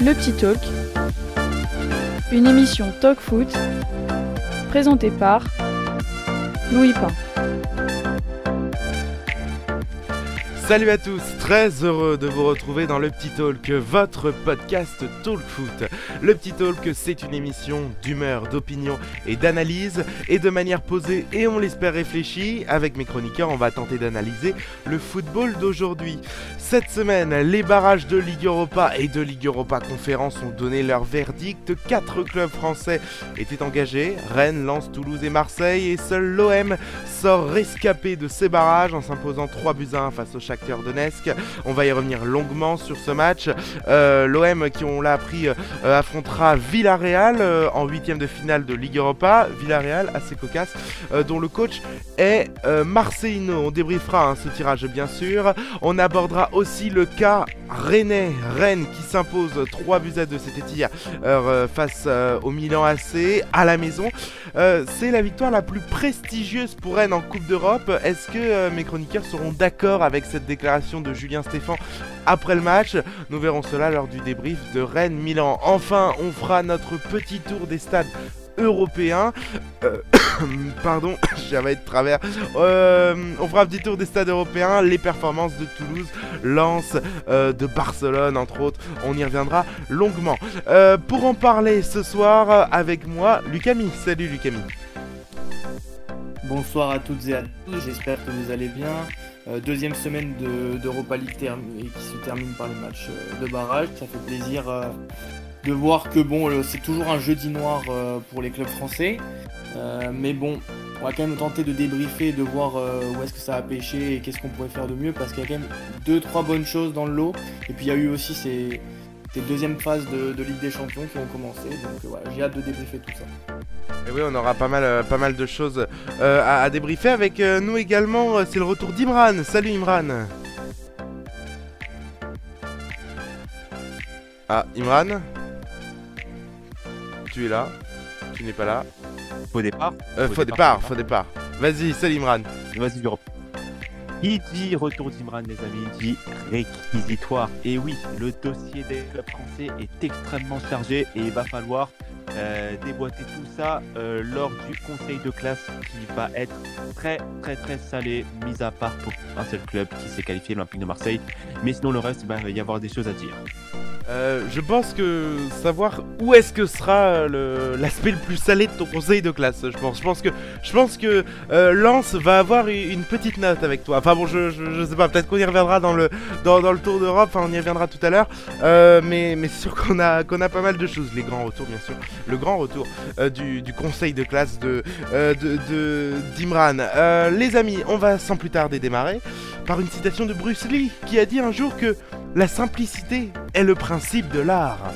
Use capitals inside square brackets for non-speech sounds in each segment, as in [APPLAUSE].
Le Petit Talk, une émission Talk Foot présentée par Louis Pain. Salut à tous, très heureux de vous retrouver dans le Petit Talk, votre podcast Talk Foot. Le Petit Talk, c'est une émission d'humeur, d'opinion et d'analyse, et de manière posée et on l'espère réfléchie. Avec mes chroniqueurs, on va tenter d'analyser le football d'aujourd'hui. Cette semaine, les barrages de Ligue Europa et de Ligue Europa Conférence ont donné leur verdict. Quatre clubs français étaient engagés Rennes, Lens, Toulouse et Marseille, et seul l'OM sort rescapé de ces barrages en s'imposant 3 buts à 1 face au Shakhtar On va y revenir longuement sur ce match. Euh, L'OM, qui on l'a appris, euh, affrontera Villarreal euh, en huitième de finale de Ligue Europa. Villarreal, assez cocasse, dont le coach est Marceino. On débriefera hein, ce tirage bien sûr. On abordera aussi le cas Rennais, Rennes qui s'impose 3 buts à 2, c'était hier, face au Milan AC à la maison. C'est la victoire la plus prestigieuse pour Rennes en Coupe d'Europe. Est-ce que mes chroniqueurs seront d'accord avec cette déclaration de Julien Stéphan après le match Nous verrons cela lors du débrief de Rennes-Milan. Enfin, on fera notre petit tour des stades européens. Euh, [COUGHS] pardon, [COUGHS] j'avais de travers. Euh, on fera un petit tour des stades européens, les performances de Toulouse, Lens, euh, de Barcelone entre autres. On y reviendra longuement. Pour en parler ce soir avec moi, Lucami. Salut Lucami. Bonsoir à toutes et à tous, j'espère que vous allez bien. Euh, deuxième semaine de- d'Europa League et qui se termine par les matchs euh, de barrage. Ça fait plaisir euh, de voir que bon, c'est toujours un jeudi noir pour les clubs français. Mais bon, on va quand même tenter de débriefer, de voir où est-ce que ça a pêché et qu'est-ce qu'on pourrait faire de mieux parce qu'il y a quand même deux, trois bonnes choses dans le lot. Et puis il y a eu aussi ces, ces deuxièmes phases de, de Ligue des Champions qui ont commencé. Donc euh, voilà, j'ai hâte de débriefer tout ça. Et oui, on aura pas mal, euh, pas mal de choses euh, à, à débriefer avec euh, nous également. C'est le retour d'Imran. Salut Imran. Ah, Imran Tu es là Tu n'es pas là Faux départ. euh, Faux départ, faux départ. Vas-y, salut Imran. Vas-y, Europe. Qui dit retour d'Imran, les amis, dit réquisitoire. Et oui, le dossier des clubs français est extrêmement chargé et il va falloir euh, déboîter tout ça euh, lors du conseil de classe qui va être très très très salé, mis à part pour un seul club qui s'est qualifié, l'Olympique de Marseille. Mais sinon, le reste, bah, il va y avoir des choses à dire. Euh, je pense que savoir où est-ce que sera euh, l'aspect le plus salé de ton conseil de classe, je pense. Je pense que, je pense que euh, Lance va avoir une petite note avec toi. Enfin bon, je, je, sais pas, peut-être qu'on y reviendra dans le, dans, le tour d'Europe, enfin on y reviendra tout à l'heure. Mais mais c'est sûr qu'on a, qu'on a pas mal de choses. Les grands retours, bien sûr. Le grand retour du, conseil de classe de, de, de- d'Imran. Euh, les amis, on va sans plus tarder démarrer par une citation de Bruce Lee qui a dit un jour que la simplicité est le principe de l'art.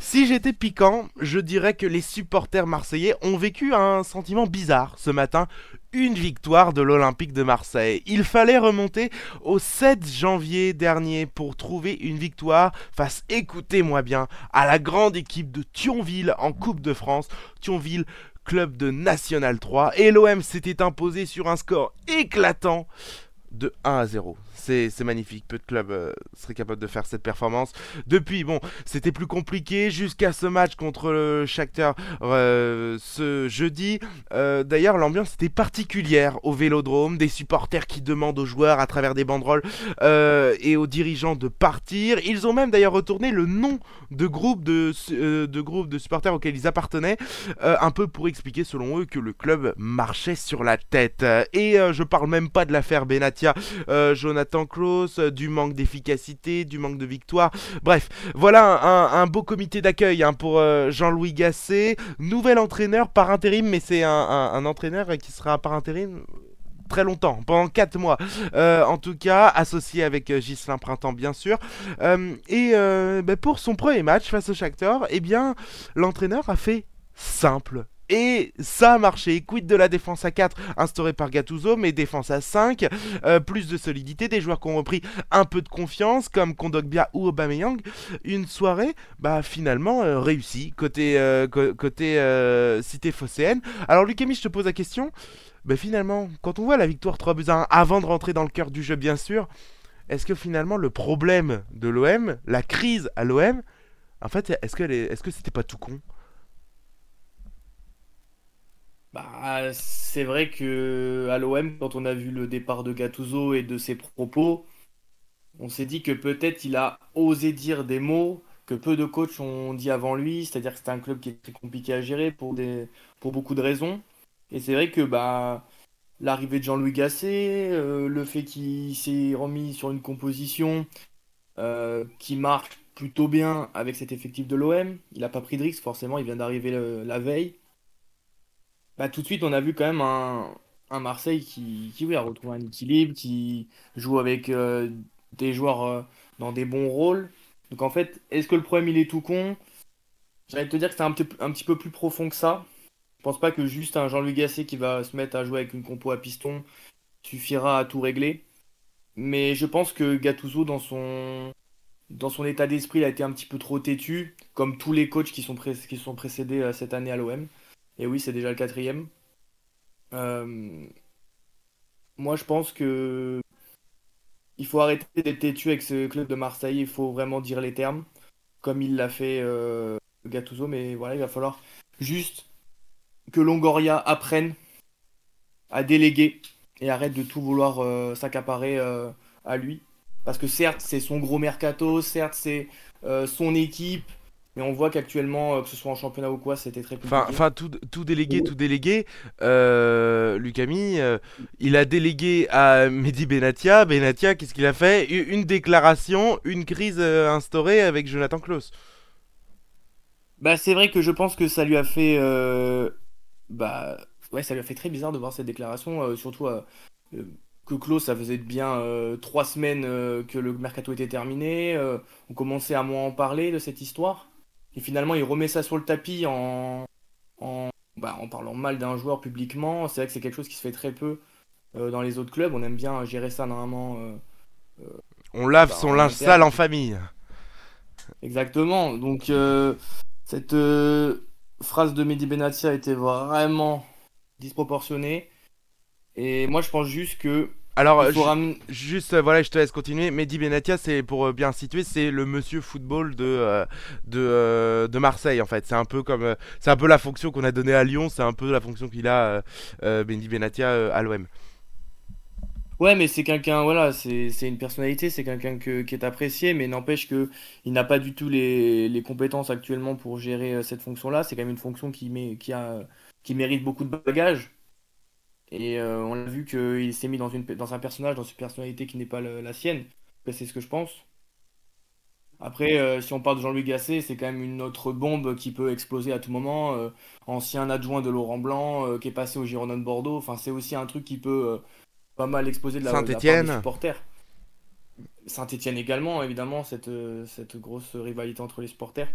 Si j'étais piquant, je dirais que les supporters marseillais ont vécu un sentiment bizarre ce matin. Une victoire de l'Olympique de Marseille. Il fallait remonter au 7 janvier dernier pour trouver une victoire face, écoutez-moi bien, à la grande équipe de Thionville en Coupe de France. Thionville, club de National 3. Et l'OM s'était imposé sur un score éclatant de 1 à 0. C'est magnifique. Peu de clubs euh, seraient capables de faire cette performance. Depuis, bon, c'était plus compliqué jusqu'à ce match contre le Shakhtar euh, ce jeudi. Euh, d'ailleurs, l'ambiance était particulière au Vélodrome. Des supporters qui demandent aux joueurs à travers des banderoles et aux dirigeants de partir. Ils ont même d'ailleurs retourné le nom de groupe de, de, de supporters auxquels ils appartenaient, un peu pour expliquer selon eux que le club marchait sur la tête. Et je parle même pas de l'affaire Benatia, Jonathan Klaus, du manque d'efficacité, du manque de victoire. Bref, voilà un, beau comité d'accueil hein, pour euh, Jean-Louis Gasset, nouvel entraîneur par intérim, mais c'est un, entraîneur qui sera par intérim très longtemps, pendant 4 mois euh, en tout cas, associé avec euh, Ghislain Printemps bien sûr. et ben, pour son premier match face au Shakhtar, eh bien l'entraîneur a fait simple et ça a marché. Quid de la défense à 4 instaurée par Gattuso, mais défense à 5, euh, plus de solidité, des joueurs qui ont repris un peu de confiance, comme Kondogbia ou Aubameyang. Une soirée, bah finalement euh, réussie côté euh, cité phocéenne. Alors Lucami, je te pose la question. Bah finalement, quand on voit la victoire 3 buts à 1 avant de rentrer dans le cœur du jeu, bien sûr, est-ce que finalement le problème de l'OM, la crise à l'OM, en fait, est-ce que est-ce que c'était pas tout con? Bah, c'est vrai que à l'OM, quand on a vu le départ de Gattuso et de ses propos, on s'est dit que peut-être il a osé dire des mots que peu de coachs ont dit avant lui, c'est-à-dire que c'était un club qui est très compliqué à gérer pour, des, beaucoup de raisons. Et c'est vrai que bah, l'arrivée de Jean-Louis Gasset, euh, le fait qu'il s'est remis sur une composition euh, qui marche plutôt bien avec cet effectif de l'OM, il n'a pas pris de risque forcément, il vient d'arriver la veille bah, tout de suite, on a vu quand même un, Marseille qui, a retrouvé un équilibre, qui joue avec euh, des joueurs euh, dans des bons rôles. Donc en fait, est-ce que le problème il est tout con? J'allais te dire que c'est un, petit, peu plus profond que ça. Je pense pas que juste un Jean-Louis Gasset qui va se mettre à jouer avec une compo à piston suffira à tout régler. Mais je pense que Gattuso, dans son, état d'esprit, a été un petit peu trop têtu, comme tous les coachs qui sont, qui sont précédés euh, cette année à l'OM. Et oui, c'est déjà le quatrième. Euh, moi, je pense que il faut arrêter d'être têtu avec ce club de Marseille. Il faut vraiment dire les termes, comme il l'a fait euh, Gattuso. Mais voilà, il va falloir juste que Longoria apprenne à déléguer et arrête de tout vouloir euh, s'accaparer à lui. Parce que certes, c'est son gros mercato, certes, c'est son équipe, mais on voit qu'actuellement, euh, que ce soit en championnat ou quoi, c'était très compliqué. Enfin, tout, tout, délégué, tout délégué. Euh, Lucami, euh, il a délégué à Mehdi Benatia. Benatia, qu'est-ce qu'il a fait? Une déclaration, une crise euh, instaurée avec Jonathan Klaus. Bah, c'est vrai que je pense que ça lui a fait. Bah, ouais, ça lui a fait très bizarre de voir cette déclaration, surtout que Klaus, ça faisait bien trois semaines que le mercato était terminé. on commençait à moins en parler de cette histoire. Et finalement, il remet ça sur le tapis en, en, bah, en parlant mal d'un joueur publiquement. C'est vrai que c'est quelque chose qui se fait très peu euh, dans les autres clubs. On aime bien gérer ça normalement. Euh, euh, on lave bah, son linge sale en famille. Exactement. Donc, cette phrase de Mehdi Benatia était vraiment disproportionnée. Et moi, je pense juste que alors, juste, euh, voilà, je te laisse continuer. Mehdi Benatia, c'est pour euh, bien situer, c'est le monsieur football de, euh, de, de, Marseille, en fait. C'est un peu comme, c'est un peu la fonction qu'on a donnée à Lyon, c'est un peu la fonction qu'il a, Mehdi Benatia, à l'OM. Ouais, mais c'est quelqu'un, voilà, c'est une personnalité, c'est quelqu'un qui est apprécié, mais n'empêche que il n'a pas du tout les, les, compétences actuellement pour gérer cette fonction-là. C'est quand même une fonction qui, met, qui, a, qui mérite beaucoup de bagages. Et euh, on a vu qu'il s'est mis dans, une, dans un personnage, dans une personnalité qui n'est pas la sienne. C'est ce que je pense. Après, euh, si on parle de Jean-Louis Gasset, c'est quand même une autre bombe qui peut exploser à tout moment. Euh, ancien adjoint de Laurent Blanc, qui est passé au Girondin de Bordeaux. Enfin, c'est aussi un truc qui peut pas mal exploser de la, Saint -Étienne. supporters. Saint-Etienne également, évidemment, cette, cette grosse rivalité entre les supporters.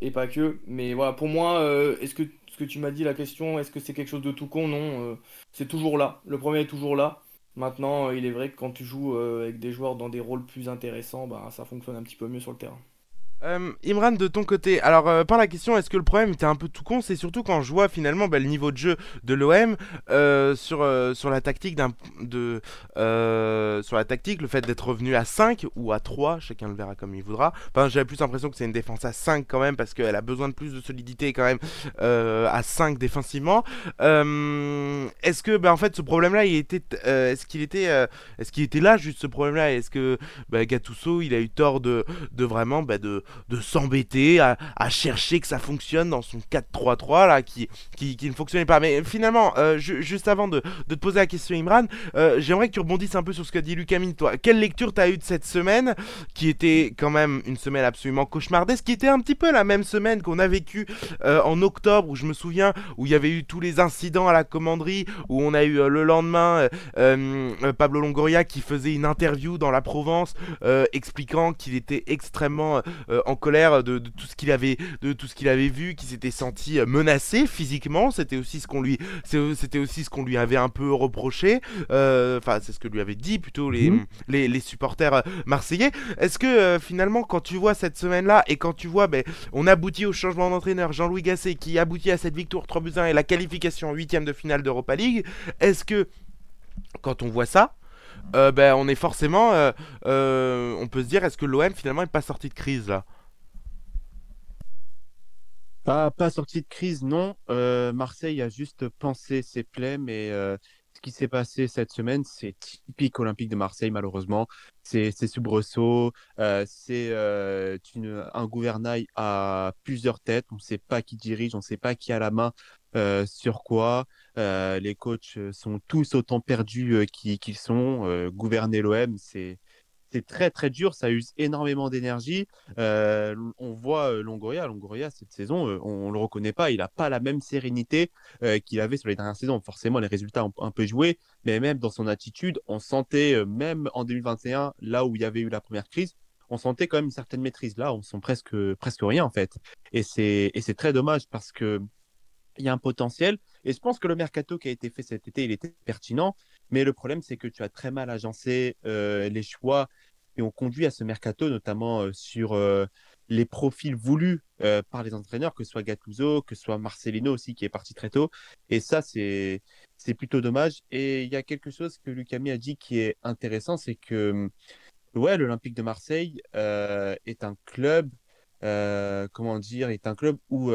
Et pas que. Mais voilà, pour moi, est-ce que ce que tu m'as dit, la question, est-ce que c'est quelque chose de tout con? Non, euh, c'est toujours là. Le premier est toujours là. Maintenant, euh, il est vrai que quand tu joues euh, avec des joueurs dans des rôles plus intéressants, bah, ça fonctionne un petit peu mieux sur le terrain. Euh, Imran, de ton côté, alors euh, par la question, est-ce que le problème était un peu tout con C'est surtout quand je vois finalement bah, le niveau de jeu de l'OM euh, sur, sur la tactique d'un de sur la tactique, le fait d'être revenu à 5 ou à 3, chacun le verra comme il voudra. Enfin, j'ai plus l'impression que c'est une défense à 5 quand même parce qu'elle a besoin de plus de solidité quand même à 5 défensivement. est-ce que bah, en fait ce problème-là, il était, est-ce qu'il était, est-ce qu'il était là juste ce problème-là? Est-ce que bah, il a eu tort de, de vraiment bah, de de s'embêter à, chercher que ça fonctionne dans son 4-3-3 là qui, qui, ne fonctionnait pas. Mais finalement, euh, juste avant de, te poser la question Imran, euh, j'aimerais que tu rebondisses un peu sur ce qu'a dit Lucamine. Toi, quelle lecture t'as eu de cette semaine qui était quand même une semaine absolument cauchemardesque, qui était un petit peu la même semaine qu'on a vécu euh, en octobre où je me souviens où il y avait eu tous les incidents à la commanderie où on a eu le lendemain Pablo Longoria qui faisait une interview dans la Provence expliquant qu'il était extrêmement en colère de, tout ce qu'il avait, de tout ce qu'il avait vu, qu'il s'était senti euh, menacé physiquement. C'était aussi ce qu'on lui, c'était aussi ce qu'on lui avait un peu reproché. Euh, enfin, c'est ce que lui avait dit plutôt les, mhm. les, supporters euh, marseillais. Est-ce que finalement, quand tu vois cette semaine-là et quand tu vois, ben, on aboutit au changement d'entraîneur, Jean-Louis Gasset, qui aboutit à cette victoire 3 buts 1 et la qualification en huitième de finale d'Europa League, est-ce que quand on voit ça, ben, on est forcément, on peut se dire, est-ce que l'OM finalement n'est pas sorti de crise là? Pas, pas sorti de crise, non. Euh, Marseille a juste pensé ses plaies, mais euh, ce qui s'est passé cette semaine, c'est typique olympique de Marseille, malheureusement. C'est soubresaut, euh, c'est un gouvernail à plusieurs têtes. On ne sait pas qui dirige, on ne sait pas qui a la main sur quoi. les coachs sont tous autant perdus qu'ils sont. gouverner l'OM, c'est c'est très très dur, ça use énormément d'énergie. Euh, on voit euh, Longoria, Longoria cette saison, euh, on, ne le reconnaît pas, il n'a pas la même sérénité qu'il avait sur les dernières saisons. Forcément, les résultats ont un peu joué, mais même dans son attitude, on sentait même en 2021, là où il y avait eu la première crise, on sentait quand même une certaine maîtrise. Là, on sent presque presque rien en fait, et c'est et c'est très dommage parce que il y a un potentiel. Et je pense que le mercato qui a été fait cet été, il était pertinent. Mais le problème, c'est que tu as très mal agencé euh, les choix qui ont conduit à ce mercato, notamment euh, sur euh, les profils voulus par les entraîneurs, que ce soit Gattuso, que ce soit Marcelino aussi, qui est parti très tôt. Et ça, c'est plutôt dommage. Et il y a quelque chose que Lucami a dit qui est intéressant, c'est que ouais, l'Olympique de Marseille est un club comment dire, est un club où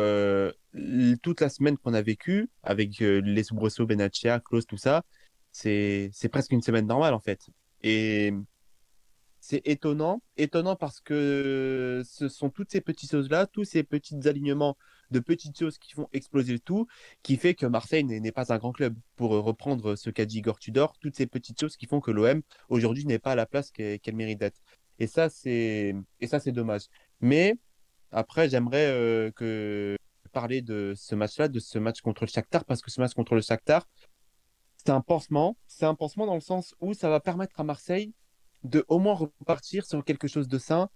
toute la semaine qu'on a vécue, avec les soubresauts, Benachia, Klaus, tout ça, c'est presque une semaine normale en fait. Et c'est étonnant, étonnant parce que ce sont toutes ces petites choses-là, tous ces petits alignements de petites choses qui font exploser le tout, qui fait que Marseille n'est pas un grand club. Pour reprendre ce qu'a dit Igor Tudor, toutes ces petites choses qui font que l'OM aujourd'hui n'est pas à la place qu'elle mérite d'être. Et ça c'est dommage. Mais après, j'aimerais euh, parler de ce match-là, de ce match contre le Shakhtar, parce que ce match contre le Shakhtar, c'est un pansement. C'est un pansement dans le sens où ça va permettre à Marseille de au moins repartir sur quelque chose de sain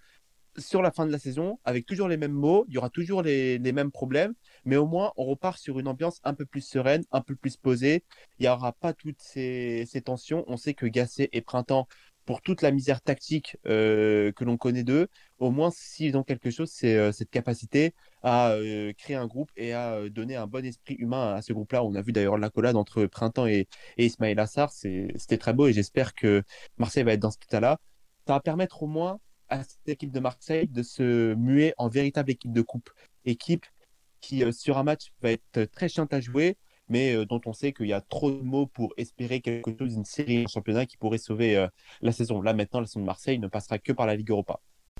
sur la fin de la saison, avec toujours les mêmes mots, il y aura toujours les, mêmes problèmes, mais au moins on repart sur une ambiance un peu plus sereine, un peu plus posée. Il n'y aura pas toutes ces, ces tensions. On sait que Gasset et Printemps pour toute la misère tactique euh, que l'on connaît d'eux, au moins s'ils ont quelque chose, c'est euh, cette capacité à euh, créer un groupe et à donner un bon esprit humain à ce groupe-là. On a vu d'ailleurs l'accolade entre Printemps et, et Ismaël Assar, c'était très beau et j'espère que Marseille va être dans cet état-là. Ça va permettre au moins à cette équipe de Marseille de se muer en véritable équipe de coupe, équipe qui sur un match va être très chiante à jouer, mais euh, dont on sait qu'il y a trop de mots pour espérer quelque chose, une série en championnat qui pourrait sauver euh, la saison. Là, maintenant, la saison de Marseille ne passera que par la Ligue Europa.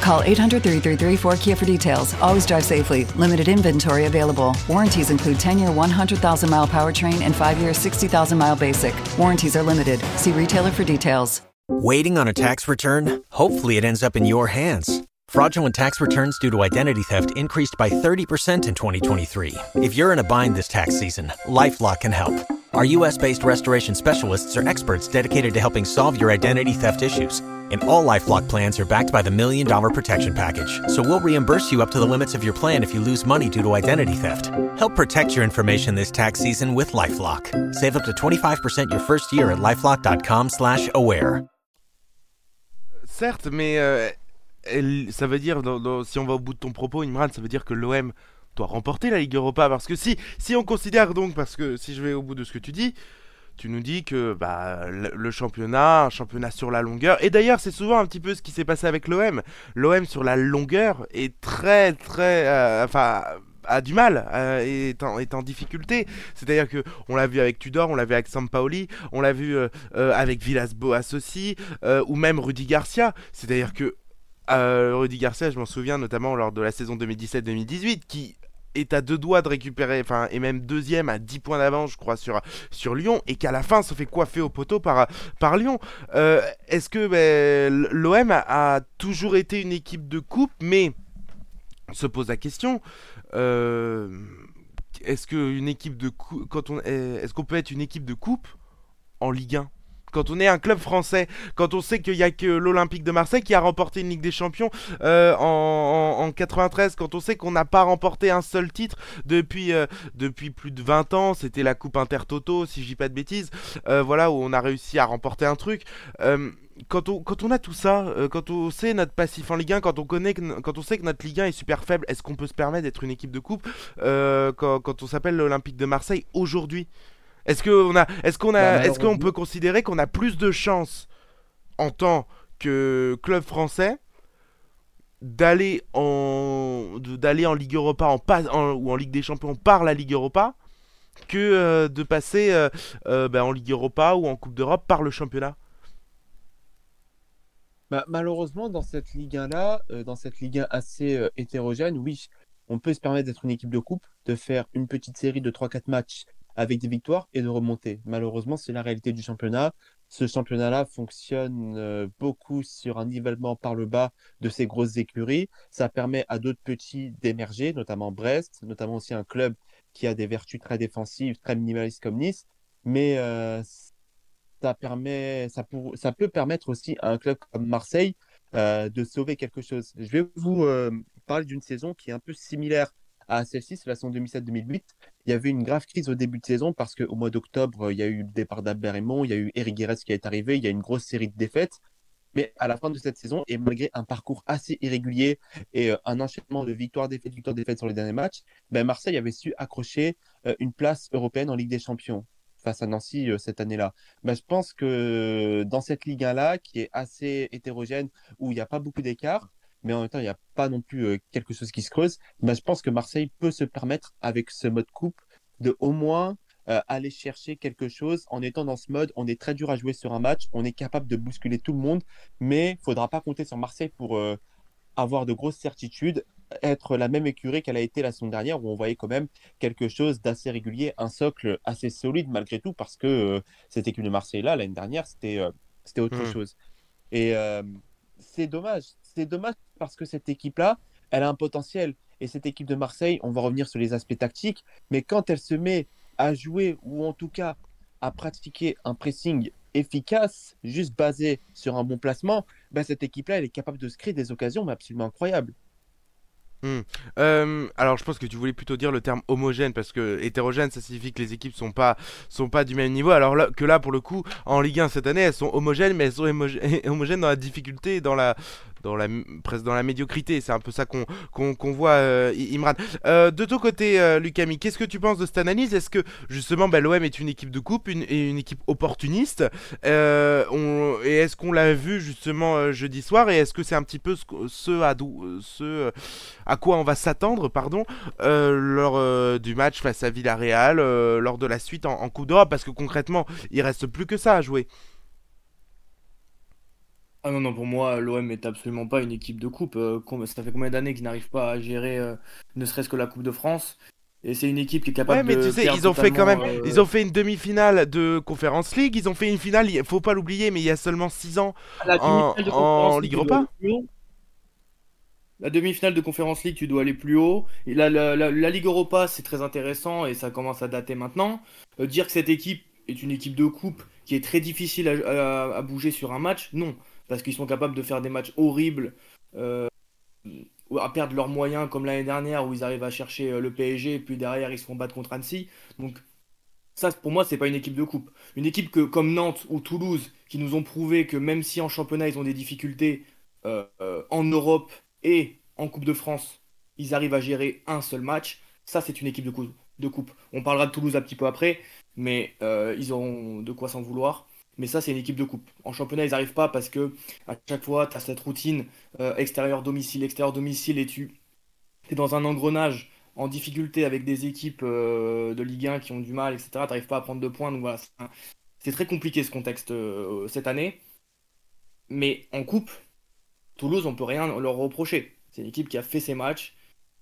Call 800 333 4KIA for details. Always drive safely. Limited inventory available. Warranties include 10 year 100,000 mile powertrain and 5 year 60,000 mile basic. Warranties are limited. See retailer for details. Waiting on a tax return? Hopefully, it ends up in your hands. Fraudulent tax returns due to identity theft increased by 30% in 2023. If you're in a bind this tax season, LifeLock can help. Our US based restoration specialists are experts dedicated to helping solve your identity theft issues. And all Lifelock plans are backed by the Million Dollar Protection Package. So we'll reimburse you up to the limits of your plan if you lose money due to identity theft. Help protect your information this tax season with Lifelock. Save up to 25% your first year at lifelock.com slash aware. Certes, mais euh, ça veut dire, si on va au bout de ton propos, Imran, ça veut dire que l'OM doit remporter la Ligue Europa. Parce que si on considère donc, parce que si je vais au bout de ce que tu dis, tu nous dis que bah, le, championnat, un championnat sur la longueur, et d'ailleurs c'est souvent un petit peu ce qui s'est passé avec l'OM. L'OM sur la longueur est très très... euh, Enfin a du mal, euh, est, en, difficulté. C'est-à-dire que on l'a vu avec Tudor, on l'a vu avec Sampaoli, on l'a vu euh, avec Villas-Boas aussi, ou même Rudy Garcia. C'est-à-dire que Rudy Garcia, je m'en souviens notamment lors de la saison 2017-2018, qui est à deux doigts de récupérer, enfin, et même deuxième à 10 points d'avance, je crois, sur, Lyon, et qu'à la fin se fait coiffer au poteau par, Lyon. Euh, Est-ce que ben, l'OM a, toujours été une équipe de coupe, mais on se pose la question. euh, est-ce que une équipe de coupe, quand on, est-ce qu'on peut être une équipe de coupe en Ligue 1 quand on est un club français, quand on sait qu'il n'y a que l'Olympique de Marseille qui a remporté une Ligue des Champions euh, en, en, en 93, quand on sait qu'on n'a pas remporté un seul titre depuis, euh, depuis plus de 20 ans, c'était la Coupe Intertoto, si je dis pas de bêtises, euh, voilà, où on a réussi à remporter un truc. Quand on, quand on a tout ça, quand on sait notre passif en Ligue 1, quand on, connaît quand on sait que notre Ligue 1 est super faible, est-ce qu'on peut se permettre d'être une équipe de coupe quand on s'appelle l'Olympique de Marseille aujourd'hui? Est-ce qu'on a, est-ce qu'on a, Bah, est-ce qu'on peut considérer qu'on a plus de chances en tant que club français d'aller en, de- d'aller en Ligue Europa en, pas- en- ou en Ligue des Champions par la Ligue Europa que euh, de passer euh, euh, bah, en Ligue Europa ou en Coupe d'Europe par le championnat? Bah, malheureusement, dans cette Ligue 1-là, euh, dans cette Ligue 1 assez hétérogène, oui, on peut se permettre d'être une équipe de coupe, de faire une petite série de 3-4 matchs avec des victoires et de remonter. Malheureusement, c'est la réalité du championnat. Ce championnat-là fonctionne euh, beaucoup sur un nivellement par le bas de ces grosses écuries. Ça permet à d'autres petits d'émerger, notamment Brest, notamment aussi un club qui a des vertus très défensives, très minimalistes comme Nice. Mais euh, ça permet, ça, peut permettre aussi à un club comme Marseille euh, de sauver quelque chose. Je vais vous parler d'une saison qui est un peu similaire à celle-ci, c'est la saison 2007-2008. Il y avait une grave crise au début de saison parce qu'au mois d'octobre, il y a eu le départ d'Albert Raymond, il y a eu Eric Guérez qui est arrivé, il y a une grosse série de défaites. Mais à la fin de cette saison, et malgré un parcours assez irrégulier et euh, un enchaînement de victoires-défaites, victoires-défaites sur les derniers matchs, ben Marseille avait su accrocher euh, une place européenne en Ligue des Champions face à Nancy euh, cette année-là. Ben, je pense que dans cette Ligue 1-là, qui est assez hétérogène, où il n'y a pas beaucoup d'écart, mais en même temps, il n'y a pas non plus euh, quelque chose qui se creuse, ben, je pense que Marseille peut se permettre, avec ce mode coupe, de au moins euh, aller chercher quelque chose en étant dans ce mode. On est très dur à jouer sur un match, on est capable de bousculer tout le monde, mais il faudra pas compter sur Marseille pour euh, avoir de grosses certitudes, être la même écurie qu'elle a été la saison dernière, où on voyait quand même quelque chose d'assez régulier, un socle assez solide malgré tout, parce que euh, cette équipe de Marseille-là, l'année dernière, c'était c'était autre Mhm. chose. Et c'est dommage. C'est dommage parce que cette équipe-là, elle a un potentiel. Et cette équipe de Marseille, on va revenir sur les aspects tactiques, mais quand elle se met à jouer, ou en tout cas à pratiquer un pressing efficace, juste basé sur un bon placement, ben cette équipe-là, elle est capable de se créer des occasions mais absolument incroyables. Euh, alors je pense que tu voulais plutôt dire le terme homogène parce que hétérogène ça signifie que les équipes sont pas sont pas du même niveau alors que là pour le coup en Ligue 1 cette année elles sont homogènes mais elles sont [LAUGHS] homogènes dans la difficulté dans la dans la presque dans la médiocrité c'est un peu ça qu'on qu'on voit euh, Imran. Euh, de ton côté euh, Lucami qu'est-ce que tu penses de cette analyse? Est-ce que justement bah, l'OM est une équipe de coupe une, une équipe opportuniste Euh, et est-ce qu'on l'a vu justement euh, jeudi soir? Et est-ce que c'est un petit peu ce, ce à quoi on va s'attendre pardon euh, lors euh, du match face à Villarreal euh, lors de la suite en, en Coupe d'Europe? Parce que concrètement il reste plus que ça à jouer Ah non, non, pour moi, l'OM est absolument pas une équipe de coupe. Euh, ça fait combien d'années qu'ils n'arrivent pas à gérer euh, ne serait-ce que la Coupe de France? Et c'est une équipe qui est capable ouais mais de tu sais ils ont fait quand même euh, ils ont fait une demi-finale de Conference League ils ont fait une finale il faut pas l'oublier mais il y a seulement 6 ans la en- demi-finale de en Conference Ligue League, Europa la demi-finale de Conférence League, tu dois aller plus haut. Et la, la, la, Ligue Europa, c'est très intéressant et ça commence à dater maintenant. Euh, dire que cette équipe est une équipe de coupe qui est très difficile à, bouger sur un match, non. Parce qu'ils sont capables de faire des matchs horribles, euh, à perdre leurs moyens comme l'année dernière où ils arrivent à chercher euh, le PSG et puis derrière ils se font battre contre Annecy. Donc ça, pour moi, c'est pas une équipe de coupe. Une équipe que, comme Nantes ou Toulouse, qui nous ont prouvé que même si en championnat ils ont des difficultés en Europe, et en Coupe de France, ils arrivent à gérer un seul match. Ça, c'est une équipe de, de coupe. On parlera de Toulouse un petit peu après, mais euh, ils auront de quoi s'en vouloir. Mais ça, c'est une équipe de coupe. En championnat, ils n'arrivent pas parce que à chaque fois, tu as cette routine euh, extérieur-domicile, extérieur-domicile, et tu es dans un engrenage en difficulté avec des équipes euh, de Ligue 1 qui ont du mal, etc. Tu n'arrives pas à prendre de points. Donc voilà, c'est très compliqué ce contexte cette année. Mais en coupe, Toulouse, on peut rien leur reprocher. C'est une équipe qui a fait ses matchs.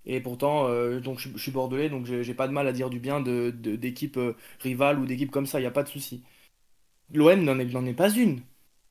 Et pourtant, euh, donc je, suis bordelais, donc j'ai pas de mal à dire du bien d'équipes de, euh, rivales ou d'équipes comme ça, il n'y a pas de souci. L'OM n'en est, pas une.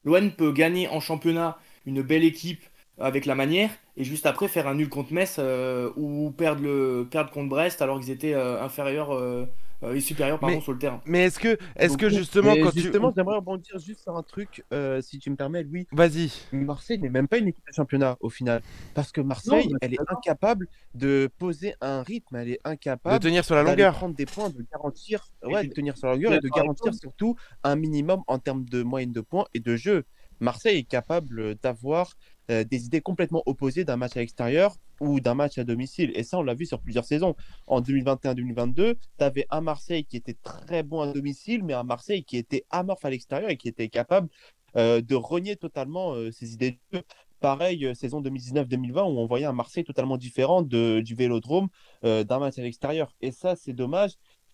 L'OM peut gagner en championnat une belle équipe avec la manière et juste après faire un nul contre Metz euh, ou perdre, contre Brest alors qu'ils étaient inférieurs euh, est supérieur pardon, sur le terrain. Mais est-ce que, est que justement, quand justement, j'aimerais rebondir juste sur un truc, euh, si tu me permets, Louis. Vas-y. Marseille n'est même pas une équipe de championnat au final, parce que Marseille, elle est incapable de poser un rythme, elle est incapable de tenir sur la longueur, prendre des points, de garantir, ouais, de tenir sur la longueur et de garantir surtout un minimum en termes de moyenne de points et de jeu. Marseille est capable d'avoir euh, des idées complètement opposées d'un match à l'extérieur ou d'un match à domicile. Et ça, on l'a vu sur plusieurs saisons. En 2021-2022, tu avais un Marseille qui était très bon à domicile, mais un Marseille qui était amorphe à l'extérieur et qui était capable euh, de renier totalement euh, ses idées de jeu. Pareil, saison 2019-2020, où on voyait un Marseille totalement différent du vélodrome d'un match à l'extérieur. Et ça, c'est dommage.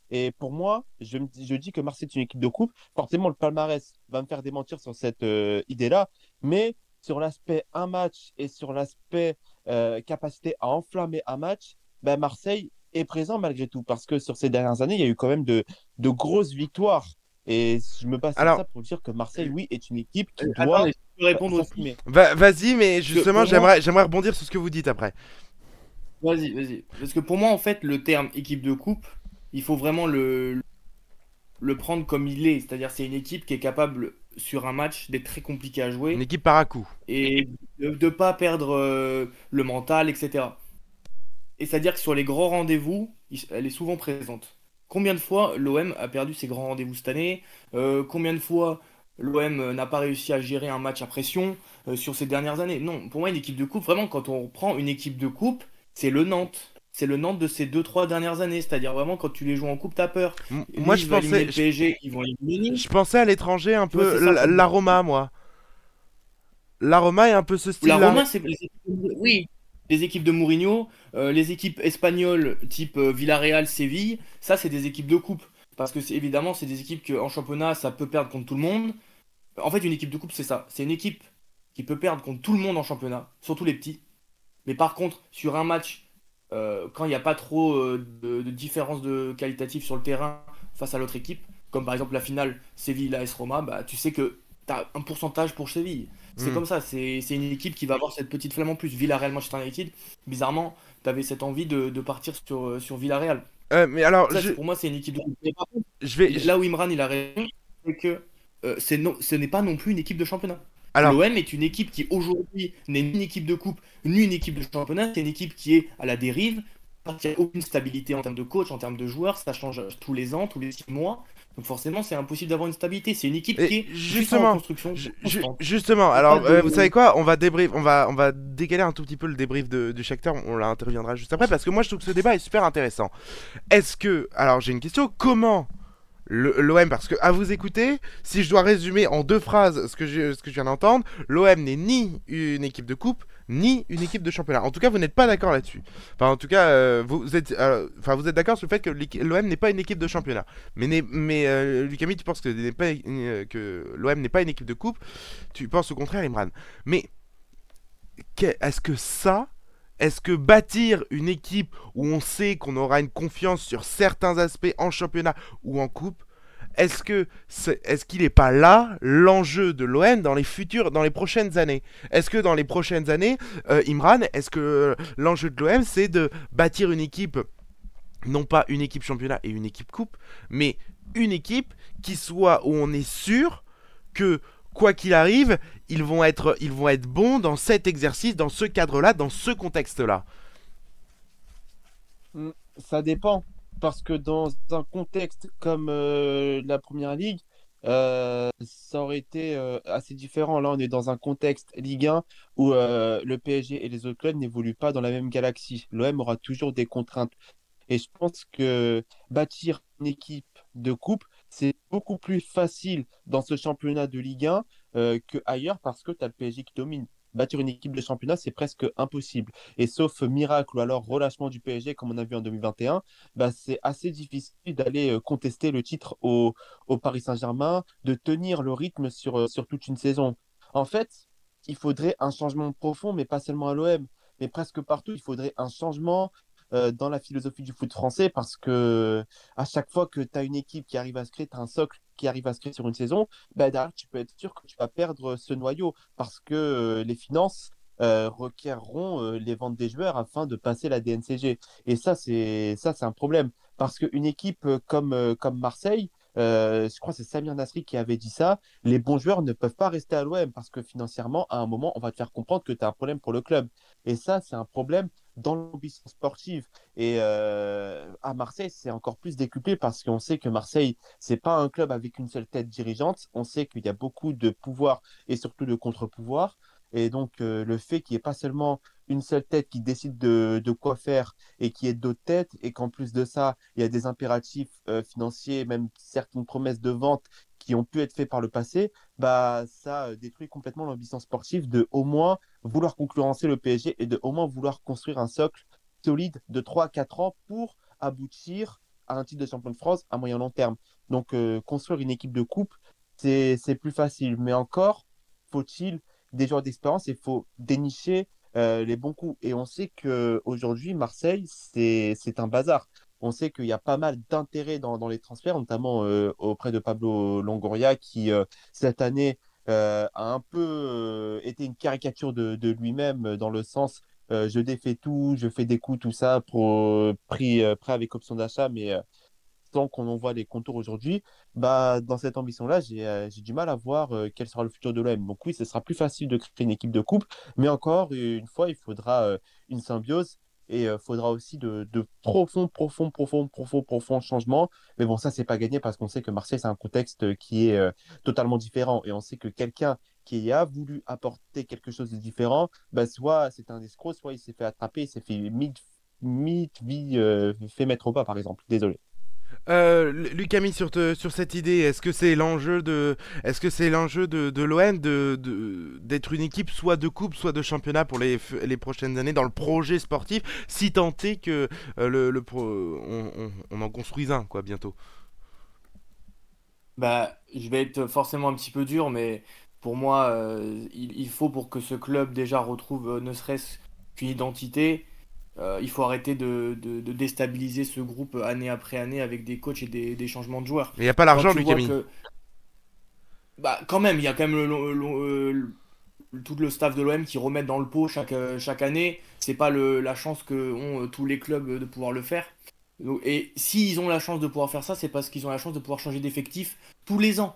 Et pour moi, je, je dis que Marseille est une équipe de coupe. Forcément, le palmarès va me faire démentir sur cette idée-là. Mais sur l'aspect un match et sur l'aspect euh, capacité à enflammer un match, ben Marseille est présent malgré tout parce que sur ces dernières années, il y a eu quand même de, de grosses victoires. Et je me base sur ça pour dire que Marseille, oui, est une équipe qui euh, doit répondre aussi. Vas-y, mais justement, j'aimerais, j'aimerais rebondir sur ce que vous dites après. Vas-y, vas-y. Parce que pour moi, en fait, le terme équipe de coupe, il faut vraiment le, le prendre comme il est. C'est-à-dire, c'est une équipe qui est capable sur un match d'être très compliqué à jouer. Une équipe par à coup. Et de ne pas perdre euh, le mental, etc. Et c'est-à-dire que sur les grands rendez-vous, elle est souvent présente. Combien de fois l'OM a perdu ses grands rendez-vous cette année? Euh, Combien de fois l'OM n'a pas réussi à gérer un match à pression euh, sur ces dernières années? Non, pour moi, une équipe de coupe, vraiment, quand on prend une équipe de coupe, c'est le Nantes c'est le Nantes de ces 2-3 dernières années. C'est-à-dire vraiment quand tu les joues en coupe, t'as peur. moi je pensais. Le PSG, ils vont Je pensais à l'étranger un peu l'aroma, moi. L'aroma est un peu ce style. L'aroma, c'est oui, les équipes de Mourinho, euh, les équipes espagnoles type euh, Villarreal, Séville, ça c'est des équipes de coupe. Parce que évidemment, c'est des équipes qu'en championnat, ça peut perdre contre tout le monde. En fait, une équipe de coupe, c'est ça. C'est une équipe qui peut perdre contre tout le monde en championnat, surtout les petits. Mais par contre, sur un match euh, quand il n'y a pas trop euh, de, différence de qualitative sur le terrain face à l'autre équipe, comme par exemple la finale Séville-AS Roma, bah, tu sais que tu as un pourcentage pour Séville. C'est hmm. comme ça, c'est une équipe qui va avoir cette petite flamme en plus. Villarreal Manchester United, bizarrement, tu avais cette envie de, partir sur, sur Villarreal. Euh, mais alors, pour moi, c'est une équipe de. je vais, là où Imran il a raison, c'est que ce n'est pas non plus une équipe de championnat. L'OM est une équipe qui aujourd'hui n'est ni une équipe de coupe ni une équipe de championnat, c'est une équipe qui est à la dérive, parce qu'il n'y a aucune stabilité en termes de coach, en termes de joueurs, ça change tous les ans, tous les six mois. Donc forcément, c'est impossible d'avoir une stabilité. C'est une équipe qui est justement en construction. justement, alors euh, vous savez quoi On va débrief, on va on va décaler un tout petit peu le débrief de, du Shakhtar. On l'interviendra juste après parce que moi je trouve que ce débat est super intéressant. Est-ce que alors j'ai une question Comment l'OM, parce que à vous écouter, si je dois résumer en deux phrases ce que je, viens d'entendre, l'OM n'est ni une équipe de coupe, ni une équipe de championnat. En tout cas, vous n'êtes pas d'accord là-dessus. Enfin, en tout cas, euh, vous, êtes, euh, vous êtes d'accord sur le fait que l'OM n'est pas une équipe de championnat. Mais, mais euh, tu penses que, que l'OM n'est pas une équipe de coupe? Tu penses au contraire, Imran. Mais est-ce que ça, est-ce que bâtir une équipe où on sait qu'on aura une confiance sur certains aspects en championnat ou en coupe, est-ce qu'il n'est pas là l'enjeu de l'OM dans les futures, dans les prochaines années? Est-ce que dans les prochaines années, euh, Imran, est-ce que l'enjeu de l'OM c'est de bâtir une équipe, non pas une équipe championnat et une équipe coupe, mais une équipe qui soit où on est sûr que quoi qu'il arrive, ils vont être, ils vont être bons dans cet exercice, dans ce cadre-là, dans ce contexte-là. Hmm, ça dépend parce que dans un contexte comme euh, la Première Ligue, euh, ça aurait été euh, assez différent. Là, on est dans un contexte Ligue 1 où le PSG et les autres clubs n'évoluent pas dans la même galaxie. L'OM aura toujours des contraintes. Et je pense que bâtir une équipe de coupe, c'est beaucoup plus facile dans ce championnat de Ligue 1 qu'ailleurs parce que tu as le PSG qui domine bâtir une équipe de championnat, c'est presque impossible. Et sauf miracle ou alors relâchement du PSG, comme on a vu en 2021, bah, c'est assez difficile d'aller euh, contester le titre au, Paris Saint-Germain, de tenir le rythme sur, euh, sur toute une saison. En fait, il faudrait un changement profond, mais pas seulement à l'OM, mais presque partout. Il faudrait un changement euh, dans la philosophie du foot français parce que à chaque fois que tu as une équipe qui arrive à se créer, tu as un socle qui arrive à se créer sur une saison, bah, derrière, tu peux être sûr que tu vas perdre ce noyau parce que euh, les finances euh, requerront les ventes des joueurs afin de passer la DNCG. Et ça, c'est ça, c'est un problème parce qu'une équipe comme, comme Marseille, je crois que c'est Samir Nasri qui avait dit ça, les bons joueurs ne peuvent pas rester à l'OM parce que financièrement, à un moment, on va te faire comprendre que tu as un problème pour le club. Et ça, c'est un problème dans l'ambition sportive. Et euh, à Marseille, c'est encore plus décuplé parce qu'on sait que Marseille, c'est pas un club avec une seule tête dirigeante. On sait qu'il y a beaucoup de pouvoir et surtout de contre-pouvoir. Et donc, euh, le fait qu'il n'y ait pas seulement une seule tête qui décide de, quoi faire et qui ait d'autres têtes, et qu'en plus de ça, il y a des impératifs euh, financiers, même certaines promesses de vente qui ont pu être faits par le passé, bah, ça euh, détruit complètement l'ambition sportive de au moins vouloir concurrencer le PSG et de au moins vouloir construire un socle solide de 3 à 4 ans pour aboutir à un titre de champion de France à moyen long terme. Donc, construire une équipe de coupe, c'est plus facile. Mais encore, faut-il des joueurs d'expérience, il faut dénicher euh, les bons coups. Et on sait qu'aujourd'hui, Marseille, c'est un bazar. On sait qu'il y a pas mal d'intérêt dans, les transferts, notamment euh, auprès de Pablo Longoria, qui euh, cette année a un peu été une caricature de, lui-même dans le sens je défais tout, je fais des coups, tout ça, pour prix prêt avec option d'achat, mais tant qu'on en voit les contours aujourd'hui, bah, dans cette ambition-là, j'ai euh, du mal à voir euh, quel sera le futur de l'OM. Donc oui, ce sera plus facile de créer une équipe de coupe, mais encore une fois, il faudra euh, une symbiose et il faudra aussi de, profonds, profonds, profonds, profonds, profonds changements. Mais bon, ça, c'est pas gagné parce qu'on sait que Marseille, c'est un contexte qui est totalement différent et on sait que quelqu'un qui a voulu apporter quelque chose de différent, bah, soit c'est un escroc, soit il s'est fait attraper, il s'est fait vie, fait mettre au pas, par exemple. Désolé. Euh, Lucami, sur, sur cette idée, est-ce que c'est l'enjeu de, est-ce que c'est l'enjeu de, l'OM de, d'être une équipe soit de coupe, soit de championnat pour les, prochaines années dans le projet sportif, si tant est que euh, le, le on, en construise un quoi bientôt? Bah, je vais être forcément un petit peu dur, mais pour moi, euh, il, il, faut pour que ce club déjà retrouve euh, ne serait-ce qu'une identité euh, il faut arrêter de, déstabiliser ce groupe année après année avec des coachs et des, changements de joueurs. Mais il n'y a pas l'argent, lui, Camille. Bah, quand même, il y a quand même le, tout le staff de l'OM qui remet dans le pot chaque, chaque année. C'est pas la chance que ont euh, tous les clubs de pouvoir le faire. Et s'ils ont la chance de pouvoir faire ça, c'est parce qu'ils ont la chance de pouvoir changer d'effectif tous les ans.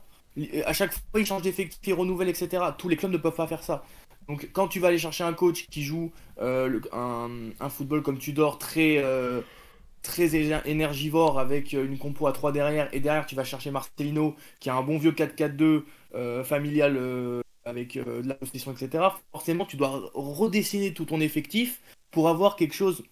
À chaque fois, ils changent d'effectif, ils renouvellent, etc. Tous les clubs ne peuvent pas faire ça. Donc quand tu vas aller chercher un coach qui joue euh, un, football comme tu dors très, euh, très énergivore avec euh, une compo à 3 derrière et derrière tu vas chercher Marcelino qui a un bon vieux 4-4-2 familial avec de la possession etc. Forcément tu dois redessiner tout ton effectif pour avoir quelque chose.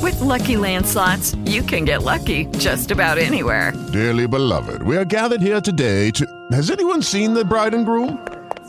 With lucky landslots, you can get lucky just about anywhere. Dearly beloved, we are gathered here today to. Has anyone seen the bride and groom?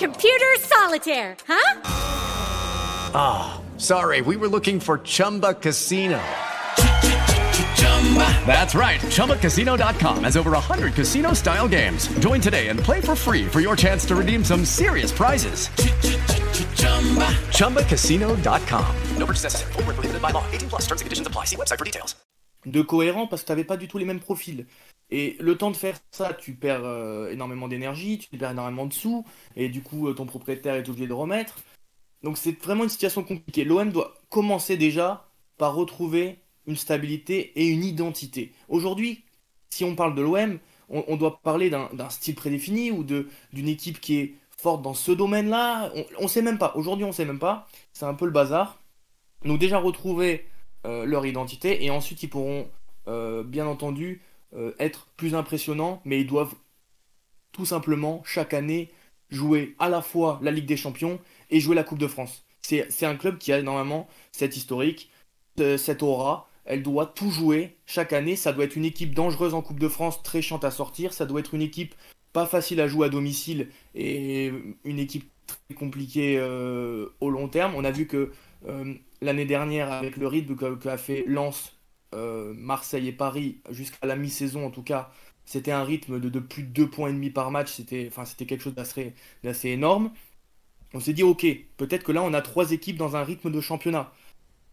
Computer solitaire, huh? Ah, oh, sorry, we were looking for Chumba Casino. That's right. ChumbaCasino.com has over 100 casino style games. Join today and play for free for your chance to redeem some serious prizes. ChumbaCasino.com. No purchase necessary. Full prohibited by law. 18 plus terms and conditions apply. See website for details. De cohérent parce que tu n'avais pas du tout les mêmes profils. Et le temps de faire ça, tu perds euh, énormément d'énergie, tu perds énormément de sous, et du coup, euh, ton propriétaire est obligé de remettre. Donc c'est vraiment une situation compliquée. L'OM doit commencer déjà par retrouver une stabilité et une identité. Aujourd'hui, si on parle de l'OM, on, doit parler d'un style prédéfini ou d'une équipe qui est forte dans ce domaine-là. On ne sait même pas. Aujourd'hui, on ne sait même pas. C'est un peu le bazar. Donc déjà retrouver euh, leur identité et ensuite ils pourront bien entendu euh, être plus impressionnants, mais ils doivent tout simplement chaque année jouer à la fois la Ligue des Champions et jouer la Coupe de France. C'est un club qui a normalement cette historique, cette aura, elle doit tout jouer chaque année. Ça doit être une équipe dangereuse en Coupe de France, très chiante à sortir. Ça doit être une équipe pas facile à jouer à domicile et une équipe très compliquée euh, au long terme. On a vu que euh, l'année dernière, avec le rythme qu'a fait Lens, euh, Marseille et Paris, jusqu'à la mi-saison en tout cas, c'était un rythme de, plus de 2 points et demi par match. C'était enfin, quelque chose d'assez énorme. On s'est dit, ok, peut-être que là, on a trois équipes dans un rythme de championnat.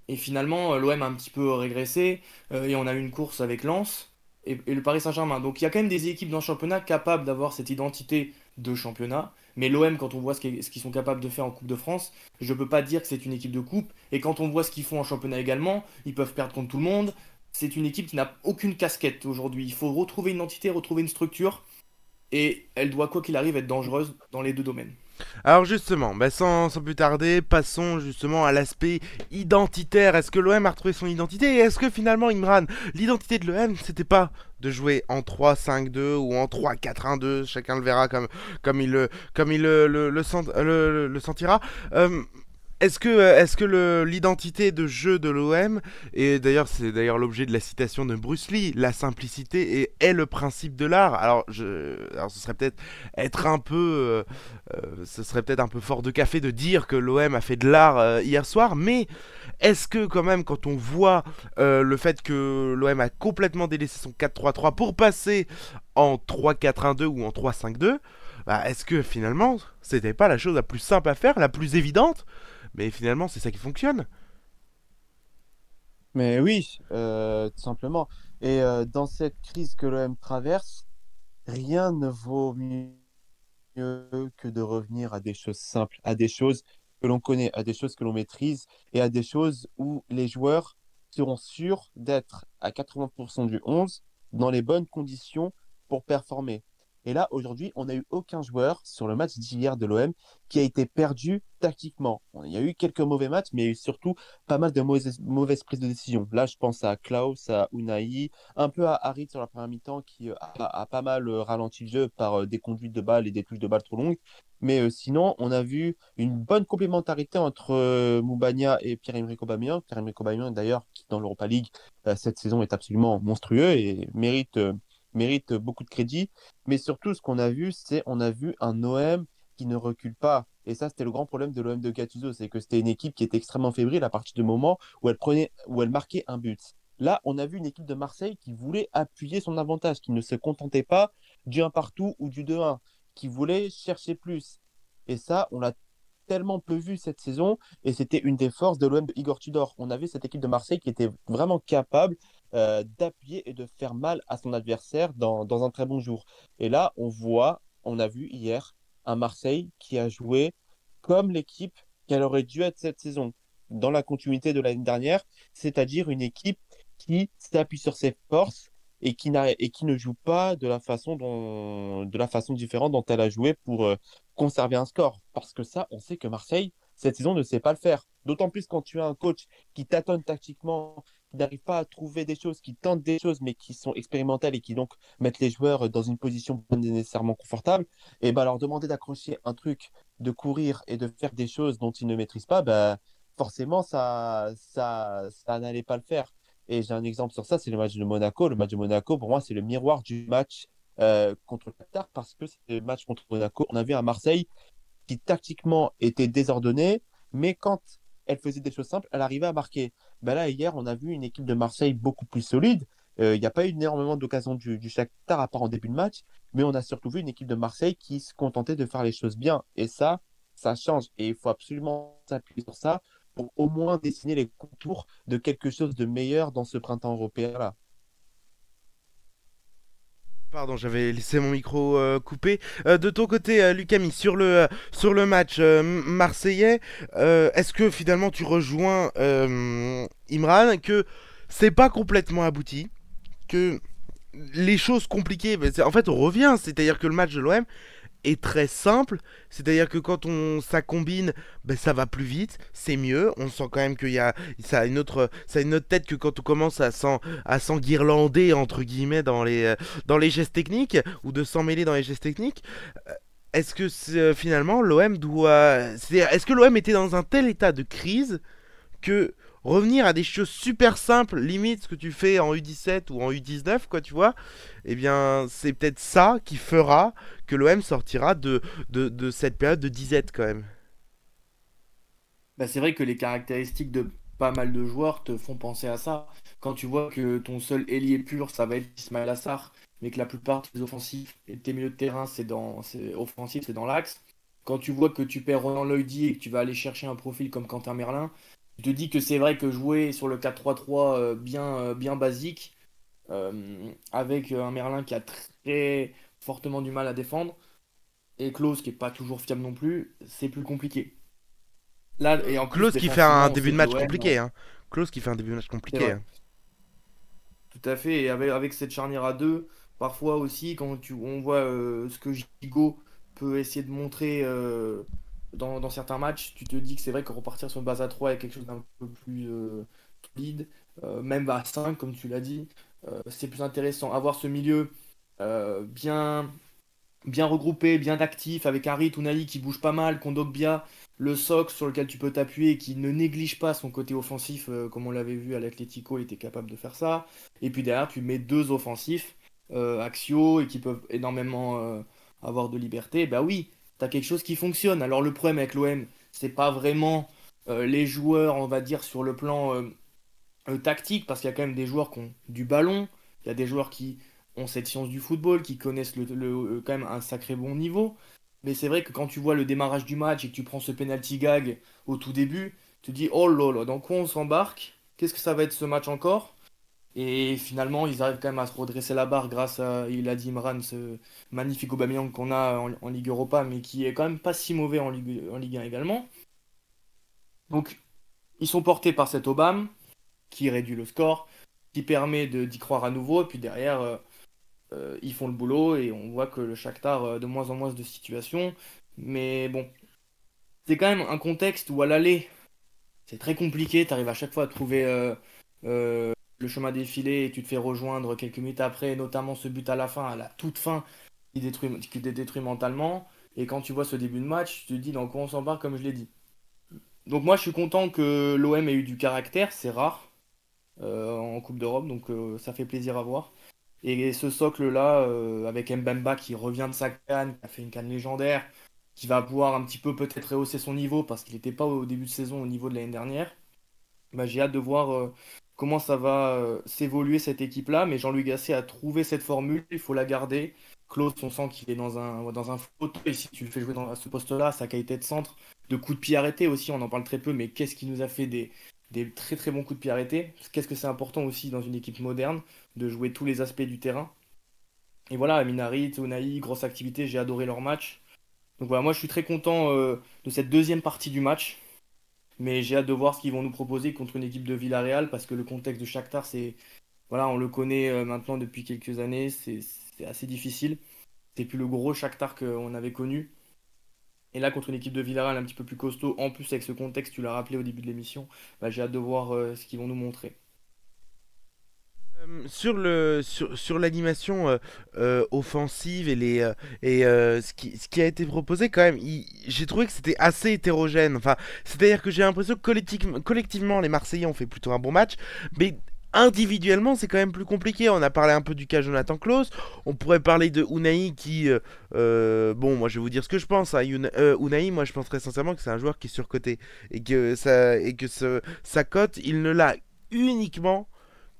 Et finalement, euh, l'OM a un petit peu régressé euh, et on a eu une course avec Lens et, le Paris Saint-Germain. Donc il y a quand même des équipes dans le championnat capables d'avoir cette identité de championnat. Mais l'OM, quand on voit ce qu'ils sont capables de faire en Coupe de France, je ne peux pas dire que c'est une équipe de coupe. Et quand on voit ce qu'ils font en championnat également, ils peuvent perdre contre tout le monde. C'est une équipe qui n'a aucune casquette aujourd'hui. Il faut retrouver une identité, retrouver une structure. Et elle doit, quoi qu'il arrive, être dangereuse dans les deux domaines. Alors justement, bah, sans, plus tarder, passons justement à l'aspect identitaire. Est-ce que l'OM a retrouvé son identité Et est-ce que finalement, Imran, l'identité de l'OM, c'était pas de jouer en 3-5-2 ou en 3-4-1-2, chacun le verra comme, comme il, le, sentira. Est-ce que, euh, est-ce que l'identité de jeu de l'OM, et d'ailleurs c'est d'ailleurs l'objet de la citation de Bruce Lee, la simplicité est, le principe de l'art. Alors, alors ce serait peut-être être un peu, euh, euh, ce serait peut-être un peu fort de café de dire que l'OM a fait de l'art hier soir, mais est-ce que quand même quand on voit le fait que l'OM a complètement délaissé son 4-3-3 pour passer en 3-4-1-2 ou en 3-5-2, bah, est-ce que finalement c'était pas la chose la plus simple à faire, la plus évidente? Mais finalement, c'est ça qui fonctionne. Mais oui, euh, tout simplement. Et euh, dans cette crise que l'OM traverse, rien ne vaut mieux que de revenir à des choses simples, à des choses que l'on connaît, à des choses que l'on maîtrise et à des choses où les joueurs seront sûrs d'être à 80% du 11 dans les bonnes conditions pour performer. Et là, aujourd'hui, on n'a eu aucun joueur sur le match d'hier de l'OM qui a été perdu tactiquement. Il y a eu quelques mauvais matchs, mais il y a eu surtout pas mal de mauvaises, prises de décision. Là, je pense à Klaus, à Unai, un peu à Harit sur la première mi-temps qui euh, a, pas mal euh, ralenti le jeu par euh, des conduites de balles et des touches de balles trop longues. Mais sinon, on a vu une bonne complémentarité entre Moubania et Pierre-Emerick Aubameyang. Pierre-Emerick Aubameyang, d'ailleurs, qui dans l'Europa League cette saison est absolument monstrueux et mérite mérite beaucoup de crédit. Mais surtout, ce qu'on a vu, c'est on a vu un OM qui ne recule pas. Et ça, c'était le grand problème de l'OM de Gattuso, c'est que c'était une équipe qui était extrêmement fébrile à partir du moment où elle prenait, où elle marquait un but. Là, on a vu une équipe de Marseille qui voulait appuyer son avantage, qui ne se contentait pas du 1 partout ou du 2-1, qui voulait chercher plus. Et ça, on l'a tellement peu vu cette saison, et c'était une des forces de l'OM de Igor Tudor. On avait cette équipe de Marseille qui était vraiment capable euh, d'appuyer et de faire mal à son adversaire dans, dans, un très bon jour. Et là, on voit, on a vu hier un Marseille qui a joué comme l'équipe qu'elle aurait dû être cette saison, dans la continuité de l'année dernière, c'est-à-dire une équipe qui s'appuie sur ses forces et qui, et qui ne joue pas de la façon dont, de la façon différente dont elle a joué pour euh, conserver un score. Parce que ça, on sait que Marseille, cette saison, ne sait pas le faire. D'autant plus quand tu as un coach qui tâtonne tactiquement, n'arrivent pas à trouver des choses, qui tentent des choses, mais qui sont expérimentales et qui donc mettent les joueurs dans une position nécessairement confortable, et ben leur demander d'accrocher un truc, de courir et de faire des choses dont ils ne maîtrisent pas, ben forcément ça, ça, ça n'allait pas le faire. Et j'ai un exemple sur ça, c'est le match de Monaco. Le match de Monaco, pour moi, c'est le miroir du match contre le Qatar parce que c'était le match contre Monaco. On avait un Marseille qui tactiquement était désordonné, mais quand elle faisait des choses simples, elle arrivait à marquer. Ben là, hier, on a vu une équipe de Marseille beaucoup plus solide. Il n'y a pas eu énormément d'occasions du, du Shakhtar à part en début de match, mais on a surtout vu une équipe de Marseille qui se contentait de faire les choses bien. Et ça, ça change. Et il faut absolument s'appuyer sur ça pour au moins dessiner les contours de quelque chose de meilleur dans ce printemps européen-là. Pardon, j'avais laissé mon micro euh, coupé. Euh, de ton côté, euh, Lucami, sur le, sur le match marseillais, est-ce que finalement tu rejoins Imran que c'est pas complètement abouti, que les choses compliquées, en fait on revient, c'est-à-dire que le match de l'OM est très simple, c'est-à-dire que quand on ça combine, ben, ça va plus vite, c'est mieux. On sent quand même qu'il y a ça a une autre ça une autre tête que quand on commence à s'en à s'enguirlander entre guillemets dans les euh, dans les gestes techniques ou de s'en mêler dans les gestes techniques. Euh, est-ce que euh, finalement l'OM doit est-ce que l'OM était dans un tel état de crise que revenir à des choses super simples, limite ce que tu fais en U17 ou en U19, quoi, tu vois, eh bien, c'est peut-être ça qui fera que l'OM sortira de, de, cette période de disette, quand même. Bah, c'est vrai que les caractéristiques de pas mal de joueurs te font penser à ça. Quand tu vois que ton seul ailier pur, ça va être Ismaël Assar, mais que la plupart de tes offensifs et milieux de terrain, c'est dans, offensif, c'est dans l'axe. Quand tu vois que tu perds Roland Lloydy et que tu vas aller chercher un profil comme Quentin Merlin, je te dis que c'est vrai que jouer sur le 4-3-3 euh, bien, euh, bien basique, euh, avec un Merlin qui a très fortement du mal à défendre, et Klaus qui est pas toujours fiable non plus, c'est plus compliqué. Là, et en Klaus qui fait un début de match compliqué. Hein. Klaus qui fait un début de match compliqué. Hein. Tout à fait, et avec, avec cette charnière à deux, parfois aussi, quand tu, on voit ce que Gigo peut essayer de montrer dans, certains matchs, tu te dis que c'est vrai que repartir sur une base à 3 est quelque chose d'un peu plus euh, solide, euh, même à 5, comme tu l'as dit, euh, c'est plus intéressant. Avoir ce milieu bien, bien regroupé, bien actif, avec Harry Tunali qui bouge pas mal, Kondogbia, le socle sur lequel tu peux t'appuyer et qui ne néglige pas son côté offensif, comme on l'avait vu à l'Atletico, il était capable de faire ça. Et puis derrière, tu mets deux offensifs, Axio, et qui peuvent énormément avoir de liberté. Bah oui, tu quelque chose qui fonctionne. Alors le problème avec l'OM, c'est pas vraiment euh, les joueurs, on va dire, sur le plan euh, euh, tactique, parce qu'il y a quand même des joueurs qui ont du ballon, il y a des joueurs qui ont cette science du football, qui connaissent quand même un sacré bon niveau. Mais c'est vrai que quand tu vois le démarrage du match et que tu prends ce penalty gag au tout début, tu dis oh là là, dans quoi on s'embarque? Qu'est-ce que ça va être ce match encore? Et finalement, ils arrivent quand même à se redresser la barre grâce à, il ce magnifique Aubameyang qu'on a en, Ligue Europa, mais qui est quand même pas si mauvais en Ligue, en Ligue 1 également. Donc, ils sont portés par cet Obama, qui réduit le score, qui permet d'y croire à nouveau, et puis derrière, euh, euh, ils font le boulot, et on voit que le Shakhtar a de moins en moins de situations. Mais bon, c'est quand même un contexte où à l'aller, c'est très compliqué, tu arrives à chaque fois à trouver... Euh, le chemin défilé et tu te fais rejoindre quelques minutes après, notamment ce but à la fin, à la toute fin, qui, détruit, te détruit mentalement. Et quand tu vois ce début de match, tu te dis dans quoi on s'embarque, comme je l'ai dit. Donc moi, je suis content que l'OM ait eu du caractère, c'est rare euh, en Coupe d'Europe, donc euh, ça fait plaisir à voir. Et ce socle-là, euh, avec Mbemba qui revient de sa canne, qui a fait une canne légendaire, qui va pouvoir un petit peu peut-être rehausser son niveau parce qu'il n'était pas au début de saison au niveau de l'année dernière. Bah, j'ai hâte de voir comment ça va euh, s'évoluer cette équipe-là. Mais Jean-Louis Gasset a trouvé cette formule, il faut la garder. Klaus, on sent qu'il est dans un, dans un. Si tu le fais jouer dans, à ce poste-là, sa qualité de centre, de coups de pied arrêtés aussi, on en parle très peu, mais qu'est-ce qui nous a fait des, des très très bons coups de pied arrêtés? Qu'est-ce que c'est important aussi dans une équipe moderne de jouer tous les aspects du terrain? Et voilà, Minari, Tonaï, grosse activité, j'ai adoré leur match. Donc voilà, moi je suis très content euh, de cette deuxième partie du match. Mais j'ai hâte de voir ce qu'ils vont nous proposer contre une équipe de Villarreal parce que le contexte de Shakhtar, c'est. Voilà, on le connaît euh, maintenant depuis quelques années, c'est assez difficile. C'est plus le gros Shakhtar qu'on avait connu. Et là, contre une équipe de Villarreal un petit peu plus costaud, en plus avec ce contexte, tu l'as rappelé au début de l'émission, bah, j'ai hâte de voir euh, ce qu'ils vont nous montrer. Euh, sur le sur, sur l'animation euh, euh, offensive et les et ce qui ce qui a été proposé quand même j'ai trouvé que c'était assez hétérogène enfin c'est à dire que j'ai l'impression que collectivement les Marseillais ont fait plutôt un bon match mais individuellement, c'est quand même plus compliqué. On a parlé un peu du cas Jonathan Klaus. On pourrait parler de Unai qui. Bon, moi, je vais vous dire ce que je pense. Hein. Unai, moi, je pense très sincèrement que c'est un joueur qui est surcoté. Et que, ça, et que sa cote, il ne l'a uniquement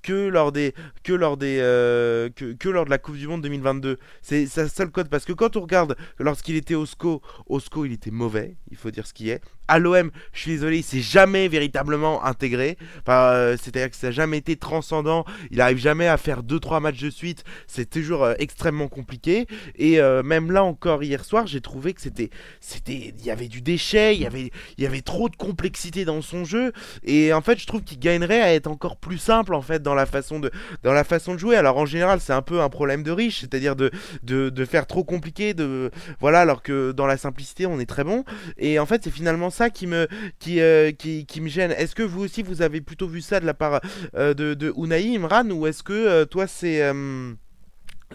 que lors des que lors des euh, que, lors de la Coupe du Monde 2022. C'est sa seule cote parce que quand on regarde lorsqu'il était au SCO, au SCO il était mauvais, il faut dire ce qui est. À l'OM, je suis désolé, il s'est jamais véritablement intégré. Euh, c'est-à-dire que ça n'a jamais été transcendant. Il arrive jamais à faire 2-3 matchs de suite. C'est toujours euh, extrêmement compliqué. Et même là encore hier soir, j'ai trouvé que c'était c'était il y avait du déchet, il y avait y avait trop de complexité dans son jeu. Et en fait, je trouve qu'il gagnerait à être encore plus simple en fait dans la façon de, dans la façon de jouer. Alors en général, c'est un peu un problème de riche, c'est-à-dire de, de, faire trop compliqué, de voilà, alors que dans la simplicité, on est très bon. Et en fait, c'est finalement qui me, qui, euh, qui, qui, me gêne. Est-ce que vous aussi, vous avez plutôt vu ça de la part euh, de, de Unai Imran, ou est-ce que euh, toi, c'est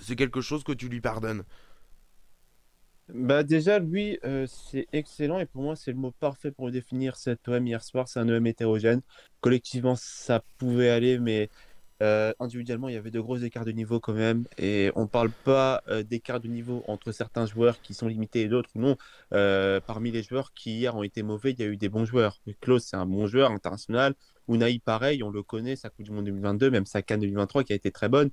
c'est quelque chose que tu lui pardonnes? Bah déjà, lui, c'est excellent et pour moi, c'est le mot parfait pour définir cet OM hier soir. C'est un OM hétérogène. Collectivement, ça pouvait aller, mais euh, individuellement, il y avait de gros écarts de niveau quand même. Et on ne parle pas euh, d'écart de niveau entre certains joueurs qui sont limités et d'autres non. Euh, parmi les joueurs qui hier ont été mauvais, il y a eu des bons joueurs. Klaus, c'est un bon joueur international. Unai, pareil, on le connaît, sa Coupe du Monde 2022, même sa Cannes 2023 qui a été très bonne.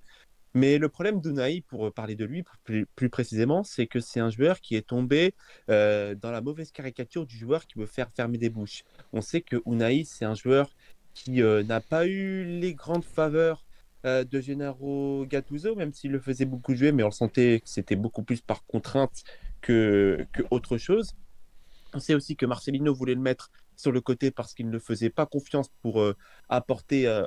Mais le problème d'Unai, pour parler de lui plus, plus précisément, c'est que c'est un joueur qui est tombé dans la mauvaise caricature du joueur qui veut faire fermer des bouches. On sait que Unai, c'est un joueur qui euh, n'a pas eu les grandes faveurs euh, de Gennaro Gattuso, même s'il le faisait beaucoup jouer, mais on sentait que c'était beaucoup plus par contrainte que, autre chose. On sait aussi que Marcelino voulait le mettre sur le côté parce qu'il ne faisait pas confiance pour euh, apporter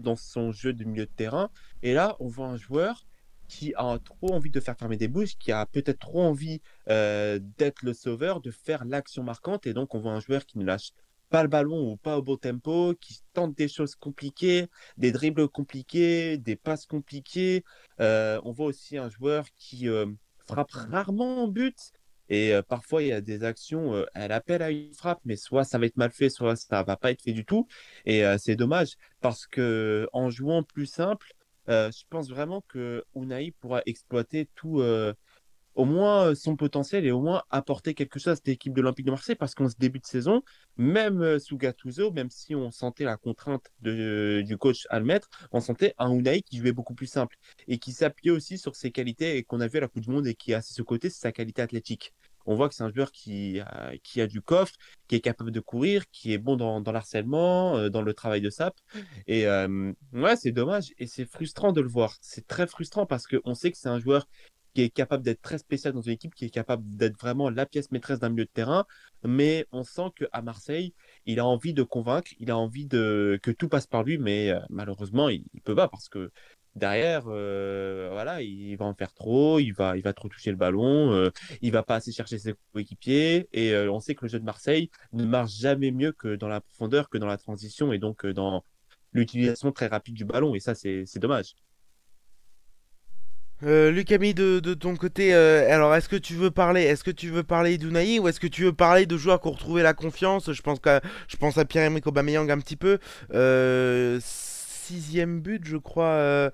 dans son jeu de milieu de terrain. Et là, on voit un joueur qui a trop envie de faire fermer des bouches, qui a peut-être trop envie d'être le sauveur, de faire l'action marquante. Et donc, on voit un joueur qui ne lâche pas le ballon ou pas au beau tempo, qui tente des choses compliquées, des dribbles compliqués, des passes compliquées. Euh, on voit aussi un joueur qui euh, frappe rarement en but. Et euh, parfois, il y a des actions, elle appelle à une frappe, mais soit ça va être mal fait, soit ça va pas être fait du tout. Et c'est dommage parce que en jouant plus simple, je pense vraiment que Unai pourra exploiter tout au moins euh, son potentiel et au moins apporter quelque chose à cette équipe de l'Olympique de Marseille parce qu'en ce début de saison, même euh, sous Gattuso, même si on sentait la contrainte de, du coach à le mettre, on sentait un Unai qui jouait beaucoup plus simple et qui s'appuyait aussi sur ses qualités et qu'on a vu à la Coupe du Monde et qui a ce côté, c'est sa qualité athlétique. On voit que c'est un joueur qui a, qui a du coffre, qui est capable de courir, qui est bon dans, dans l'harcèlement, euh, dans le travail de sap. Et ouais, c'est dommage et c'est frustrant de le voir. C'est très frustrant parce qu'on sait que c'est un joueur qui est capable d'être très spécial dans une équipe, qui est capable d'être vraiment la pièce maîtresse d'un milieu de terrain. Mais on sent qu'à Marseille, il a envie de convaincre, il a envie de que tout passe par lui, mais euh, malheureusement, il, ne peut pas parce que derrière, euh, voilà, il va en faire trop, il va, il va trop toucher le ballon, euh, il va pas assez chercher ses coéquipiers. Et on sait que le jeu de Marseille ne marche jamais mieux que dans la profondeur, que dans la transition et donc dans l'utilisation très rapide du ballon. Et ça, c'est dommage. Euh, Lucami, de, de, ton côté, euh, alors est-ce que tu veux parler, est-ce que tu veux parler d'Unai ou est-ce que tu veux parler de joueurs qui ont retrouvé la confiance? Je pense que je pense à Pierre-Emerick Aubameyang un petit peu. Euh, sixième but, je crois, euh,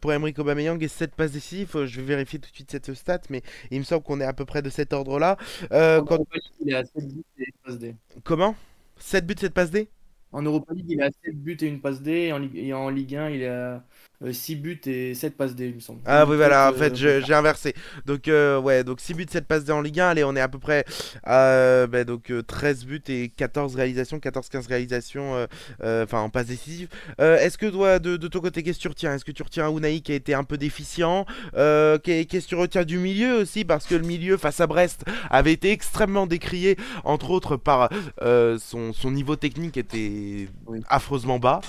pour Emerick Aubameyang et 7 passes décisives. Je vais vérifier tout de suite cette stat, mais il me semble qu'on est à peu près de cet ordre-là. Quand... Il est à 7 buts et D. Comment? 7 buts, 7 passes D? En Europa League, il a 7 buts et une passe D, et en, et en Ligue 1, il a 6 euh, buts et 7 passes D, il me semble. Ah oui, voilà, en fait, j'ai inversé. Donc, euh, ouais, donc 6 buts, 7 passes D en Ligue 1. Allez, on est à peu près à bah, donc, 13 buts et 14 réalisations, 14-15 réalisations, enfin, en passes décisives. Est-ce que, toi, de, ton côté, qu'est-ce que tu retiens? Est-ce que tu retiens Unai qui a été un peu déficient? Qu'est-ce que tu retiens du milieu aussi? Parce que le milieu face à Brest avait été extrêmement décrié, entre autres par son, son, niveau technique était affreusement bas.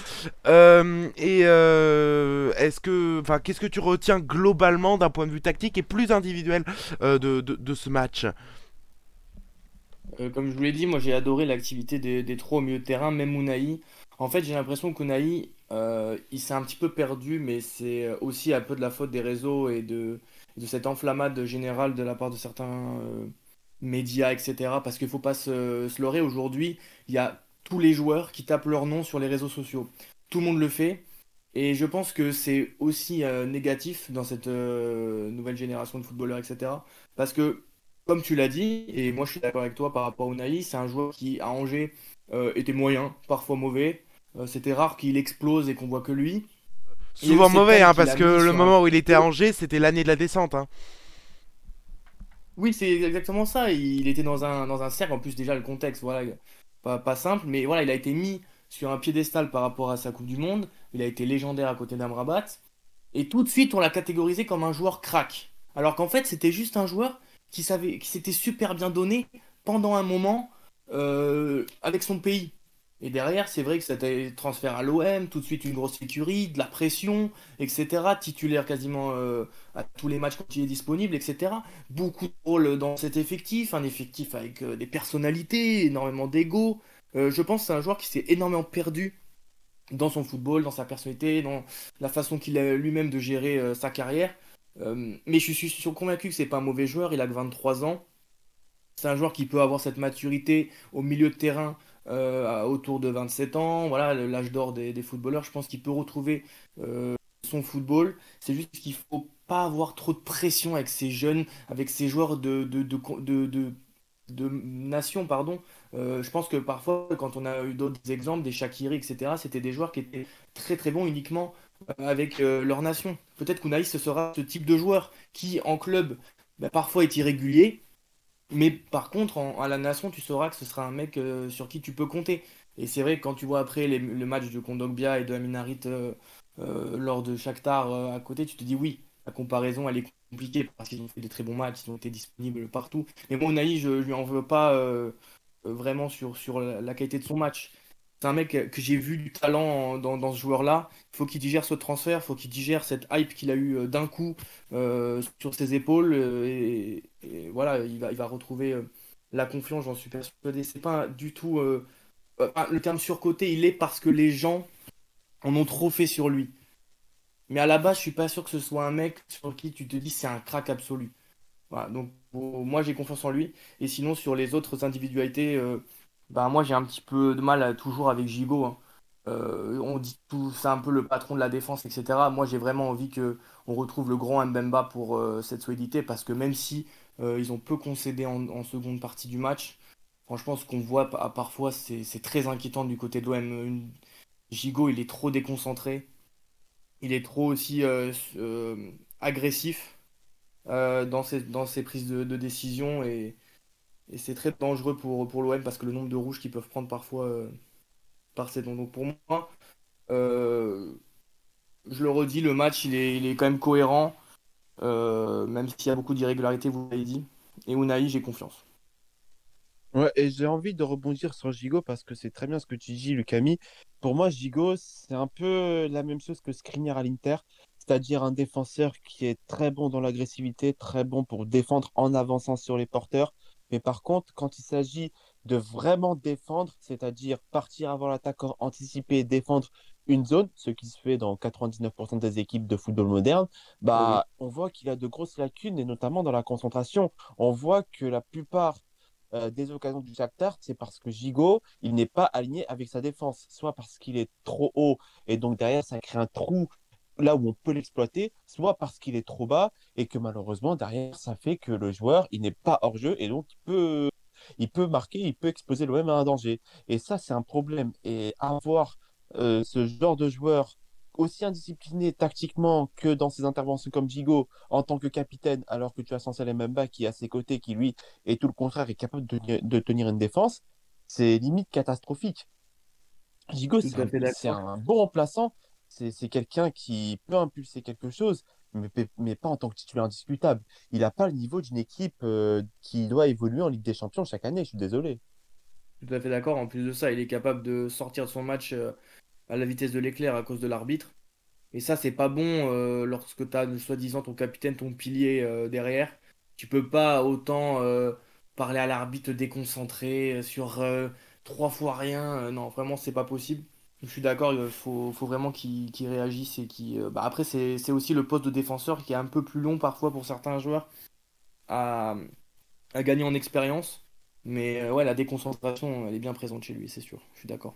et est-ce que, enfin, qu'est-ce que tu retiens globalement d'un point de vue tactique et plus individuel euh, de, ce match? Euh, Comme je vous l'ai dit, moi j'ai adoré l'activité des, des, trois au milieu de terrain, même Unai. En fait, j'ai l'impression qu'Unai, euh, il s'est un petit peu perdu, mais c'est aussi un peu de la faute des réseaux et de, de cette enflammade générale de la part de certains médias, etc. Parce qu'il ne faut pas se, se leurrer. Aujourd'hui, il y a tous les joueurs qui tapent leur nom sur les réseaux sociaux. Tout le monde le fait. Et je pense que c'est aussi euh, négatif dans cette euh, nouvelle génération de footballeurs, etc. Parce que, comme tu l'as dit, et moi je suis d'accord avec toi par rapport à Unai, c'est un joueur qui, à Angers, euh, était moyen, parfois mauvais. C'était rare qu'il explose et qu'on voit que lui. Souvent mauvais, hein, parce que le moment où il était à Angers, c'était l'année de la descente. Hein. Oui, c'est exactement ça. Il était dans un, dans un cercle, en plus déjà le contexte, voilà, pas, pas simple, mais voilà, il a été mis sur un piédestal par rapport à sa Coupe du Monde. Il a été légendaire à côté d'Amrabat. Et tout de suite, on l'a catégorisé comme un joueur crack. Alors qu'en fait, c'était juste un joueur qui savait, qui s'était super bien donné pendant un moment euh, avec son pays. Et derrière, c'est vrai que c'était transfert à l'OM, tout de suite une grosse écurie, de la pression, etc. Titulaire quasiment euh, à tous les matchs quand il est disponible, etc. Beaucoup de rôles dans cet effectif, un effectif avec euh, des personnalités, énormément d'ego. Je pense que c'est un joueur qui s'est énormément perdu dans son football, dans sa personnalité, dans la façon qu'il a lui-même de gérer euh, sa carrière. Euh, mais je suis, convaincu que c'est pas un mauvais joueur, il a que 23 ans. C'est un joueur qui peut avoir cette maturité au milieu de terrain autour de 27 ans, voilà l'âge d'or des, footballeurs. Je pense qu'il peut retrouver son football. C'est juste qu'il faut pas avoir trop de pression avec ces jeunes, avec ces joueurs de, de, de nation, pardon. Euh, je pense que parfois, quand on a eu d'autres exemples, des Shakiri, etc., c'était des joueurs qui étaient très très bons uniquement euh, avec euh, leur nation. Peut-être qu'Ounaïs, ce sera ce type de joueur qui, en club, bah, parfois est irrégulier, mais par contre, à la nation, tu sauras que ce sera un mec sur qui tu peux compter. Et c'est vrai que quand tu vois après le match de Kondogbia et de Aminarit lors de Shakhtar à côté, tu te dis oui, la comparaison elle est compliquée parce qu'ils ont fait des très bons matchs, ils ont été disponibles partout. Mais moi, Ounaïs, je, je lui en veux pas euh, vraiment sur, sur la, qualité de son match. C'est un mec que j'ai vu du talent dans, ce joueur-là. Il faut qu'il digère ce transfert, il faut qu'il digère cette hype qu'il a eu euh, d'un coup euh, sur ses épaules. Et, voilà, il va, il va retrouver la confiance, j'en suis persuadé. C'est pas du tout. le terme surcoté, il est parce que les gens en ont trop fait sur lui. Mais à la base, je suis pas sûr que ce soit un mec sur qui tu te dis c'est un crack absolu donc moi j'ai confiance en lui. Et sinon sur les autres individualités, euh, bah, moi j'ai un petit peu de mal toujours avec Gigot. Hein. Euh, on dit tout, c'est un peu le patron de la défense, etc. Moi j'ai vraiment envie que on retrouve le grand Mbemba pour euh, cette solidité parce que même si ils ont peu concédé en, seconde partie du match, franchement ce qu'on voit parfois c'est très inquiétant du côté de l'OM. Gigot il est trop déconcentré, il est trop aussi agressif euh, dans, ses, dans ses prises de, décision et, c'est très dangereux pour, pour l'OM parce que le nombre de rouges qu'ils peuvent prendre parfois euh, par ces Donc pour moi, euh, je le redis, le match il est, il est quand même cohérent, même s'il y a beaucoup d'irrégularités, vous l'avez dit. Et Unai, j'ai confiance. Ouais, et j'ai envie de rebondir sur Gigot parce que c'est très bien ce que tu dis, Lucami. Pour moi, Gigot, c'est un peu la même chose que Skriniar à l'Inter c'est-à-dire un défenseur qui est très bon dans l'agressivité, très bon pour défendre en avançant sur les porteurs. Mais par contre, quand il s'agit de vraiment défendre, c'est-à-dire partir avant l'attaque, anticiper défendre une zone, ce qui se fait dans 99% des équipes de football moderne, bah, on voit qu'il a de grosses lacunes, et notamment dans la concentration. On voit que la plupart euh, des occasions du Shakhtar, c'est parce que Gigot, il n'est pas aligné avec sa défense, soit parce qu'il est trop haut, et donc derrière, ça crée un trou là où on peut l'exploiter, soit parce qu'il est trop bas et que malheureusement derrière ça fait que le joueur il n'est pas hors jeu et donc il peut, il peut marquer, il peut exposer l'OM à un danger. Et ça c'est un problème. Et avoir euh, ce genre de joueur aussi indiscipliné tactiquement que dans ses interventions comme Gigot en tant que capitaine, alors que tu as Sansel Mbemba qui est à ses côtés, qui lui est tout le contraire, est capable de, tenir une défense, c'est limite catastrophique. Gigot, c'est un, un, bon remplaçant, c'est quelqu'un qui peut impulser quelque chose, mais, mais, pas en tant que titulaire indiscutable. Il n'a pas le niveau d'une équipe euh, qui doit évoluer en Ligue des Champions chaque année, je suis désolé. Tout à fait d'accord. En plus de ça, il est capable de sortir de son match euh, à la vitesse de l'éclair à cause de l'arbitre. Et ça, c'est pas bon euh, lorsque tu as soi-disant ton capitaine, ton pilier derrière. Tu peux pas autant parler à l'arbitre déconcentré sur trois fois rien. non, vraiment, c'est pas possible. Je suis d'accord, il faut, vraiment qu'ils réagissent et qui. Euh, bah après, c'est aussi le poste de défenseur qui est un peu plus long parfois pour certains joueurs à, gagner en expérience. Mais euh, ouais, la déconcentration, elle est bien présente chez lui, c'est sûr. Je suis d'accord.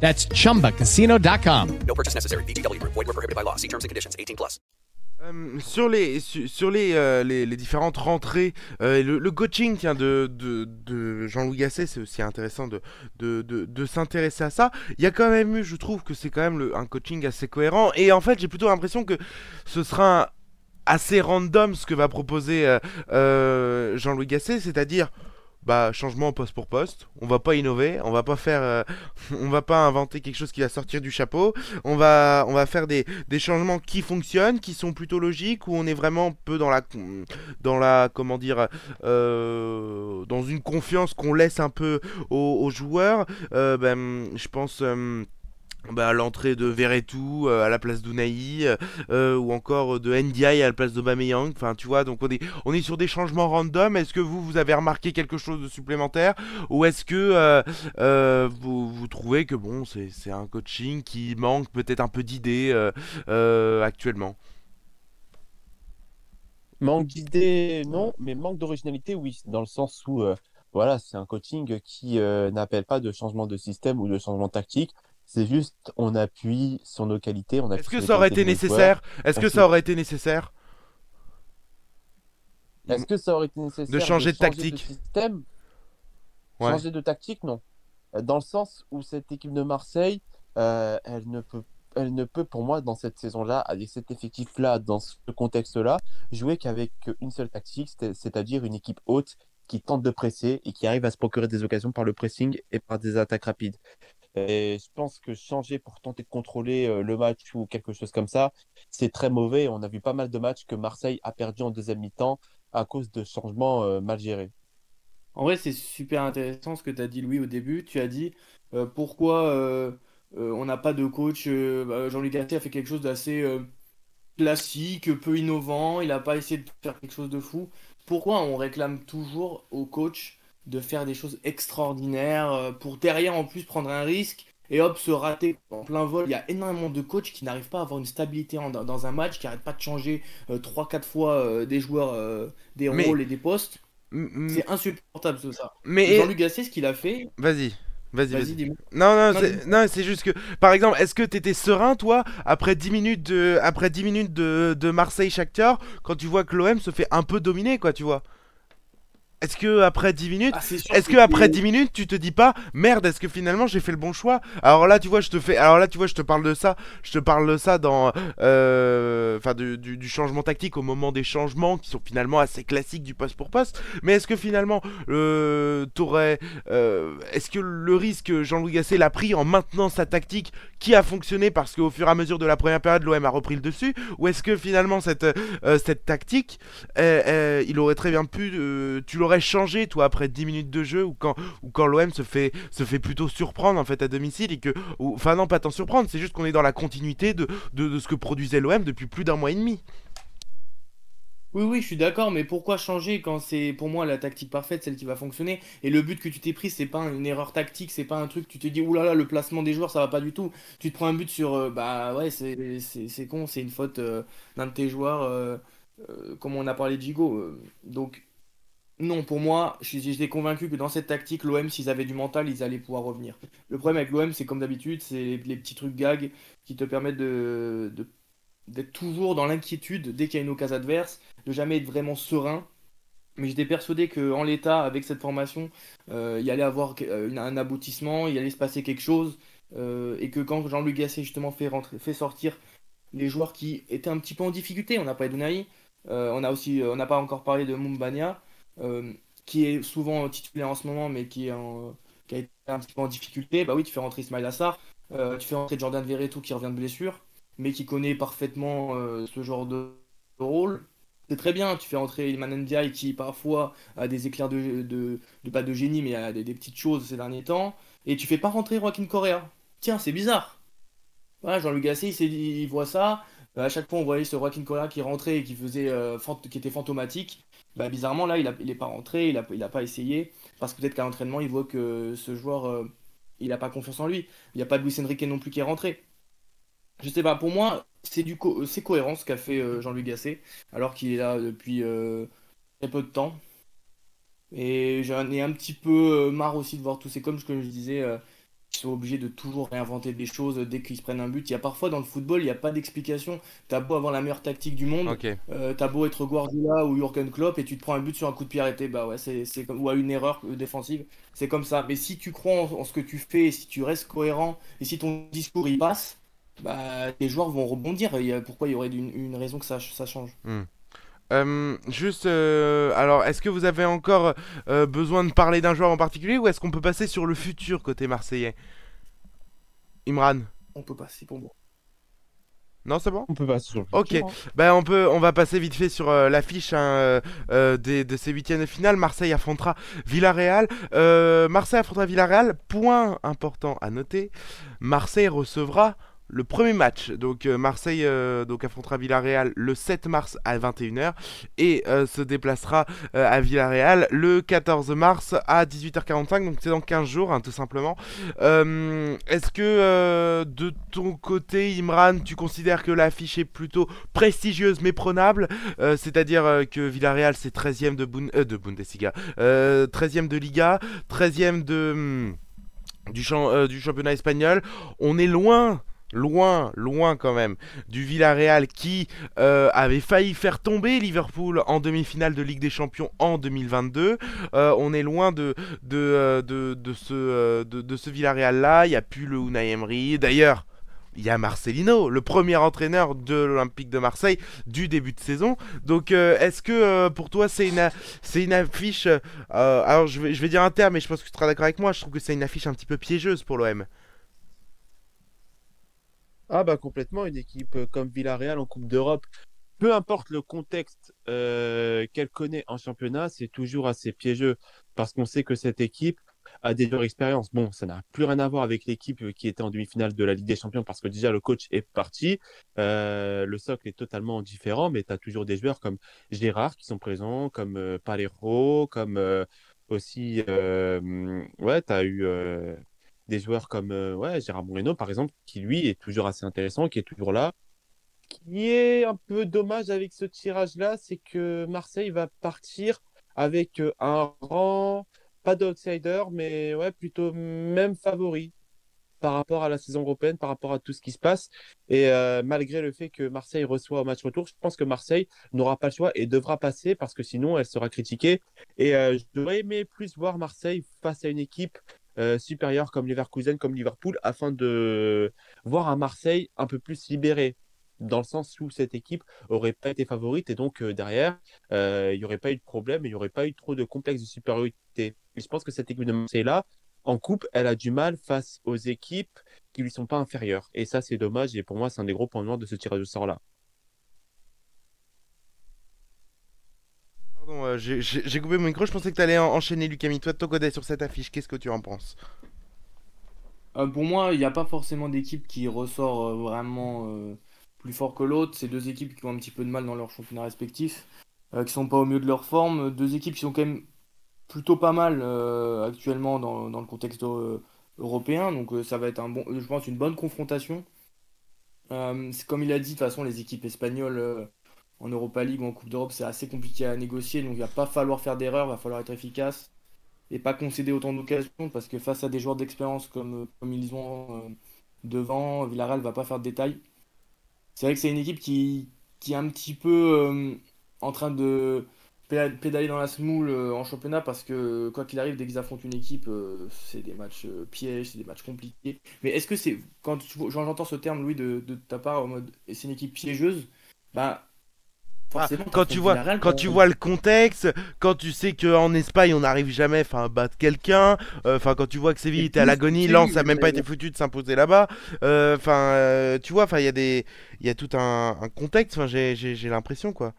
That's chumbacasino.com. No purchase necessary. BGW. Void were prohibited by law. See terms and conditions. 18 plus. Euh, sur les su- sur les, euh, les, les différentes rentrées, euh, le, le coaching tiens, de, de, de Jean-Louis Gasset, c'est aussi intéressant de, de, de, de s'intéresser à ça. Il y a quand même eu, je trouve que c'est quand même le, un coaching assez cohérent. Et en fait, j'ai plutôt l'impression que ce sera un- assez random ce que va proposer euh, euh, Jean-Louis Gasset, c'est-à-dire bah changement poste pour poste. On va pas innover, on va pas faire, euh, [LAUGHS] on va pas inventer quelque chose qui va sortir du chapeau. On va, on va faire des, changements qui fonctionnent, qui sont plutôt logiques, où on est vraiment peu dans la, dans la, comment dire, euh, dans une confiance qu'on laisse un peu aux, aux joueurs. Euh, ben, je pense. Euh, bah, l'entrée de Verretou euh, à la place d'Unai euh, ou encore de Ndiaye à la place d'Aubameyang. Enfin tu vois donc on est sur des changements random. Est-ce que vous vous avez remarqué quelque chose de supplémentaire? Ou est-ce que euh, euh, vous, trouvez que bon c'est un coaching qui manque peut-être un peu d'idées euh, euh, actuellement? Manque d'idées, non, mais manque d'originalité, oui, dans le sens où, euh, voilà, c'est un coaching qui euh, n'appelle pas de changement de système ou de changement tactique. C'est juste, on appuie sur nos qualités. On est-ce que ça aurait été de nécessaire? Est-ce que ça aurait été nécessaire? Est-ce que ça aurait été nécessaire de changer de tactique système? Ouais. Changer de tactique, non. Dans le sens où cette équipe de Marseille, euh, elle ne peut, elle ne peut pour moi dans cette saison-là, avec cet effectif-là, dans ce contexte-là, jouer qu'avec une seule tactique, c'est- c'est-à-dire une équipe haute qui tente de presser et qui arrive à se procurer des occasions par le pressing et par des attaques rapides. Et je pense que changer pour tenter de contrôler euh, le match ou quelque chose comme ça, c'est très mauvais. On a vu pas mal de matchs que Marseille a perdu en deuxième mi-temps à cause de changements euh, mal gérés. En vrai, c'est super intéressant ce que tu as dit, Louis, au début. Tu as dit euh, pourquoi on n'a pas de coach. bah, Jean-Luc Gasset a fait quelque chose d'assez classique, peu innovant. Il n'a pas essayé de faire quelque chose de fou. Pourquoi on réclame toujours au coach de faire des choses extraordinaires euh, pour derrière en plus prendre un risque et hop se rater en plein vol Il y a énormément de coachs qui n'arrivent pas à avoir une stabilité en- dans un match, qui n'arrêtent pas de changer 3-4 fois euh, des joueurs, euh, des Mais- rôles et des postes. Mm, C'est insupportable tout ça. Mais- Jean-Luc Gasset, ce qu'il a fait. Vas-y. Vas-y, Vas-y. Non, non, Non, c'est, non, c'est juste que, par exemple, est-ce que t'étais serein, toi, après 10 minutes de, après 10 minutes de, de Marseille-Shakhtar, quand tu vois que l'OM se fait un peu dominer, quoi, tu vois? Est-ce que après 10 minutes, Ah, est-ce que que- après 10 minutes, tu te dis pas merde, est-ce que finalement j'ai fait le bon choix? Alors là, tu vois, je te fais, alors là, tu vois, je te parle de ça, je te parle de ça dans, euh, enfin, du, du- du changement tactique au moment des changements qui sont finalement assez classiques du poste pour poste. Mais est-ce que finalement, euh, t'aurais, euh, est-ce que le risque Jean-Louis Gasset l'a pris en maintenant sa tactique qui a fonctionné parce qu'au fur et à mesure de la première période, l'OM a repris le dessus, ou est-ce que finalement cette, euh, cette tactique, euh, euh, il aurait très bien pu, euh, tu l'aurais changé toi après 10 minutes de jeu ou quand, ou quand l'OM se fait, se fait plutôt surprendre en fait à domicile et que, enfin non pas tant surprendre, c'est juste qu'on est dans la continuité de, de, de ce que produisait l'OM depuis plus d'un mois et demi. Oui, oui, je suis d'accord, mais pourquoi changer quand c'est pour moi la tactique parfaite, celle qui va fonctionner? Et le but que tu t'es pris, c'est pas une erreur tactique, c'est pas un truc, tu te dis, oulala, le placement des joueurs, ça va pas du tout. Tu te prends un but sur, euh, bah ouais, c'est c'est- con, c'est une faute euh, d'un de tes joueurs, euh, comme on a parlé de Gigot. euh. donc, non, pour moi, j'étais convaincu que dans cette tactique, l'OM, s'ils avaient du mental, ils allaient pouvoir revenir. Le problème avec l'OM, c'est comme d'habitude, c'est les, petits trucs gags qui te permettent de- d'être toujours dans l'inquiétude dès qu'il y a une occasion adverse, de jamais être vraiment serein. Mais j'étais persuadé qu'en l'état, avec cette formation, euh, il y allait avoir euh, un aboutissement, il allait se passer quelque chose, euh, et que quand Jean-Luc Gasset justement fait, rentrer, fait sortir les joueurs qui étaient un petit peu en difficulté. On n'a pas Edounaï, on a aussi, on n'a pas encore parlé de Mumbania, qui est souvent titulaire en ce moment, mais qui, est qui a été un petit peu en difficulté. Bah oui, tu fais rentrer Ismail Assar, tu fais rentrer Jordan Verretou qui revient de blessure, mais qui connaît parfaitement ce genre de rôle c'est très bien, tu fais entrer Ilman Ndiaye qui parfois a des éclairs de, pas de génie mais a des, petites choses ces derniers temps, et tu fais pas rentrer Joaquin Correa. Tiens, c'est bizarre. Jean-Luc Gasset, il, voit ça, euh, à chaque fois on voyait ce Joaquin Correa qui rentrait et qui faisait euh, qui était fantomatique. Bah, bizarrement là, il, a, il est pas rentré, il a, il a pas essayé, parce que peut-être qu'à l'entraînement il voit que ce joueur, euh, il a pas confiance en lui. Il n'y a pas de Luis Enrique non plus qui est rentré. Je sais pas, pour moi, c'est du c'est cohérent ce qu'a fait euh, Jean-Luc Gasset, alors qu'il est là depuis euh, très peu de temps. Et j'en ai un petit peu euh, marre aussi de voir tous ces comme que je disais, qui sont obligés de toujours réinventer des choses dès qu'ils se prennent un but. Il y a parfois dans le football, il n'y a pas d'explication. T'as beau avoir la meilleure tactique du monde, t'as beau être Guardiola ou Jurgen Klopp et tu te prends un but sur un coup de pied arrêté, bah ouais, c'est, ou à une erreur défensive, c'est comme ça. Mais si tu crois en, ce que tu fais, si tu restes cohérent et si ton discours il passe, bah, les joueurs vont rebondir. pourquoi il y aurait une, raison que ça, ça change? Hmm. euh, juste, euh, alors, est-ce que vous avez encore euh, besoin de parler d'un joueur en particulier ou est-ce qu'on peut passer sur le futur côté marseillais? Imran On peut passer pour moi. Non, c'est bon? On peut passer sur le futur. Ok, ben, on, peut, on va passer vite fait sur l'affiche hein, de ces huitièmes de finale. Marseille affrontera Villarreal. Marseille affrontera Villarreal. Point important à noter Marseille recevra le premier match. Donc euh, Marseille euh, donc affrontera Villarreal le 7 mars à 21h et euh, se déplacera à Villarreal le 14 mars à 18h45. Donc c'est dans 15 jours hein, tout simplement. Est-ce que de ton côté Imran tu considères que l'affiche est plutôt prestigieuse mais prenable? C'est-à-dire que Villarreal c'est 13ème de, de Bundesliga, 13ème de Liga, 13ème de... Hmm, du championnat espagnol, on est loin loin, loin quand même, du Villarreal qui euh, avait failli faire tomber Liverpool en demi-finale de Ligue des Champions en 2022. Euh, on est loin de, de, euh, de, ce, de, ce Villarreal-là. Il n'y a plus le Unai Emery. D'ailleurs, il y a Marcelino, le premier entraîneur de l'Olympique de Marseille du début de saison. Donc, est-ce que pour toi, c'est une, une affiche. alors, je vais, je vais dire un terme, mais je pense que tu seras d'accord avec moi. Je trouve que c'est une affiche un petit peu piégeuse pour l'OM. Ah bah complètement, une équipe euh, comme Villarreal en Coupe d'Europe, peu importe le contexte euh, qu'elle connaît en championnat, c'est toujours assez piégeux parce qu'on sait que cette équipe a des joueurs d'expérience. Bon, ça n'a plus rien à voir avec l'équipe euh, qui était en demi-finale de la Ligue des Champions parce que déjà le coach est parti, le socle est totalement différent, mais tu as toujours des joueurs comme Gérard qui sont présents, comme euh, comme aussi, ouais, tu as eu des joueurs comme euh, ouais, Gérard Moreno, par exemple, qui lui est toujours assez intéressant, qui est toujours là. Qui est un peu dommage avec ce tirage-là, c'est que Marseille va partir avec euh, un rang, pas d'outsider, mais ouais, plutôt même favori par rapport à la saison européenne, par rapport à tout ce qui se passe. Et euh, malgré le fait que Marseille reçoit au match retour, je pense que Marseille n'aura pas le choix et devra passer parce que sinon elle sera critiquée. Et je devrais aimer plus voir Marseille face à une équipe euh, supérieurs comme Leverkusen, comme Liverpool, afin de voir un Marseille un peu plus libéré, dans le sens où cette équipe aurait pas été favorite et donc euh, derrière, euh, il n'y aurait pas eu de problème il n'y aurait pas eu trop de complexe de supériorité. Je pense que cette équipe de Marseille-là, en coupe, elle a du mal face aux équipes qui lui sont pas inférieures. Et ça, c'est dommage. Et pour moi, c'est un des gros points noirs de ce tirage de sort-là. Euh, j'ai coupé mon micro, je pensais que tu allais enchaîner Lucami. Toi de ton côté sur cette affiche, qu'est-ce que tu en penses? Euh, Pour moi, il n'y a pas forcément d'équipe qui ressort euh, vraiment plus fort que l'autre. C'est deux équipes qui ont un petit peu de mal dans leur championnat respectif, qui sont pas au mieux de leur forme. Deux équipes qui sont quand même plutôt pas mal actuellement dans, le contexte européen. Donc ça va être un bon, je pense une bonne confrontation. comme il a dit, de toute façon, les équipes espagnoles en Europa League ou en Coupe d'Europe, c'est assez compliqué à négocier. Donc il va pas falloir faire d'erreurs, il va falloir être efficace et pas concéder autant d'occasions parce que face à des joueurs d'expérience comme, ils ont euh, devant, Villarreal va pas faire de détails. C'est vrai que c'est une équipe qui, est un petit peu euh, en train de, péda- pédaler dans la semoule euh, en championnat parce que quoi qu'il arrive, dès qu'ils affrontent une équipe, c'est des matchs pièges, c'est des matchs compliqués. Mais est-ce que c'est quand j'entends ce terme, Louis, de, ta part en mode c'est une équipe piégeuse, bah Ah, quand tu vois Villarreal, quand tu vois le contexte quand tu sais qu'en Espagne on n'arrive jamais enfin à battre quelqu'un euh, enfin quand tu vois que Séville était à l'agonie Lens a même pas été foutu de s'imposer là-bas Euh, enfin euh, tu vois enfin il y a des il y a tout un, un contexte enfin j'ai j'ai j'ai l'impression quoi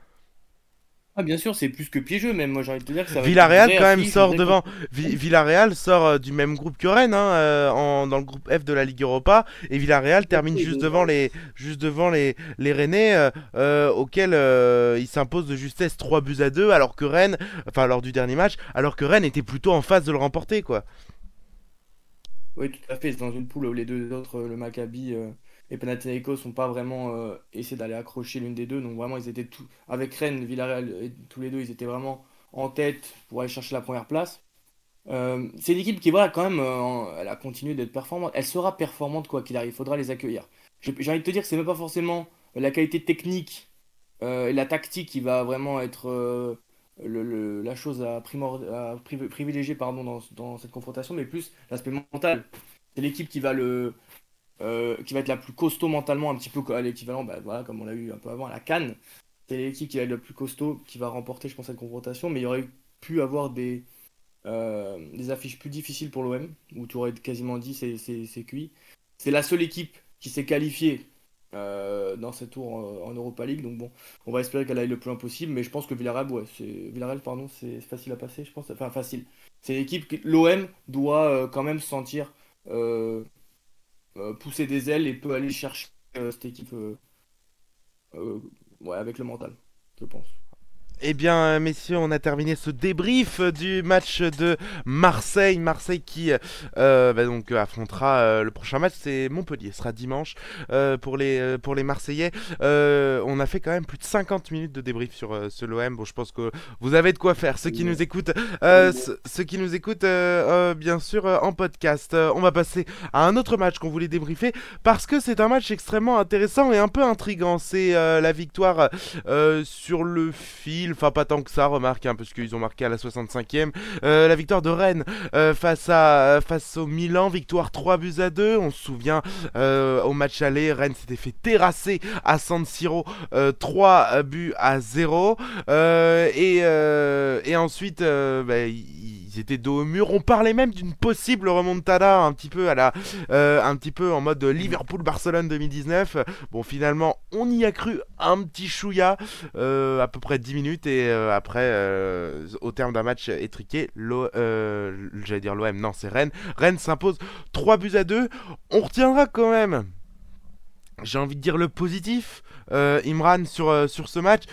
Ah bien sûr, c'est plus que piégeux même. Moi j'ai envie de te dire que ça va Villarreal quand même sort devant. Vi- Villarreal sort euh, du même groupe que Rennes hein, euh, en, dans le groupe F de la Ligue Europa et Villarreal termine Oui, juste devant les juste devant les les Rennais euh, auxquels ils s'imposent de justesse 3 buts à 2 alors que Rennes enfin lors du dernier match alors que Rennes était plutôt en phase de le remporter quoi. Oui, tout à fait. C'est dans une poule où les deux autres, le Maccabi et Panathinaikos, n'ont pas vraiment euh, essayé d'aller accrocher l'une des deux. Donc vraiment, ils étaient tout avec Rennes, Villarreal, et tous les deux, ils étaient vraiment en tête pour aller chercher la première place. Euh, c'est une équipe qui, voilà, quand même, euh, elle a continué d'être performante. Elle sera performante quoi qu'il arrive. Il faudra les accueillir. J'ai envie de te dire que c'est même pas forcément la qualité technique euh, et la tactique qui va vraiment être la chose à, privilégier pardon, dans cette confrontation, mais plus l'aspect mental. C'est l'équipe qui va le euh, qui va être la plus costaud mentalement, un petit peu à l'équivalent, bah, voilà, comme on l'a eu un peu avant à la Cannes. C'est l'équipe qui va être la plus costaud, qui va remporter, je pense, cette confrontation. Mais il y aurait pu avoir des, euh, des affiches plus difficiles pour l'OM, où tu aurais quasiment dit c'est cuit. C'est la seule équipe qui s'est qualifiée euh, dans ce tour en, Europa League. Donc bon, on va espérer qu'elle aille le plus loin possible. Mais je pense que Villarreal, ouais, Villarreal, pardon, c'est facile à passer, je pense. Enfin, facile. C'est l'équipe que l'OM doit quand même se sentir pousser des ailes et peut aller chercher euh, cette équipe euh, euh, ouais, avec le mental, je pense. Eh bien, messieurs, on a terminé ce débrief du match de Marseille. Marseille qui euh, bah donc euh, affrontera euh, le prochain match, c'est Montpellier, ce sera dimanche euh, pour les pour les Marseillais. On a fait quand même plus de 50 minutes de débrief sur ce l'OM. Bon, je pense que vous avez de quoi faire. Ceux qui nous écoutent, ce- ceux qui nous écoutent, bien sûr, en podcast. On va passer à un autre match qu'on voulait débriefer parce que c'est un match extrêmement intéressant et un peu intrigant. C'est la victoire sur le fil, enfin pas tant que ça, remarque, hein, parce qu'ils ont marqué à la 65e. Euh, la victoire de Rennes euh, face, à, face au Milan, victoire 3 buts à 2. On se souvient euh, au match aller, Rennes s'était fait terrasser à San Siro euh, 3 buts à 0. Euh, et, euh, ensuite, euh, bah, ils étaient dos au mur. On parlait même d'une possible remontada un petit peu à la, euh, un petit peu en mode Liverpool-Barcelone 2019. Bon, finalement, on y a cru un petit chouïa, euh, à peu près 10 minutes, et euh, après, euh, au terme d'un match étriqué, euh, j'allais dire l'OM, non, c'est Rennes. Rennes s'impose 3 buts à 2. On retiendra quand même j'ai envie de dire le positif, euh, Imran, sur, sur ce match.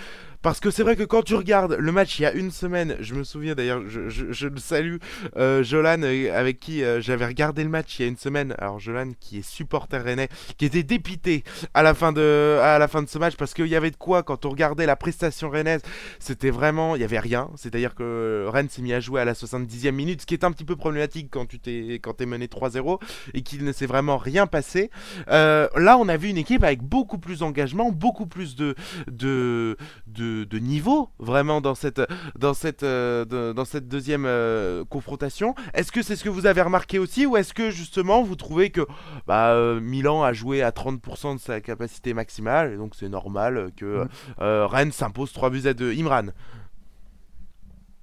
Parce que c'est vrai que quand tu regardes le match il y a une semaine, je me souviens d'ailleurs, je, je, je le salue, euh, Jolan, euh, avec qui euh, j'avais regardé le match il y a une semaine. Alors Jolan, qui est supporter rennais, qui était dépité à la fin de, à la fin de ce match parce qu'il y avait de quoi quand on regardait la prestation rennaise. C'était vraiment, il y avait rien. C'est-à-dire que Rennes s'est mis à jouer à la 70e minute, ce qui est un petit peu problématique quand tu t'es, quand t'es mené 3-0 et qu'il ne s'est vraiment rien passé. Euh, là, on a vu une équipe avec beaucoup plus d'engagement, beaucoup plus de, de, de, de niveau vraiment dans cette, dans cette, euh, de- dans cette deuxième euh, confrontation. Est-ce que c'est ce que vous avez remarqué aussi ou est-ce que justement vous trouvez que bah, euh, Milan a joué à 30% de sa capacité maximale et donc c'est normal que euh, Rennes s'impose 3 buts à 2 Imran.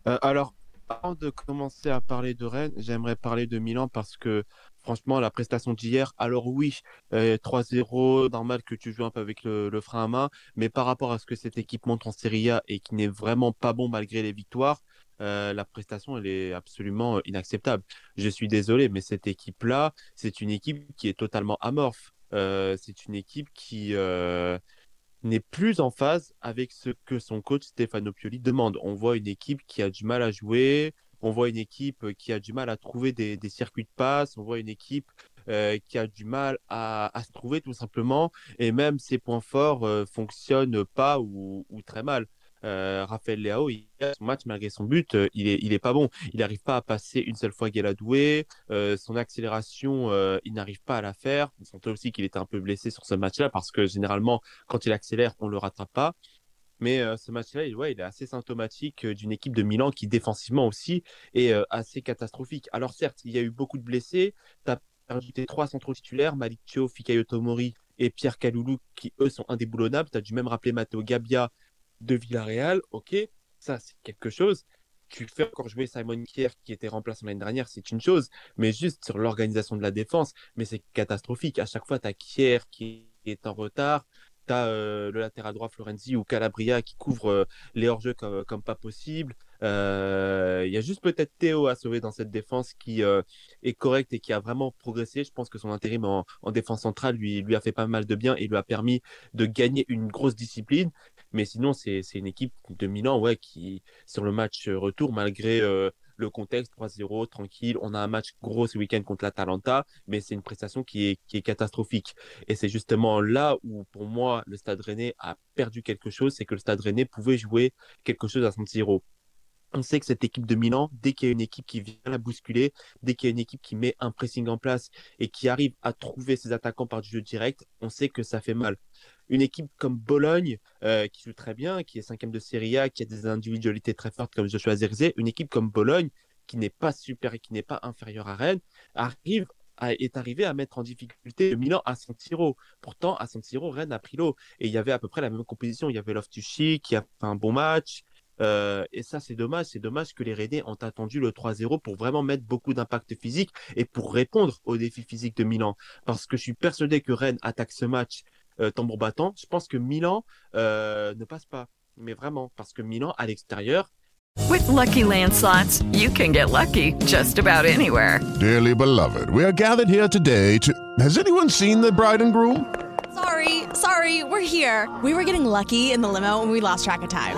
Euh, alors, avant de commencer à parler de Rennes, j'aimerais parler de Milan parce que franchement, la prestation d'hier, alors oui, euh, 3-0, normal que tu joues un peu avec le, frein à main, mais par rapport à ce que cette équipe montre en Serie A et qui n'est vraiment pas bon malgré les victoires, euh, la prestation, elle est absolument euh, inacceptable. Je suis désolé, mais cette équipe-là, c'est une équipe qui est totalement amorphe. Euh, c'est une équipe qui, euh, n'est plus en phase avec ce que son coach Stefano Pioli demande. On voit une équipe qui a du mal à jouer, on voit une équipe qui a du mal à trouver des, circuits de passe, on voit une équipe euh, qui a du mal à, se trouver tout simplement, et même ses points forts euh, fonctionnent pas ou, très mal. Euh, Raphaël Leao, il a son match malgré son but, euh, il est, pas bon. Il n'arrive pas à passer une seule fois Guéladoué. Euh, son accélération, euh, il n'arrive pas à la faire. On sentait aussi qu'il était un peu blessé sur ce match-là parce que généralement, quand il accélère, on le rattrape pas. Mais euh, ce match-là, il, ouais, il est assez symptomatique euh, d'une équipe de Milan qui, défensivement aussi, est euh, assez catastrophique. Alors, certes, il y a eu beaucoup de blessés. Tu as perdu tes trois centraux titulaires, Maliccio, Fikayo Tomori et Pierre Kaloulou, qui eux sont indéboulonnables. Tu as dû même rappeler Matteo Gabbia de Villarreal. Ok, ça, c'est quelque chose. Tu fais encore jouer Simon Kier, qui était remplaçant l'année dernière, c'est une chose. Mais juste sur l'organisation de la défense, mais c'est catastrophique. À chaque fois, tu as Kier qui est en retard tu as euh, le latéral droit Florenzi ou Calabria qui couvre euh, les hors-jeux comme, comme, pas possible. Euh, il y a juste peut-être Théo à sauver dans cette défense qui est correct et qui a vraiment progressé. Je pense que son intérim en, en, défense centrale lui, lui a fait pas mal de bien et lui a permis de gagner une grosse discipline. Mais sinon, c'est une équipe de Milan ouais, qui, sur le match retour, malgré le contexte 3-0, tranquille. On a un match gros ce week-end contre l'Atalanta, mais c'est une prestation qui est, catastrophique. Et c'est justement là où, pour moi, le Stade Rennais a perdu quelque chose, c'est que le Stade Rennais pouvait jouer quelque chose à San Siro on sait que cette équipe de Milan, dès qu'il y a une équipe qui vient la bousculer, dès qu'il y a une équipe qui met un pressing en place et qui arrive à trouver ses attaquants par du jeu direct, on sait que ça fait mal une équipe comme Bologne, euh, qui joue très bien, qui est cinquième de Serie A, qui a des individualités très fortes comme Joshua Zirze, une équipe comme Bologne, qui n'est pas super et qui n'est pas inférieure à Rennes, arrive est arrivé à mettre en difficulté Milan à San Siro. Pourtant, à San Siro, Rennes a pris l'eau. Et il y avait à peu près la même composition. Il y avait Loftus-Cheek qui a fait un bon match. Euh, et ça, c'est dommage. C'est dommage que les Rennais ont attendu le 3-0 pour vraiment mettre beaucoup d'impact physique et pour répondre aux défis physiques de Milan. Parce que je suis persuadé que Rennes attaque ce match euh, tambour battant. Je pense que Milan euh, ne passe pas. Mais vraiment, parce que Milan, à l'extérieur, With lucky landslots, you can get lucky just about anywhere. Dearly beloved, we are gathered here today to. Has anyone seen the bride and groom? Sorry, sorry, we're here. We were getting lucky in the limo and we lost track of time.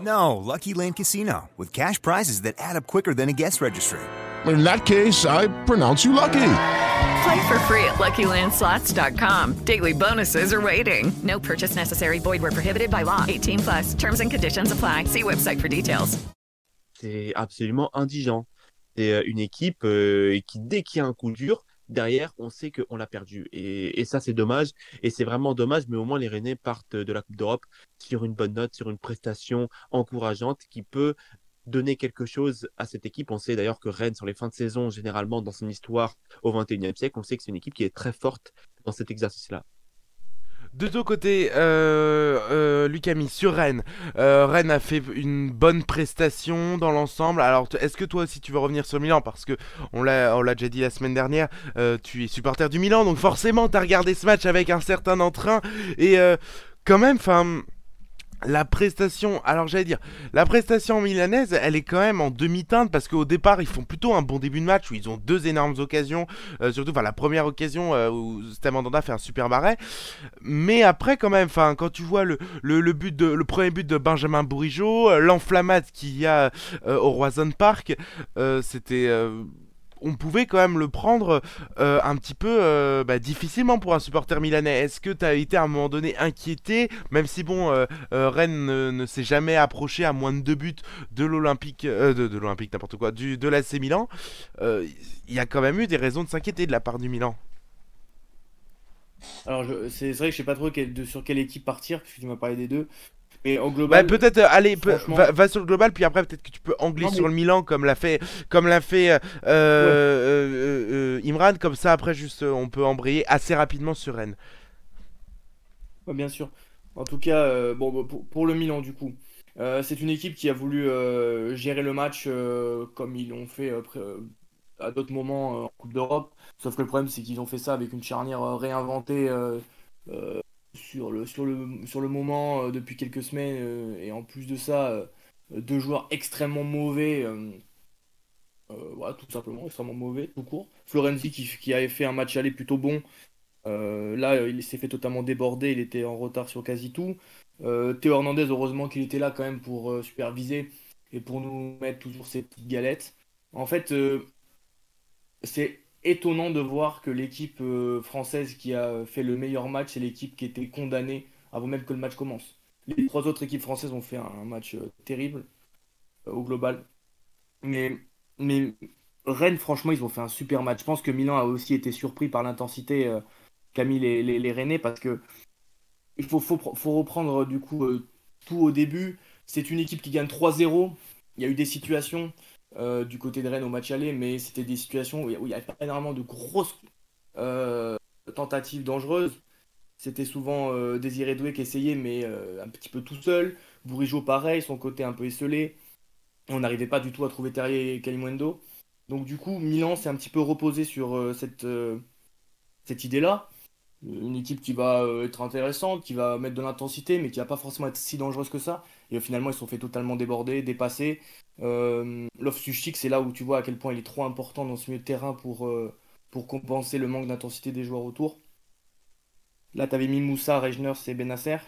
No, Lucky Land Casino, with cash prizes that add up quicker than a guest registry. In that case, I pronounce you lucky. Play for free at LuckyLandSlots.com. Daily bonuses are waiting. No purchase necessary. Void were prohibited by law. 18 plus. Terms and conditions apply. See website for details. C'est absolument indigent. C'est euh, une équipe euh, qui, dès qu'il y a un coup dur, derrière, on sait qu'on l'a perdu. Et, ça, c'est dommage. Et c'est vraiment dommage, mais au moins les Rennais partent de la Coupe d'Europe sur une bonne note, sur une prestation encourageante qui peut donner quelque chose à cette équipe. On sait d'ailleurs que Rennes, sur les fins de saison, généralement dans son histoire au XXIe siècle, on sait que c'est une équipe qui est très forte dans cet exercice-là. De ton côté, euh, euh, Lucami, sur Rennes, euh, Rennes a fait une bonne prestation dans l'ensemble. Alors, est-ce que toi aussi tu veux revenir sur Milan? Parce que on l'a, l'a déjà dit la semaine dernière, euh, tu es supporter du Milan, donc forcément tu as regardé ce match avec un certain entrain. Et euh, quand même, enfin la prestation, alors j'allais dire, la prestation milanaise, elle est quand même en demi-teinte parce qu'au départ, ils font plutôt un bon début de match où ils ont deux énormes occasions, euh, surtout enfin la première occasion euh, où Stem Mandanda fait un super barret, mais après quand même, enfin quand tu vois le, le, but de le premier but de Benjamin Bourigeau, euh, l'enflammade qu'il y a au Roison Park, c'était on pouvait quand même le prendre euh, un petit peu euh, bah, difficilement pour un supporter milanais. Est-ce que tu as été à un moment donné inquiété, même si bon, euh, Rennes ne, s'est jamais approché à moins de deux buts de l'Olympique, de, l'Olympique n'importe quoi, du, de l'AC Milan, il y a quand même eu des raisons de s'inquiéter de la part du Milan. Alors c'est vrai que je sais pas trop sur quelle équipe partir, puisque tu m'as parlé des deux. Mais au global. Bah, peut-être, euh, allez, va, sur le global, puis après, peut-être que tu peux angler sur le Milan, comme l'a fait, comme l'a fait euh, euh, Imran. Comme ça, après, juste, on peut embrayer assez rapidement sur Rennes. Ouais, bien sûr. En tout cas, bon, pour, le Milan, du coup. c'est une équipe qui a voulu gérer le match comme ils l'ont fait à d'autres moments en Coupe d'Europe. Sauf que le problème, c'est qu'ils ont fait ça avec une charnière réinventée sur le, sur le, sur le moment euh, depuis quelques semaines euh, et en plus de ça, euh, deux joueurs extrêmement mauvais. voilà, tout simplement, extrêmement mauvais, tout court. Florenzi qui, avait fait un match aller plutôt bon. là, il s'est fait totalement déborder, il était en retard sur quasi tout. Théo Hernandez, heureusement qu'il était là quand même pour superviser et pour nous mettre toujours ces petites galettes. En fait, c'est étonnant de voir que l'équipe euh, française qui a fait le meilleur match, c'est l'équipe qui était condamnée avant même que le match commence. Les trois autres équipes françaises ont fait un, match euh, terrible euh, au global. Mais, mais Rennes, franchement, ils ont fait un super match. Je pense que Milan a aussi été surpris par l'intensité qu'a mis les, les, Rennais parce que il faut, faut, faut, reprendre du coup tout au début. C'est une équipe qui gagne 3-0. Il y a eu des situations euh, du côté de Rennes au match aller, mais c'était des situations où il y avait pas énormément de grosses euh, tentatives dangereuses. C'était souvent euh, Désiré Doué qui essayait, mais un petit peu tout seul. Bourigeau, pareil, son côté un peu esselé. On n'arrivait pas du tout à trouver Terrier et Kalimundo. Donc, du coup, Milan s'est un petit peu reposé sur cette, cette idée-là. Une équipe qui va être intéressante, qui va mettre de l'intensité, mais qui va pas forcément être si dangereuse que ça. Et finalement, ils sont fait totalement déborder, dépasser. Euh, Loftus-Cheek, c'est là où tu vois à quel point il est trop important dans ce milieu de terrain pour, euh, compenser le manque d'intensité des joueurs autour. Là, tu avais mis Moussa, Regners et Benasser.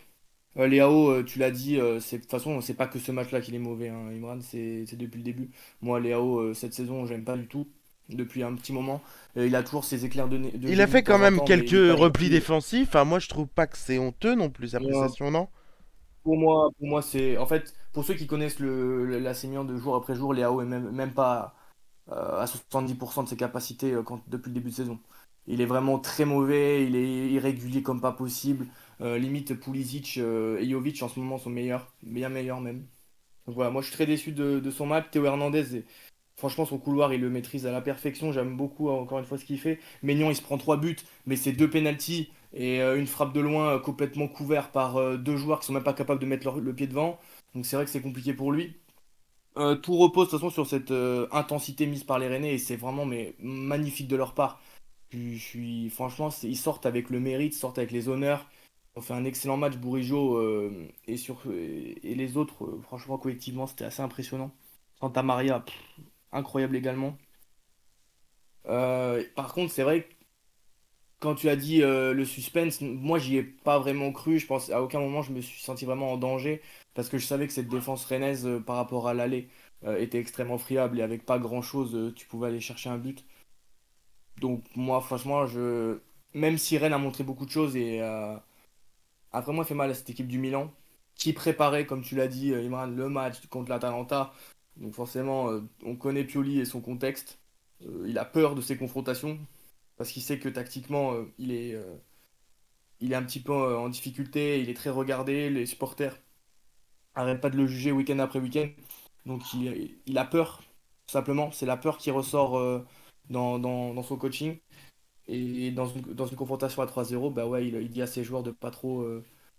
Euh, Léao, euh, tu l'as dit, de toute façon, c'est pas que ce match-là qu'il est mauvais, hein, Imran, c'est depuis le début. Moi, Léao, cette saison, j'aime pas du tout. Depuis un petit moment, il a toujours ses éclairs de, de Il a fait quand même quelques replis défensifs. Enfin, moi, je trouve pas que c'est honteux non plus sa prestation, non? Pour moi, pour moi c'est. En fait, pour ceux qui connaissent le, la Sémian de jour après jour, Léao est même, même pas euh, à 70% de ses capacités euh, quand, depuis le début de saison. Il est vraiment très mauvais, il est irrégulier comme pas possible. Euh, limite, Pulisic et Jovic en ce moment sont meilleurs, bien meilleurs même. Donc voilà, moi je suis très déçu de, de son match. Théo Hernandez, franchement, son couloir, il le maîtrise à la perfection. J'aime beaucoup, encore une fois, ce qu'il fait. Maignan, il se prend trois buts, mais c'est deux pénalties et euh, une frappe de loin euh, complètement couverte par euh, deux joueurs qui sont même pas capables de mettre le pied devant. Donc c'est vrai que c'est compliqué pour lui. tout repose de toute façon sur cette intensité mise par les Rennais et c'est vraiment magnifique de leur part. Je, suis, franchement, ils sortent avec le mérite, ils sortent avec les honneurs. On fait un excellent match, Bourigeau et, les autres, franchement, collectivement, c'était assez impressionnant. Santa Maria, incroyable également. par contre, c'est vrai que quand tu as dit euh, le suspense, moi j'y ai pas vraiment cru. Je pense à aucun moment je me suis senti vraiment en danger parce que je savais que cette défense rennaise euh, par rapport à l'aller euh, était extrêmement friable et avec pas grand chose tu pouvais aller chercher un but. Donc moi franchement je même si Rennes a montré beaucoup de choses et a vraiment fait mal à cette équipe du Milan qui préparait comme tu l'as dit Imran le match contre l'Atalanta. Donc forcément on connaît Pioli et son contexte. il a peur de ces confrontations parce qu'il sait que tactiquement, euh, il, est, euh, il est un petit peu euh, en difficulté, il est très regardé, les supporters n'arrêtent pas de le juger week-end après week-end. Donc il, a peur, simplement. C'est la peur qui ressort dans, son coaching. Et dans une, dans une confrontation à 3-0, bah ouais, il, dit à ses joueurs de pas trop,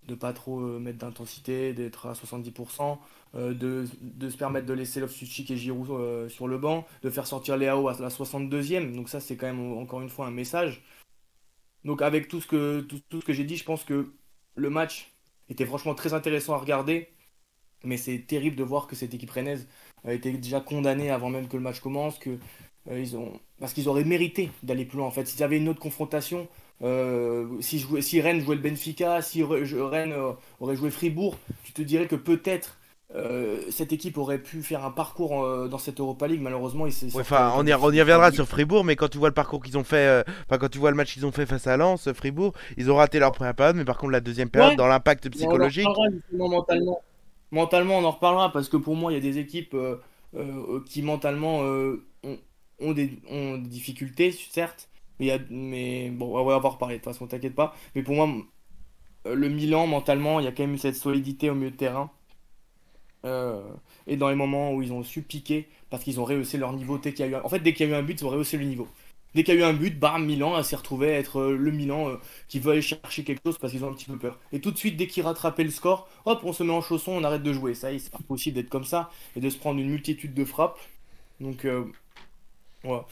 de pas trop mettre d'intensité, d'être à 70%, de, se permettre de laisser Loftus-Cheek et Giroud sur le banc, de faire sortir Léao à la 62e. Donc ça, c'est quand même encore une fois un message. Donc avec tout ce que, tout, ce que j'ai dit, je pense que le match était franchement très intéressant à regarder. Mais c'est terrible de voir que cette équipe rennaise a été déjà condamnée avant même que le match commence, que, ils ont... parce qu'ils auraient mérité d'aller plus loin. En fait, s'ils avaient une autre confrontation, euh, si, si, Rennes jouait le Benfica, si Rennes euh, aurait joué Fribourg, tu te dirais que peut-être euh, cette équipe aurait pu faire un parcours dans cette Europa League. Malheureusement, enfin, on y, on y reviendra sur Fribourg, mais quand tu vois le parcours qu'ils ont fait, enfin quand tu vois le match qu'ils ont fait face à Lens, Fribourg, ils ont raté leur première période, mais par contre la deuxième période, dans l'impact psychologique. mentalement. mentalement, on en reparlera parce que pour moi, il y a des équipes qui mentalement ont, des, ont des difficultés, certes, mais, bon, on va avoir reparler, de toute façon, t'inquiète pas. Mais pour moi, euh, le Milan, mentalement, il y a quand même cette solidité au milieu de terrain. Euh, et dans les moments où ils ont su piquer, parce qu'ils ont rehaussé leur niveau dès qu'il y a eu En fait, dès qu'il y a eu un but, ils ont rehaussé le niveau. Dès qu'il y a eu un but, bam, Milan s'est retrouvé à être euh, le Milan qui veut aller chercher quelque chose parce qu'ils ont un petit peu peur. Et tout de suite, dès qu'ils rattrapaient le score, hop, on se met en chausson, on arrête de jouer. Ça y est, c'est pas possible d'être comme ça et de se prendre une multitude de frappes. Donc, voilà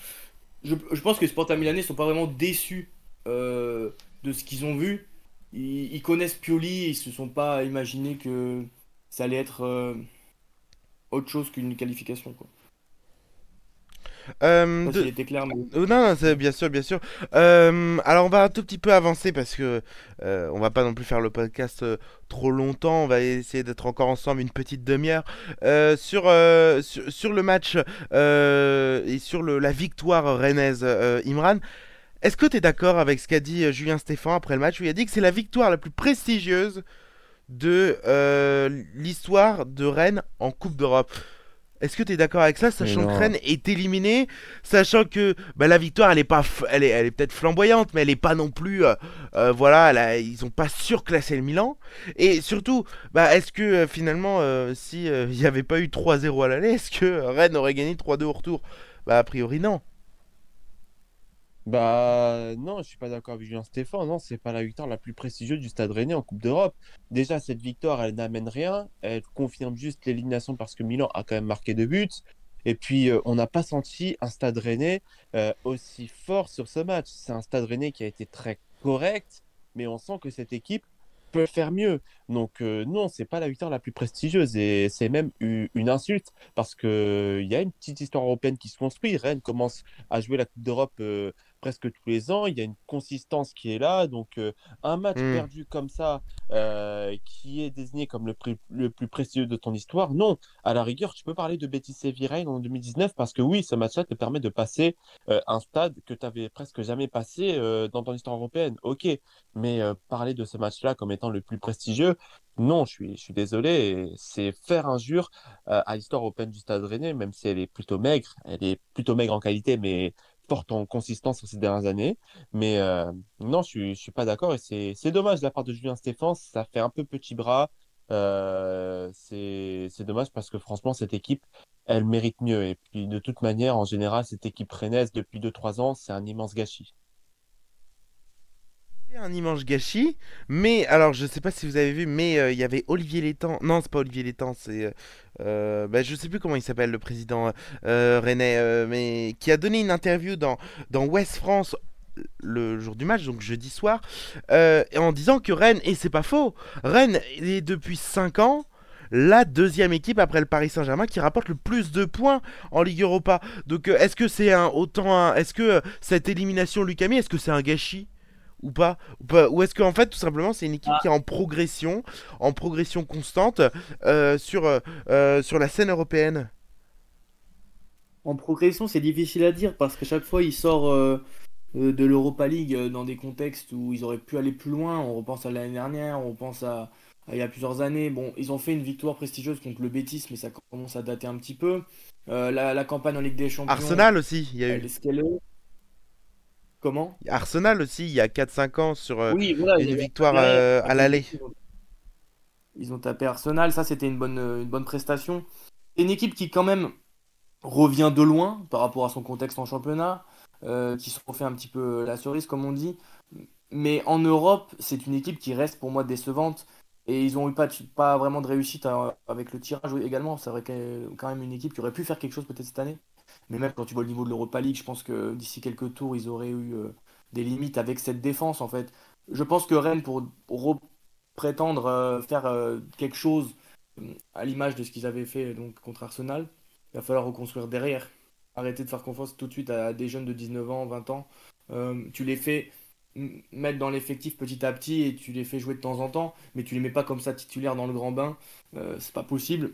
je, pense que les supporters milanais sont pas vraiment déçus euh, de ce qu'ils ont vu. Ils, connaissent Pioli, ils se sont pas imaginés que ça allait être euh, autre chose qu'une qualification. Euh, clair, euh, Non, non bien sûr, bien sûr. Euh, alors on va un tout petit peu avancer parce que euh, on va pas non plus faire le podcast trop longtemps. On va essayer d'être encore ensemble une petite demi-heure sur, sur, le match et sur le, la victoire rennaise. Imran, est-ce que tu es d'accord avec ce qu'a dit Julien Stéphan après le match où il a dit que c'est la victoire la plus prestigieuse de l'histoire de Rennes en Coupe d'Europe? Est-ce que tu es d'accord avec ça, sachant que. Rennes est éliminé, sachant que bah, la victoire, elle est pas, elle est, elle est peut-être flamboyante, mais elle est pas non plus, euh, euh, voilà, elle a- ils ont pas surclassé le Milan. Et surtout, bah, est-ce que euh, finalement, si il n'y avait pas eu 3-0 à l'aller, est-ce que Rennes aurait gagné 3-2 au retour? Bah, a priori non. Bah non, je suis pas d'accord avec Julien Stéphane. Non, c'est pas la victoire la plus prestigieuse du Stade Rennais en Coupe d'Europe. Déjà, cette victoire, elle n'amène rien. Elle confirme juste l'élimination parce que Milan a quand même marqué deux buts. Et puis, euh, on n'a pas senti un Stade Rennais euh, aussi fort sur ce match. C'est un Stade Rennais qui a été très correct, mais on sent que cette équipe peut faire mieux. Donc euh, non, c'est pas la victoire la plus prestigieuse et c'est même une insulte parce que il y a une petite histoire européenne qui se construit. Rennes commence à jouer la Coupe d'Europe euh, presque tous les ans. Il y a une consistance qui est là. Donc euh, un match Mm. perdu comme ça, euh, qui est désigné comme le, plus- le plus prestigieux de ton histoire, non. À la rigueur, tu peux parler de Betis Séville en 2019 parce que oui, ce match-là te permet de passer euh, un stade que tu avais presque jamais passé dans ton histoire européenne. Ok, mais parler de ce match-là comme étant le plus prestigieux, non, je suis, je suis désolé. C'est faire injure à l'histoire européenne du Stade Rennais, même si elle est plutôt maigre. Elle est plutôt maigre en qualité, mais forte en consistance ces dernières années. Mais euh, non, je je suis pas d'accord et c'est, dommage de la part de Julien Stéphane. Ça fait un peu petit bras. Euh, c'est, c'est dommage parce que franchement, cette équipe, elle mérite mieux. Et puis, de toute manière, en général, cette équipe rennaise, depuis 2-3 ans, c'est un immense gâchis. Un immense gâchis, mais alors je sais pas si vous avez vu, mais euh, il y avait Olivier Létang, non c'est pas Olivier Létang, c'est, euh, euh, bah, je sais plus comment il s'appelle le président euh, euh, mais qui a donné une interview dans, dans Ouest France le jour du match, donc jeudi soir, en disant que Rennes, et c'est pas faux, Rennes est depuis 5 ans la deuxième équipe après le Paris Saint-Germain qui rapporte le plus de points en Ligue Europa. Donc est-ce que c'est un autant est-ce que cette élimination Lucami, est-ce que c'est un gâchis? Ou pas ou, pas Ou est-ce qu'en fait tout simplement c'est une équipe qui est en progression, en progression constante euh, sur euh, euh, sur la scène européenne? En progression, c'est difficile à dire parce qu'à chaque fois, il sort euh, de l'Europa League dans des contextes où ils auraient pu aller plus loin. On repense à l'année dernière, on repense à, à il y a plusieurs années. Bon, ils ont fait une victoire prestigieuse contre le Betis, mais ça commence à dater un petit peu. La, la campagne en Ligue des Champions. Arsenal aussi, il y a eu est ce qu'elle est. Comment? Arsenal aussi il y a 4-5 ans sur euh, Oui, voilà, une victoire euh, après, à l'aller. ils ont- tapé Arsenal, ça c'était une bonne, une bonne prestation. C'est une équipe qui quand même revient de loin par rapport à son contexte en championnat, euh, qui se refait un petit peu la cerise comme on dit. Mais en Europe, c'est une équipe qui reste pour moi décevante. Et ils ont eu pas, de- pas vraiment de réussite euh, avec le tirage également. C'est quand même une équipe qui aurait pu faire quelque chose peut-être cette année. Mais même quand tu vois le niveau de l'Europa League, je pense que d'ici quelques tours, ils auraient eu euh, des limites avec cette défense en fait. Je pense que Rennes, pour, pour re- prétendre euh, faire euh, quelque chose à l'image de ce qu'ils avaient fait contre Arsenal, il va falloir reconstruire derrière. Arrêter de faire confiance tout de suite à des jeunes de 19 ans, 20 ans. Tu les fais mettre dans l'effectif petit à petit et tu les fais jouer de temps en temps, mais tu les mets pas comme ça titulaires dans le grand bain. C'est pas possible.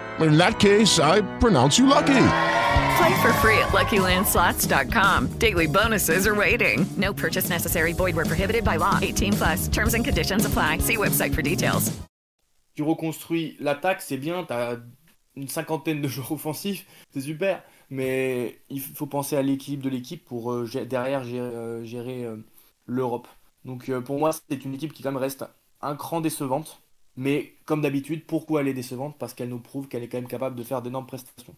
In that case, I pronounce you lucky. Play for free at LuckyLandSlots.com. Daily bonuses are waiting. No purchase necessary. Void where prohibited by law. 18 plus. Terms and conditions apply. See website for details. Tu reconstruis l'attaque, c'est bien, tu as une cinquantaine de joueurs [LAUGHS] offensifs, c'est super, mais il faut penser à l'équilibre de l'équipe pour euh, derrière gérer, euh, gérer, euh, l'Europe. Donc euh, pour moi, c'est une équipe qui quand même reste un cran décevante, mais comme d'habitude, pourquoi elle est décevante? Parce qu'elle nous prouve qu'elle est quand même capable de faire d'énormes prestations.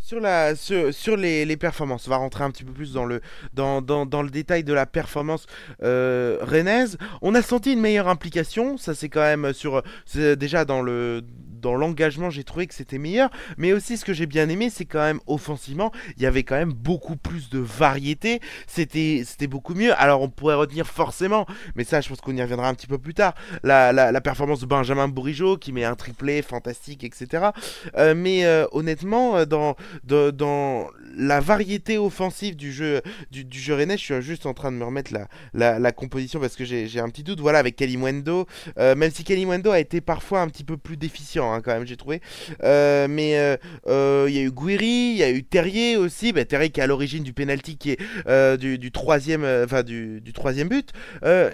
Sur, la, sur, les, performances, on va rentrer un petit peu plus dans le, dans le détail de la performance euh, rennaise. On a senti une meilleure implication, ça c'est quand même sur déjà dans le dans l'engagement, j'ai trouvé que c'était meilleur. Mais aussi, ce que j'ai bien aimé, c'est quand même offensivement, il y avait quand même beaucoup plus de variété. C'était, beaucoup mieux. Alors, on pourrait retenir forcément, mais ça, je pense qu'on y reviendra un petit peu plus tard, la, performance de Benjamin Bourigeau qui met un triplé fantastique, etc. Euh, mais euh, honnêtement, euh, dans, la variété offensive du jeu, du, jeu Rennes, je suis juste en train de me remettre la, la, composition parce que j'ai un petit doute. Voilà, avec Kalimwendo, même si Kalimwendo a été parfois un petit peu plus déficient Hein, quand même, j'ai trouvé. Euh, mais euh, euh, il y a eu Guiri, il y a eu Terrier aussi. Bah, Terrier qui est à l'origine du penalty qui est du, troisième, enfin du, troisième but.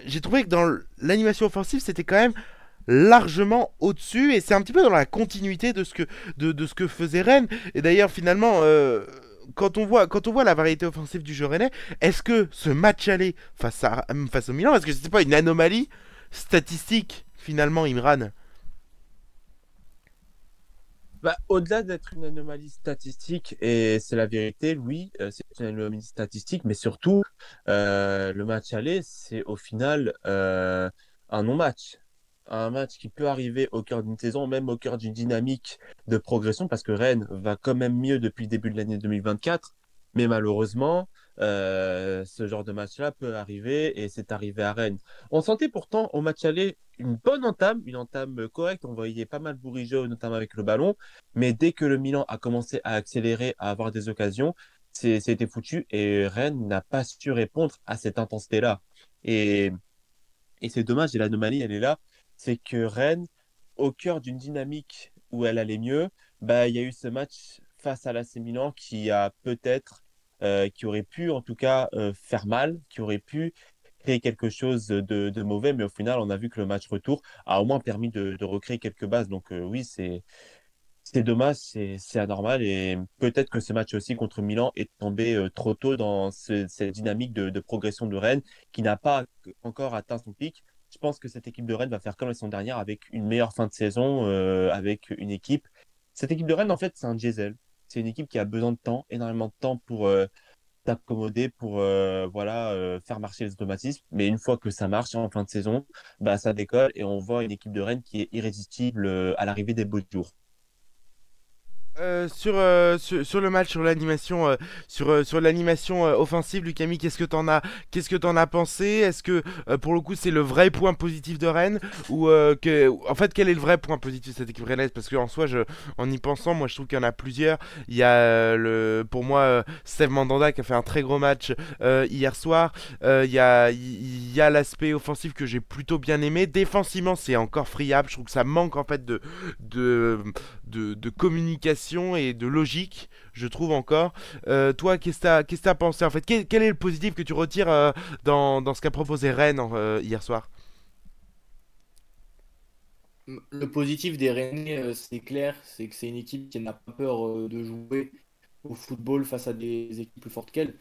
j'ai trouvé que dans l'animation offensive, c'était quand même largement au-dessus et c'est un petit peu dans la continuité de ce que, de, ce que faisait Rennes. Et d'ailleurs, finalement, quand on voit quand on voit la variété offensive du jeu rennais, est-ce que ce match aller face à face au Milan, est-ce que c'est pas une anomalie statistique finalement, Imran? Bah, Au-delà d'être une anomalie statistique, et c'est la vérité, oui, euh, c'est une anomalie statistique, mais surtout, euh, le match aller, c'est au final euh, un non-match. Un match qui peut arriver au cœur d'une saison, même au cœur d'une dynamique de progression, parce que Rennes va quand même mieux depuis le début de l'année 2024. Mais malheureusement, ce genre de match-là peut arriver et c'est arrivé à Rennes. On sentait pourtant au match aller une bonne entame, une entame correcte. On voyait pas mal Bourigeau, notamment avec le ballon. Mais dès que le Milan a commencé à accélérer, à avoir des occasions, c'était foutu et Rennes n'a pas su répondre à cette intensité-là. Et, et c'est dommage, et l'anomalie, elle est là. C'est que Rennes, au cœur d'une dynamique où elle allait mieux, bah, il y a eu ce match face à l'AC Milan qui a peut-être euh, qui aurait pu en tout cas euh, faire mal, qui aurait pu créer quelque chose de, mauvais, mais au final, on a vu que le match retour a au moins permis de, recréer quelques bases. Donc euh, oui, c'est c'est dommage, c'est anormal et peut-être que ce match aussi contre Milan est tombé trop tôt dans cette dynamique de, progression de Rennes qui n'a pas encore atteint son pic. Je pense que cette équipe de Rennes va faire comme la saison dernière avec une meilleure fin de saison, avec une équipe. Cette équipe de Rennes, en fait, c'est un diesel c'est une équipe qui a besoin de temps, énormément de temps pour euh, s'accommoder, pour euh, voilà, euh, faire marcher les automatismes. Mais une fois que ça marche en fin de saison, bah, ça décolle et on voit une équipe de Rennes qui est irrésistible à l'arrivée des beaux jours. Euh, euh, sur, sur, le match, sur l'animation, euh, sur, sur l'animation offensive, Lucami, qu'est-ce que t'en as, qu'est-ce que t'en as pensé? Est-ce que pour le coup c'est le vrai point positif de Rennes? Ou que, en fait quel est le vrai point positif de cette équipe rennaise? Parce que en soi, je, en y pensant, moi je trouve qu'il y en a plusieurs. Il y a le, pour moi, Steve Mandanda qui a fait un très gros match hier soir. il y a, il y a l'aspect offensif que j'ai plutôt bien aimé. Défensivement, c'est encore friable. Je trouve que ça manque en fait de, de, de, de communication et de logique, je trouve encore. Euh, toi, qu'est-ce que tu as, pensé en fait? Quel, est le positif que tu retires euh, dans, ce qu'a proposé Rennes euh, hier soir? Le positif des Rennes, c'est clair, c'est que c'est une équipe qui n'a pas peur de jouer au football face à des équipes plus fortes qu'elle.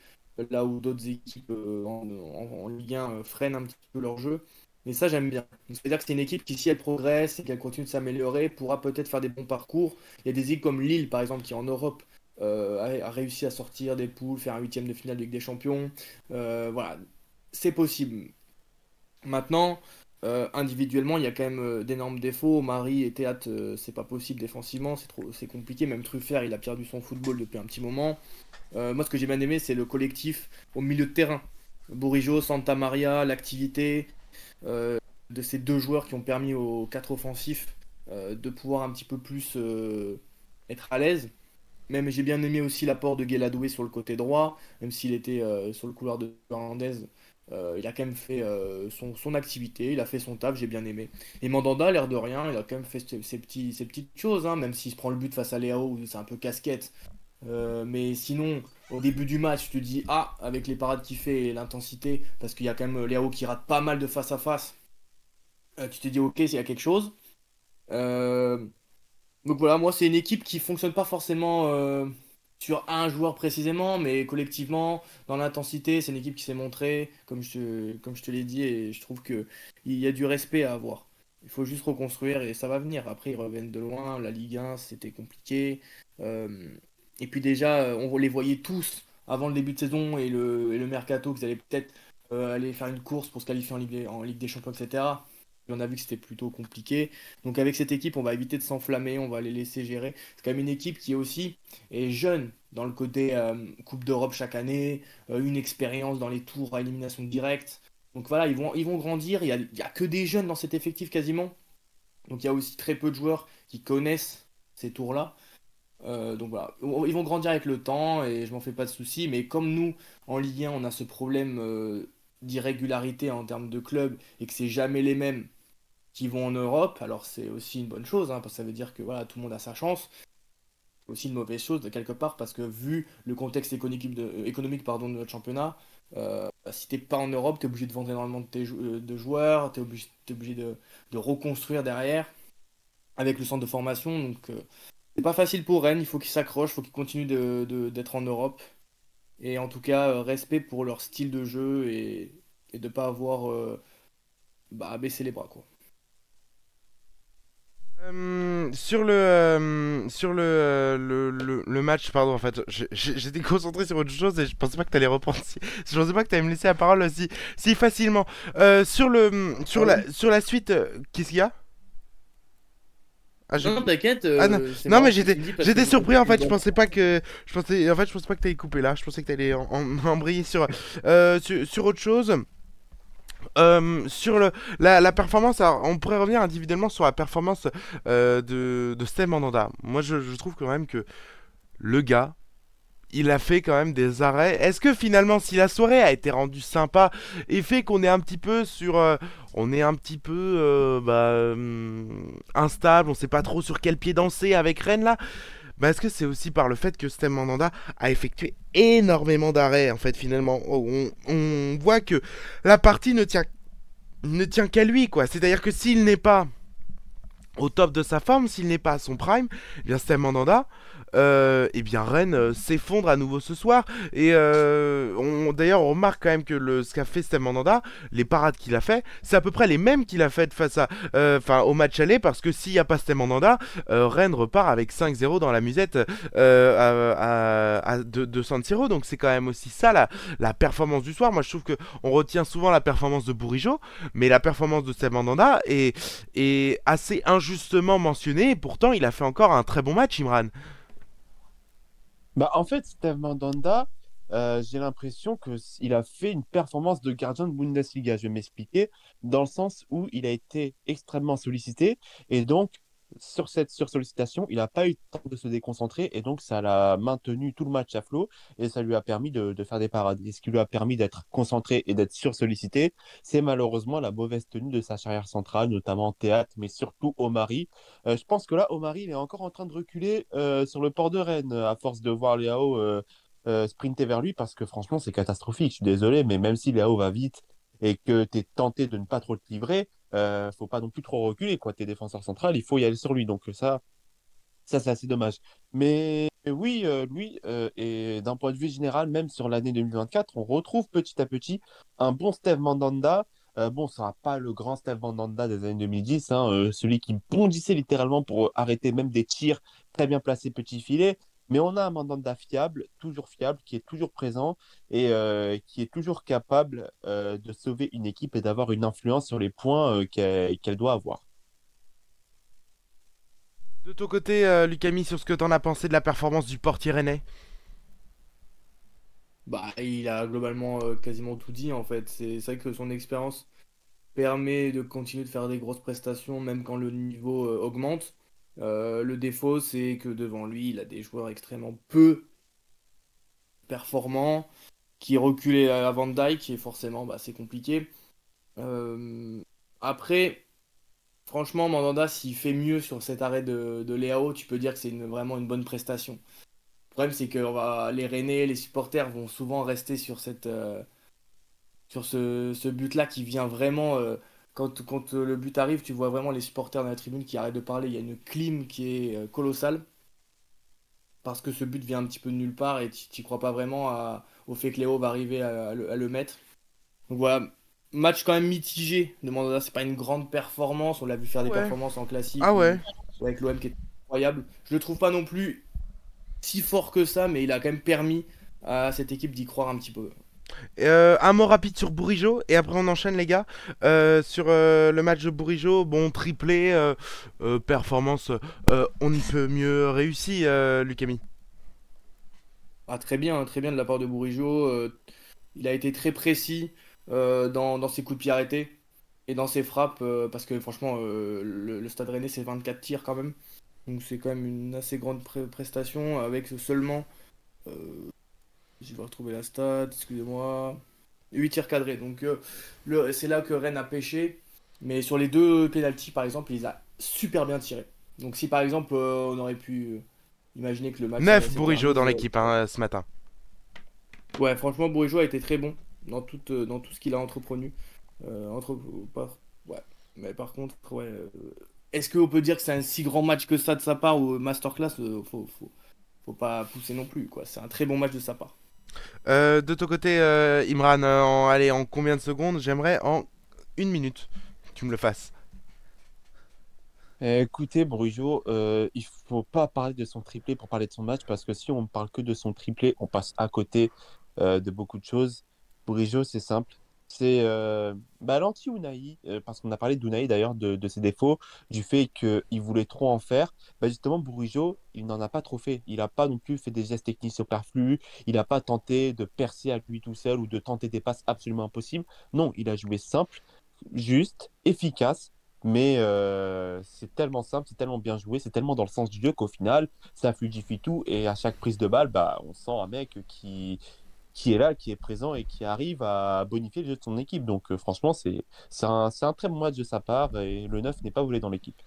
Là où d'autres équipes en, en, Ligue 1 freinent un petit peu leur jeu. Et ça, j'aime bien. C'est-à-dire que c'est une équipe qui, si elle progresse et qu'elle continue de s'améliorer, pourra peut-être faire des bons parcours. Il y a des équipes comme Lille, par exemple, qui en Europe euh, a, réussi à sortir des poules, faire un huitième de finale de Ligue des Champions. Euh, voilà, c'est possible. Maintenant, euh, individuellement, il y a quand même d'énormes défauts. Marie et Théâtre, c'est pas possible défensivement, c'est trop, c'est compliqué. Même Truffert, il a perdu son football depuis un petit moment. moi, ce que j'ai bien aimé, c'est le collectif au milieu de terrain. Bourigeau, Santa Maria, l'activité, de ces deux joueurs qui ont permis aux quatre offensifs euh, de pouvoir un petit peu plus euh, être à l'aise. Même j'ai bien aimé aussi l'apport de Guéladoué sur le côté droit, même s'il était sur le couloir de Hernandez. il a quand même fait son, activité, il a fait son taf, j'ai bien aimé. Et Mandanda, l'air de rien, il a quand même fait ses, petites choses, hein, même s'il se prend le but face à Léo, c'est un peu casquette. mais sinon, au début du match, tu te dis ah avec les parades qu'il fait et l'intensité, parce qu'il y a quand même Léo qui rate pas mal de face à face. tu te dis ok, s'il y a quelque chose. Euh, donc voilà, moi c'est une équipe qui fonctionne pas forcément euh, sur un joueur précisément, mais collectivement dans l'intensité, c'est une équipe qui s'est montrée, comme je, comme je te l'ai dit, et je trouve que il y a du respect à avoir. Il faut juste reconstruire et ça va venir. Après, ils reviennent de loin. La Ligue 1, c'était compliqué. Euh, Et puis déjà, on les voyait tous avant le début de saison et le, et le mercato qu'ils allaient peut-être aller faire une course pour se qualifier en Ligue, des Champions, etc. On a vu que c'était plutôt compliqué. Donc avec cette équipe, on va éviter de s'enflammer, on va les laisser gérer. C'est quand même une équipe qui aussi est jeune dans le côté euh, Coupe d'Europe chaque année, euh, une expérience dans les tours à élimination directe. Donc voilà, ils vont, ils vont grandir. Il n'y a, a, que des jeunes dans cet effectif quasiment. Donc il y a aussi très peu de joueurs qui connaissent ces tours-là. Euh, donc voilà, ils vont grandir avec le temps et je m'en fais pas de soucis. Mais comme nous, en Ligue 1, on a ce problème d'irrégularité en termes de club et que c'est jamais les mêmes qui vont en Europe, alors c'est aussi une bonne chose, hein, parce que ça veut dire que voilà, tout le monde a sa chance. C'est aussi une mauvaise chose de quelque part, parce que vu le contexte économique de, euh, notre championnat, euh, si t'es pas en Europe, tu es obligé de vendre énormément de, tes, euh, joueurs, tu es obligé, de, reconstruire derrière avec le centre de formation. Donc euh, c'est pas facile pour Rennes, il faut qu'ils s'accrochent, il faut qu'ils continuent d'être en Europe. Et en tout cas, respect pour leur style de jeu et, et de pas avoir bah, baissé les bras. quoi. Euh, sur le, euh, sur le, le, le, match, pardon, en fait, j'étais concentré sur autre chose et je pensais pas que t'allais reprendre. Si, je pensais pas que t'allais me laisser la parole aussi si facilement. Euh, sur le, sur la, sur la suite, qu'est-ce qu'il y a? Ah, non, t'inquiète. Ah, non. mais j'étais, j'étais surpris en fait. Je pensais pas que, je pensais, en fait, je pensais pas que t'allais couper là. Je pensais que t'allais en, en, [LAUGHS] embrayer sur, sur, sur autre chose. Euh, sur le, la, performance, on pourrait revenir individuellement sur la performance euh, de, de Steve Mandanda. Moi, je, trouve quand même que le gars, il a fait quand même des arrêts. Est-ce que finalement, si la soirée a été rendue sympa et fait qu'on est un petit peu sur, euh, on est un petit peu bah, instable, on sait pas trop sur quel pied danser avec Rennes là. Bah, est-ce que c'est aussi par le fait que Stem Mandanda a effectué énormément d'arrêts en fait finalement? On, on, voit que la partie ne tient ne tient qu'à lui quoi c'est-à-dire que s'il n'est pas au top de sa forme, s'il n'est pas à son prime, eh bien Stem Mandanda euh, eh bien Rennes euh, s'effondre à nouveau ce soir. Et euh, d'ailleurs, on remarque quand même que le, ce qu'a fait Steve Mandanda, les parades qu'il a fait, c'est à peu près les mêmes qu'il a fait face à, enfin, au match aller, parce que s'il n'y a pas Steve Mandanda, Rennes repart avec 5-0 dans la musette à, de, de, San Siro. Donc c'est quand même aussi ça la, la performance du soir. Moi, je trouve que on retient souvent la performance de Bourigeau, mais la performance de Steve Mandanda est, est assez injustement mentionnée. Et pourtant, il a fait encore un très bon match, Imran. Bah, en fait, Steve Mandanda, euh, j'ai l'impression qu'il a fait une performance de gardien de Bundesliga. Je vais m'expliquer, dans le sens où il a été extrêmement sollicité et donc sur cette sursollicitation, il n'a pas eu le temps de se déconcentrer et donc ça l'a maintenu tout le match à flot et ça lui a permis de, faire des parades. Et ce qui lui a permis d'être concentré et d'être sursollicité, c'est malheureusement la mauvaise tenue de sa charrière centrale, notamment Théâtre, mais surtout Omari. Euh, je pense que là, Omari, il est encore en train de reculer euh, sur le port de Rennes à force de voir Léao euh, sprinter vers lui parce que franchement, c'est catastrophique. Je suis désolé, mais même si Léao va vite et que tu es tenté de ne pas trop te livrer, euh, faut pas non plus trop reculer, quoi. T'es défenseur central, il faut y aller sur lui. Donc ça, ça c'est assez dommage. Mais oui, euh, lui, euh, et d'un point de vue général, même sur l'année 2024, on retrouve petit à petit un bon Steve Mandanda. Bon, ce sera pas le grand Steve Mandanda des années 2010, hein, celui qui bondissait littéralement pour arrêter même des tirs très bien placés petit filet. Mais on a un Mandanda fiable, toujours fiable, qui est toujours présent et euh, qui est toujours capable euh, de sauver une équipe et d'avoir une influence sur les points euh, qu'elle doit avoir. De ton côté, Lucami, sur ce que tu en as pensé de la performance du portier rennais bah, il a globalement quasiment tout dit en fait. C'est vrai que son expérience permet de continuer de faire des grosses prestations même quand le niveau augmente. Euh, le défaut, c'est que devant lui, il a des joueurs extrêmement peu performants qui reculaient à Van Dyke et forcément, bah, c'est compliqué. Euh, après, franchement, Mandanda, s'il fait mieux sur cet arrêt de, de Léao, tu peux dire que c'est vraiment une bonne prestation. Le problème, c'est que va, les Rennais, les supporters vont souvent rester sur, euh, ce but-là qui vient vraiment quand, quand euh, le but arrive, tu vois vraiment les supporters dans la tribune qui arrêtent de parler. Il y a une clim qui est euh, colossale. Parce que ce but vient un petit peu de nulle part et tu n'y crois pas vraiment au fait que Léo va arriver à, le, mettre. Donc voilà, match quand même mitigé de Mandanda. C'est pas une grande performance. On l'a vu faire des performances en classique. Ah ouais. Avec l'OM qui est incroyable. Je le trouve pas non plus si fort que ça, mais il a quand même permis à cette équipe d'y croire un petit peu. Euh, un mot rapide sur Bourigeau et après on enchaîne les gars Euh, sur euh, le match de Bourigeau bon triplé performance on ne peut mieux réussi euh, Lucami Ah, très bien, très bien de la part de Bourigeau. il a été très précis dans, ses coups de pied arrêtés et dans ses frappes, parce que franchement, le, le Stade Rennais, c'est 24 tirs quand même. Donc c'est quand même une assez grande prestation avec seulement. Euh, je vais retrouver la stat, excusez-moi. 8 tirs cadrés. Donc euh, c'est là que Rennes a pêché. Mais sur les deux pénalties, par exemple, il les a super bien tirés. Donc si par exemple, euh, on aurait pu euh, imaginer que le match. 9 s'était Bourigeau dans terminé, l'équipe hein, ce matin Ouais, franchement, Bourigeau a été très bon dans tout, euh, dans tout ce qu'il a entreprenu. Euh, entre... par- Ouais. Mais par contre, ouais, euh, est-ce qu'on peut dire que c'est un si grand match que ça de sa part ou masterclass euh, faut, faut, faut pas pousser non plus, quoi. C'est un très bon match de sa part. Euh, de ton côté euh, Imran euh, en, allez, en combien de secondes? J'aimerais en une minute que tu me le fasses Euh, Écoutez, Brujo, il faut pas parler de son triplé pour parler de son match parce que si on parle que de son triplé, on passe à côté de beaucoup de choses. Brujo, c'est simple. C'est euh, bah, l'anti-Unai, euh, parce qu'on a parlé d'Unai d'ailleurs, de, ses défauts, du fait qu'il voulait trop en faire. Bah, justement, Bourigeau, il n'en a pas trop fait. Il n'a pas non plus fait des gestes techniques superflus. Il n'a pas tenté de percer à lui tout seul ou de tenter des passes absolument impossibles. Non, il a joué simple, juste, efficace. Mais euh, c'est tellement simple, c'est tellement bien joué, c'est tellement dans le sens du jeu qu'au final, ça fluidifie tout. Et à chaque prise de balle, bah, on sent un mec qui, qui est là, qui est présent et qui arrive à bonifier le jeu de son équipe. Donc euh, franchement, c'est c'est un, c'est un très bon match de sa part et le 9 n'est pas volé dans l'équipe.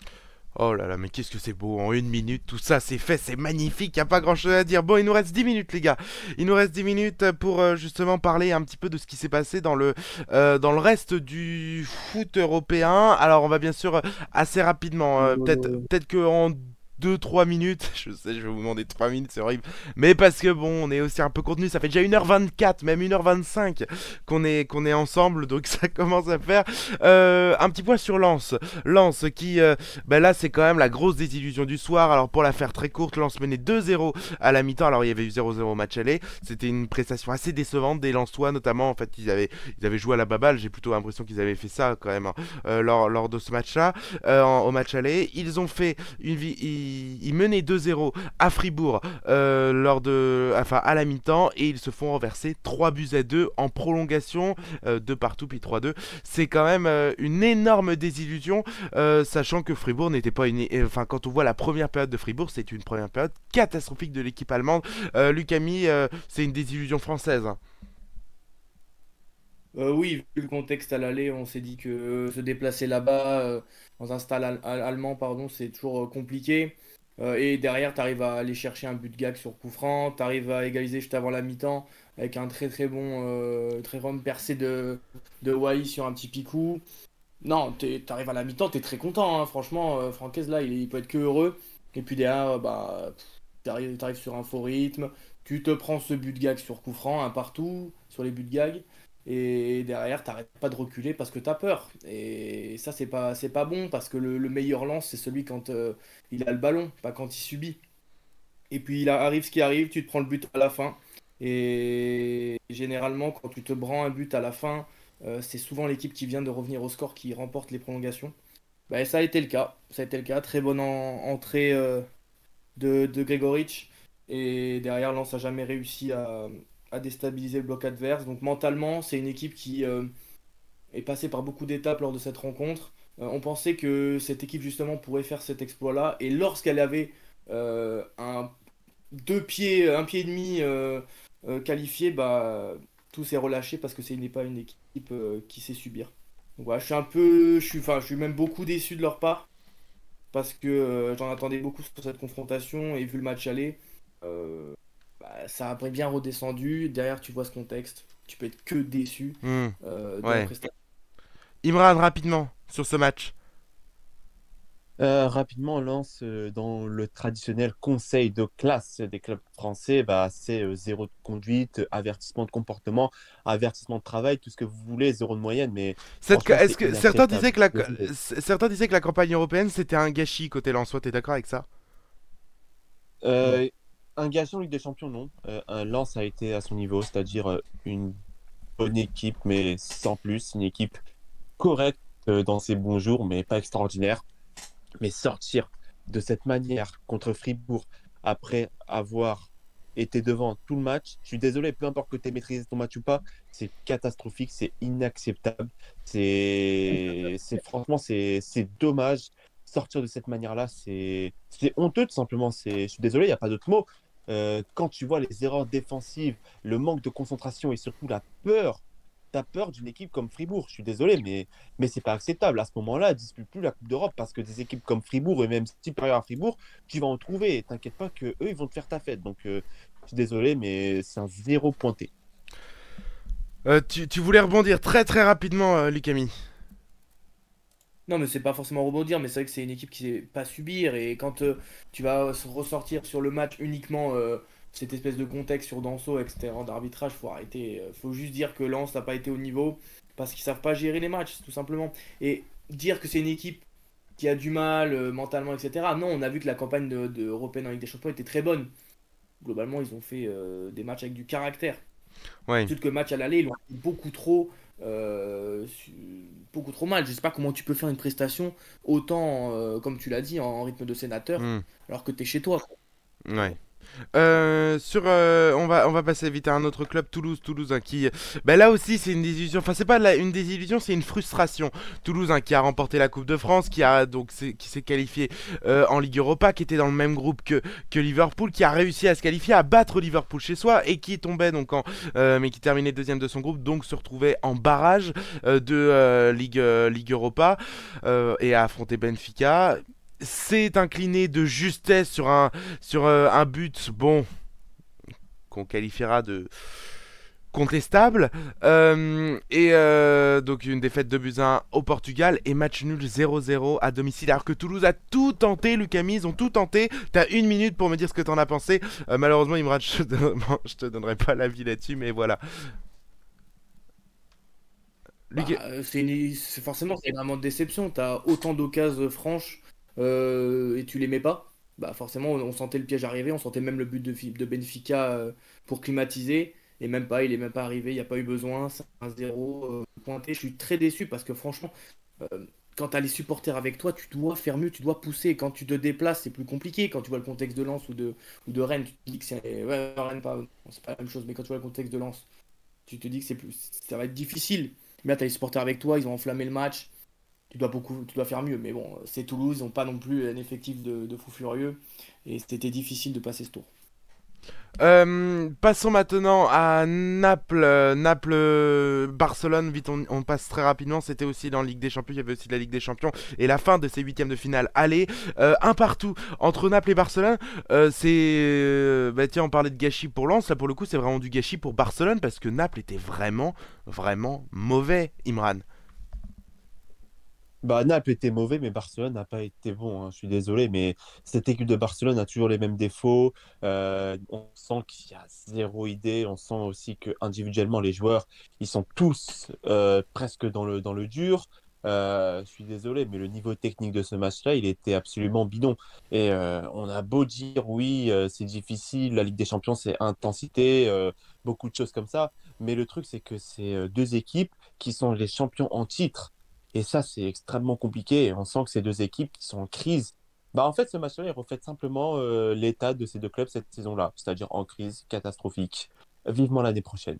Oh là là, mais qu'est-ce que c'est beau, en une minute, tout ça c'est fait, c'est magnifique, y a pas grand chose à dire. Bon, il nous reste 10 minutes les gars, il nous reste 10 minutes pour euh, justement parler un petit peu de ce qui s'est passé dans le, euh, dans le reste du foot européen. Alors on va bien sûr assez rapidement, euh, peut-être peut-être que en 2-3 minutes, [LAUGHS] je sais, je vais vous demander 3 minutes, c'est horrible, mais parce que bon, on est aussi un peu contenu, ça fait déjà 1h24, même 1h25 qu'on est, qu'on est ensemble, donc [LAUGHS] ça commence à faire. Euh, un petit point sur Lens, Lens qui, euh, bah là c'est quand même la grosse désillusion du soir, alors pour la faire très courte, Lens menait 2-0 à la mi-temps, alors il y avait eu 0-0 au match aller, c'était une prestation assez décevante des Lensois notamment, en fait ils avaient, ils avaient joué à la baballe, j'ai plutôt l'impression qu'ils avaient fait ça quand même hein, euh, lors, lors de ce match-là, au match aller, ils ont fait une vie, ils, ils menaient 2-0 à Fribourg euh, lors de, enfin à la mi-temps et ils se font renverser 3 buts à 2 en prolongation, euh, 2 partout puis 3-2. C'est quand même euh, une énorme désillusion, euh, sachant que Fribourg n'était pas une, euh, enfin quand on voit la première période de Fribourg, c'est une première période catastrophique de l'équipe allemande. Euh, Lucami, euh, c'est une désillusion française. Euh, oui, vu le contexte à l'aller, on s'est dit que euh, se déplacer là-bas, euh, dans un stade al- al- allemand, pardon, c'est toujours compliqué. Et derrière, tu arrives à aller chercher un but de gag sur coup franc, tu à égaliser juste avant la mi-temps avec un très très bon, très bon percé de, de Wai sur un petit picou. Non, tu arrives à la mi-temps, tu es très content, hein, franchement. Francaise, là, il, peut être que heureux. Et puis derrière, bah, tu arrives, sur un faux rythme, tu te prends ce but de gag sur coup franc, un partout, sur les buts de gag. Et derrière, t'arrêtes pas de reculer parce que t'as peur. Et ça, c'est pas, c'est pas bon parce que le, le meilleur lance, c'est celui quand euh, il a le ballon, pas quand il subit. Et puis il arrive ce qui arrive, tu te prends le but à la fin. Et généralement, quand tu te prends un but à la fin, euh, c'est souvent l'équipe qui vient de revenir au score qui remporte les prolongations. Bah, ça a été le cas. Ça a été le cas. Très bonne en- entrée euh, de, de Gregoric. Et derrière, Lens n'a jamais réussi à, à déstabiliser le bloc adverse. Donc mentalement, c'est une équipe qui euh, est passée par beaucoup d'étapes lors de cette rencontre. Euh, on pensait que cette équipe justement pourrait faire cet exploit-là. Et lorsqu'elle avait euh, un deux pieds, un pied et demi qualifié, bah tout s'est relâché parce que ce n'est pas une équipe qui sait subir. Donc voilà, je suis un peu, je suis, enfin, je suis même beaucoup déçu de leur part parce que j'en attendais beaucoup sur cette confrontation et vu le match aller, bah, ça a bien redescendu. Derrière, tu vois ce contexte, tu peux être que déçu. Hmm. euh, de Ouais. Imran, rapidement, sur ce match. Euh, rapidement, lance euh, dans le traditionnel conseil de classe des clubs français, bah, c'est euh, zéro de conduite, avertissement de comportement, avertissement de travail, tout ce que vous voulez, zéro de moyenne. Mais Cette franchement, ca- Est-ce c'est que certains disaient que la Le- c- certains disaient que la campagne européenne c'était un gâchis côté Lensois, t'es d'accord avec ça? Euh, un gage en Ligue des Champions, non. Euh, un Lens a été à son niveau, c'est-à-dire euh, une bonne équipe, mais sans plus. Une équipe correcte euh, dans ses bons jours, mais pas extraordinaire. Mais sortir de cette manière contre Fribourg après avoir été devant tout le match, je suis désolé, peu importe que tu aies maîtrisé ton match ou pas, c'est catastrophique, c'est inacceptable. C'est franchement, c'est dommage. Sortir de cette manière-là, c'est honteux tout simplement. Je suis désolé, il n'y a pas d'autre mot. Euh, quand tu vois les erreurs défensives, le manque de concentration et surtout la peur, tu as peur d'une équipe comme Fribourg. Je suis désolé, mais, mais c'est pas acceptable. À ce moment-là, dispute plus la Coupe d'Europe parce que des équipes comme Fribourg et même supérieures à Fribourg, tu vas en trouver. T'inquiète pas que eux ils vont te faire ta fête. Donc, euh, je suis désolé, mais c'est un zéro pointé. Euh, tu, tu voulais rebondir très très rapidement, Lucami. Non, mais c'est pas forcément rebondir, mais c'est vrai que c'est une équipe qui sait pas subir. Et quand euh, tu vas ressortir sur le match uniquement euh, cette espèce de contexte sur Danso, etc., d'arbitrage, faut arrêter. Euh, Faut juste dire que Lens n'a pas été au niveau parce qu'ils savent pas gérer les matchs, tout simplement. Et dire que c'est une équipe qui a du mal euh, mentalement, etc. Non, on a vu que la campagne de, de européenne en Ligue des Champions était très bonne. Globalement, ils ont fait des matchs avec du caractère. Ouais. Surtout que le match à l'aller, ils l'ont beaucoup trop, euh, beaucoup trop mal. Je sais pas comment tu peux faire une prestation autant, euh, comme tu l'as dit, en, en rythme de sénateur, Hmm. alors que tu es chez toi. quoi. Ouais. Euh, euh, on va, passer vite à un autre club, Toulouse, Toulouse, qui, ben là aussi c'est une désillusion. Enfin c'est pas une désillusion, c'est une frustration. Toulouse, qui a remporté la Coupe de France, qui a donc qui s'est qualifié euh, en Ligue Europa, qui était dans le même groupe que Liverpool, qui a réussi à se qualifier, à battre Liverpool chez soi et qui tombait donc en, mais qui terminait deuxième de son groupe, donc se retrouvait en barrage de Ligue Ligue Europa et a affronté Benfica s'est incliné de justesse sur un, sur euh, un but, bon, qu'on qualifiera de contestable. Euh, et euh, donc une défaite de 1 au Portugal et match nul 0-0 à domicile. Alors que Toulouse a tout tenté, Lucami, ils ont tout tenté. T'as une minute pour me dire ce que t'en as pensé. Malheureusement, Imran, je je te donnerai pas l'avis là-dessus, mais voilà. Bah, c'est forcément c'est vraiment de déception. Tu as autant d'occasions franches et tu les mets pas. Bah forcément on, sentait le piège arriver, on sentait même le but de, de Benfica euh, pour climatiser. Et même pas, il est même pas arrivé, il n'y a pas eu besoin, c'est un 0 euh, pointé. Je suis très déçu parce que franchement, euh, quand tu as les supporters avec toi, tu dois faire mieux, tu dois pousser. Quand tu te déplaces, c'est plus compliqué. Quand tu vois le contexte de Lens ou de, ou de Rennes, tu te dis que c'est ouais, Rennes, pas, c'est pas la même chose, mais quand tu vois le contexte de Lens, tu te dis que c'est plus, ça va être difficile. Mais là, tu as les supporters avec toi, ils ont enflammé le match. Tu dois, beaucoup, tu dois faire mieux. Mais bon, c'est Toulouse, ils n'ont pas non plus un effectif de, de fou furieux. Et c'était difficile de passer ce tour. Euh, passons maintenant à Naples, Naples, Barcelone. Vite, on, passe très rapidement. C'était aussi dans la Ligue des Champions. Il y avait aussi la Ligue des Champions et la fin de ces huitièmes de finale. Allez, euh, un partout entre Naples et Barcelone. Euh, c'est, bah tiens, on parlait de gâchis pour Lens. Là, pour le coup, c'est vraiment du gâchis pour Barcelone parce que Naples était vraiment, vraiment mauvais. Imran. Bah, Naples était mauvais, mais Barcelone n'a pas été bon. hein. Je suis désolé, mais cette équipe de Barcelone a toujours les mêmes défauts. Euh, on sent qu'il y a zéro idée. On sent aussi que individuellement, les joueurs, ils sont tous euh, presque dans le, dans le dur. Euh, je suis désolé, mais le niveau technique de ce match-là, il était absolument bidon. Et on a beau dire, oui, c'est difficile, la Ligue des Champions, c'est intensité, beaucoup de choses comme ça. Mais le truc, c'est que c'est deux équipes qui sont les champions en titre. Et ça, c'est extrêmement compliqué. On sent que ces deux équipes qui sont en crise. Bah, en fait, ce match-là, il reflète simplement euh, l'état de ces deux clubs cette saison-là, c'est-à-dire en crise catastrophique. Vivement l'année prochaine.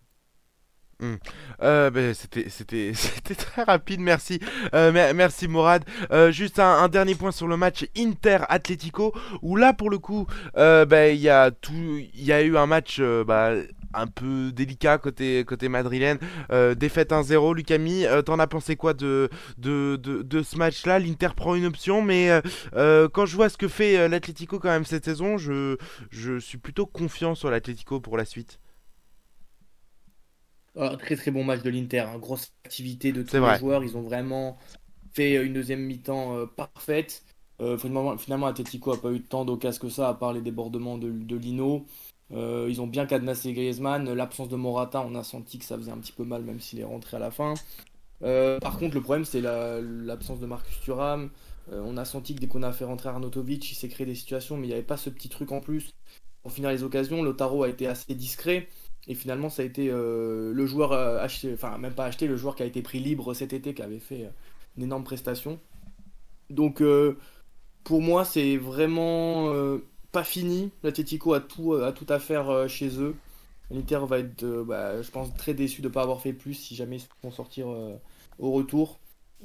Hmm. Euh, ben, c'était, [LAUGHS] très rapide, merci. Euh, mer- merci Morad. Juste un, dernier point sur le match Inter-Atlético, où là pour le coup, ben, il y a eu un match bah, un peu délicat côté, côté madrilène. Euh, défaite 1-0, Lucami, euh, t'en as pensé quoi de, de, de, de ce match-là? L'Inter prend une option, mais euh, quand je vois ce que fait l'Atlético quand même cette saison, je, je suis plutôt confiant sur l'Atlético pour la suite. Ah, très très bon match de l'Inter, hein. grosse activité de tous les joueurs. Ils ont vraiment fait une deuxième mi-temps parfaite. Finalement, finalement, Atletico a pas eu tant d'occasions que ça, à part les débordements de, de Lino. Euh, ils ont bien cadenassé Griezmann. L'absence de Morata, on a senti que ça faisait un petit peu mal, même s'il est rentré à la fin. Euh, par contre, le problème, c'est la- l'absence de Marcus Thuram. Euh, on a senti que dès qu'on a fait rentrer Arnautovic, il s'est créé des situations, mais il n'y avait pas ce petit truc en plus. pour finir les occasions. Lotaro a été assez discret. Et finalement, ça a été le joueur acheté, enfin même pas acheté, le joueur qui a été pris libre cet été, qui avait fait une énorme prestation. Donc pour moi, c'est vraiment pas fini. L'Atletico a tout, a tout à faire chez eux. L'Inter va être, bah, je pense, très déçu de ne pas avoir fait plus si jamais ils se font sortir au retour.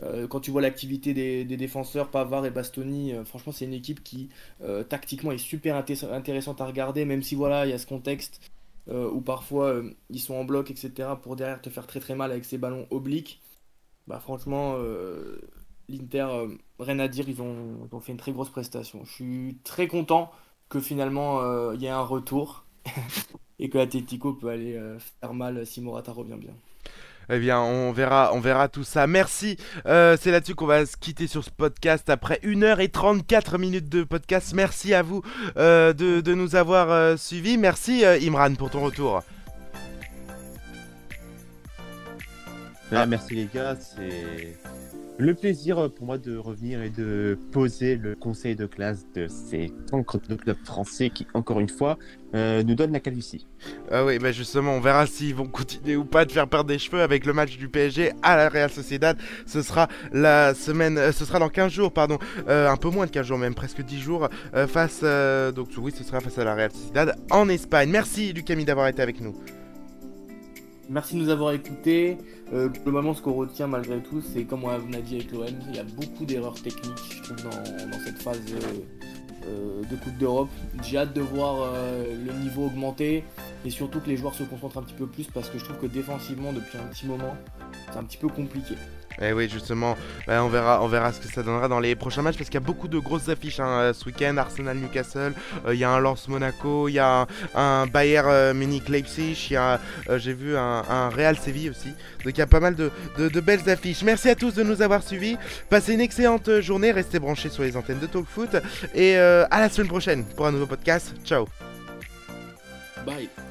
Euh, quand tu vois l'activité des, défenseurs, Pavard et Bastoni, euh, franchement, c'est une équipe qui euh, tactiquement est super intéressante à regarder, même si voilà, il y a ce contexte où parfois ils sont en bloc, etc., pour derrière te faire très très mal avec ces ballons obliques. Bah, franchement, l'Inter, rien à dire, ils ont, fait une très grosse prestation. Je suis très content que finalement il y ait un retour [LAUGHS] et que l'Atletico peut aller faire mal si Morata revient bien. Eh bien, on verra, on verra tout ça. Merci. Euh, c'est là-dessus qu'on va se quitter sur ce podcast après 1h34 minutes de podcast. Merci à vous euh, de, nous avoir euh, suivis. Merci Imran pour ton retour. Ah. Merci les gars, c'est le plaisir pour moi de revenir et de poser le conseil de classe de ces cancres de clubs français qui, encore une fois, euh, nous donnent la calvitie. Ah oui, bah justement, on verra s'ils vont continuer ou pas de faire perdre des cheveux avec le match du PSG à la Real Sociedad. Ce sera la semaine, euh, ce sera dans 15 jours, pardon, euh, un peu moins de 15 jours, même presque 10 jours, face, donc oui, ce sera face à la Real Sociedad en Espagne. Merci Lucami d'avoir été avec nous. Merci de nous avoir écoutés. Euh, moment, ce qu'on retient malgré tout, c'est comme on a dit avec l'OM, il y a beaucoup d'erreurs techniques, dans, cette phase euh, euh, de Coupe d'Europe. J'ai hâte de voir euh, le niveau augmenter et surtout que les joueurs se concentrent un petit peu plus parce que je trouve que défensivement, depuis un petit moment, c'est un petit peu compliqué. Et eh oui, justement, on, verra, on verra ce que ça donnera dans les prochains matchs parce qu'il y a beaucoup de grosses affiches hein, euh, ce week-end. Arsenal-Newcastle, euh, il y a un Lens-Monaco, il y a un, Bayern euh, Munich-Leipzig, j'ai vu un, Real-Séville aussi. Donc il y a pas mal de, belles affiches. Merci à tous de nous avoir suivis. Passez une excellente journée, restez branchés sur les antennes de Talk Foot et à la semaine prochaine pour un nouveau podcast. Ciao. Bye.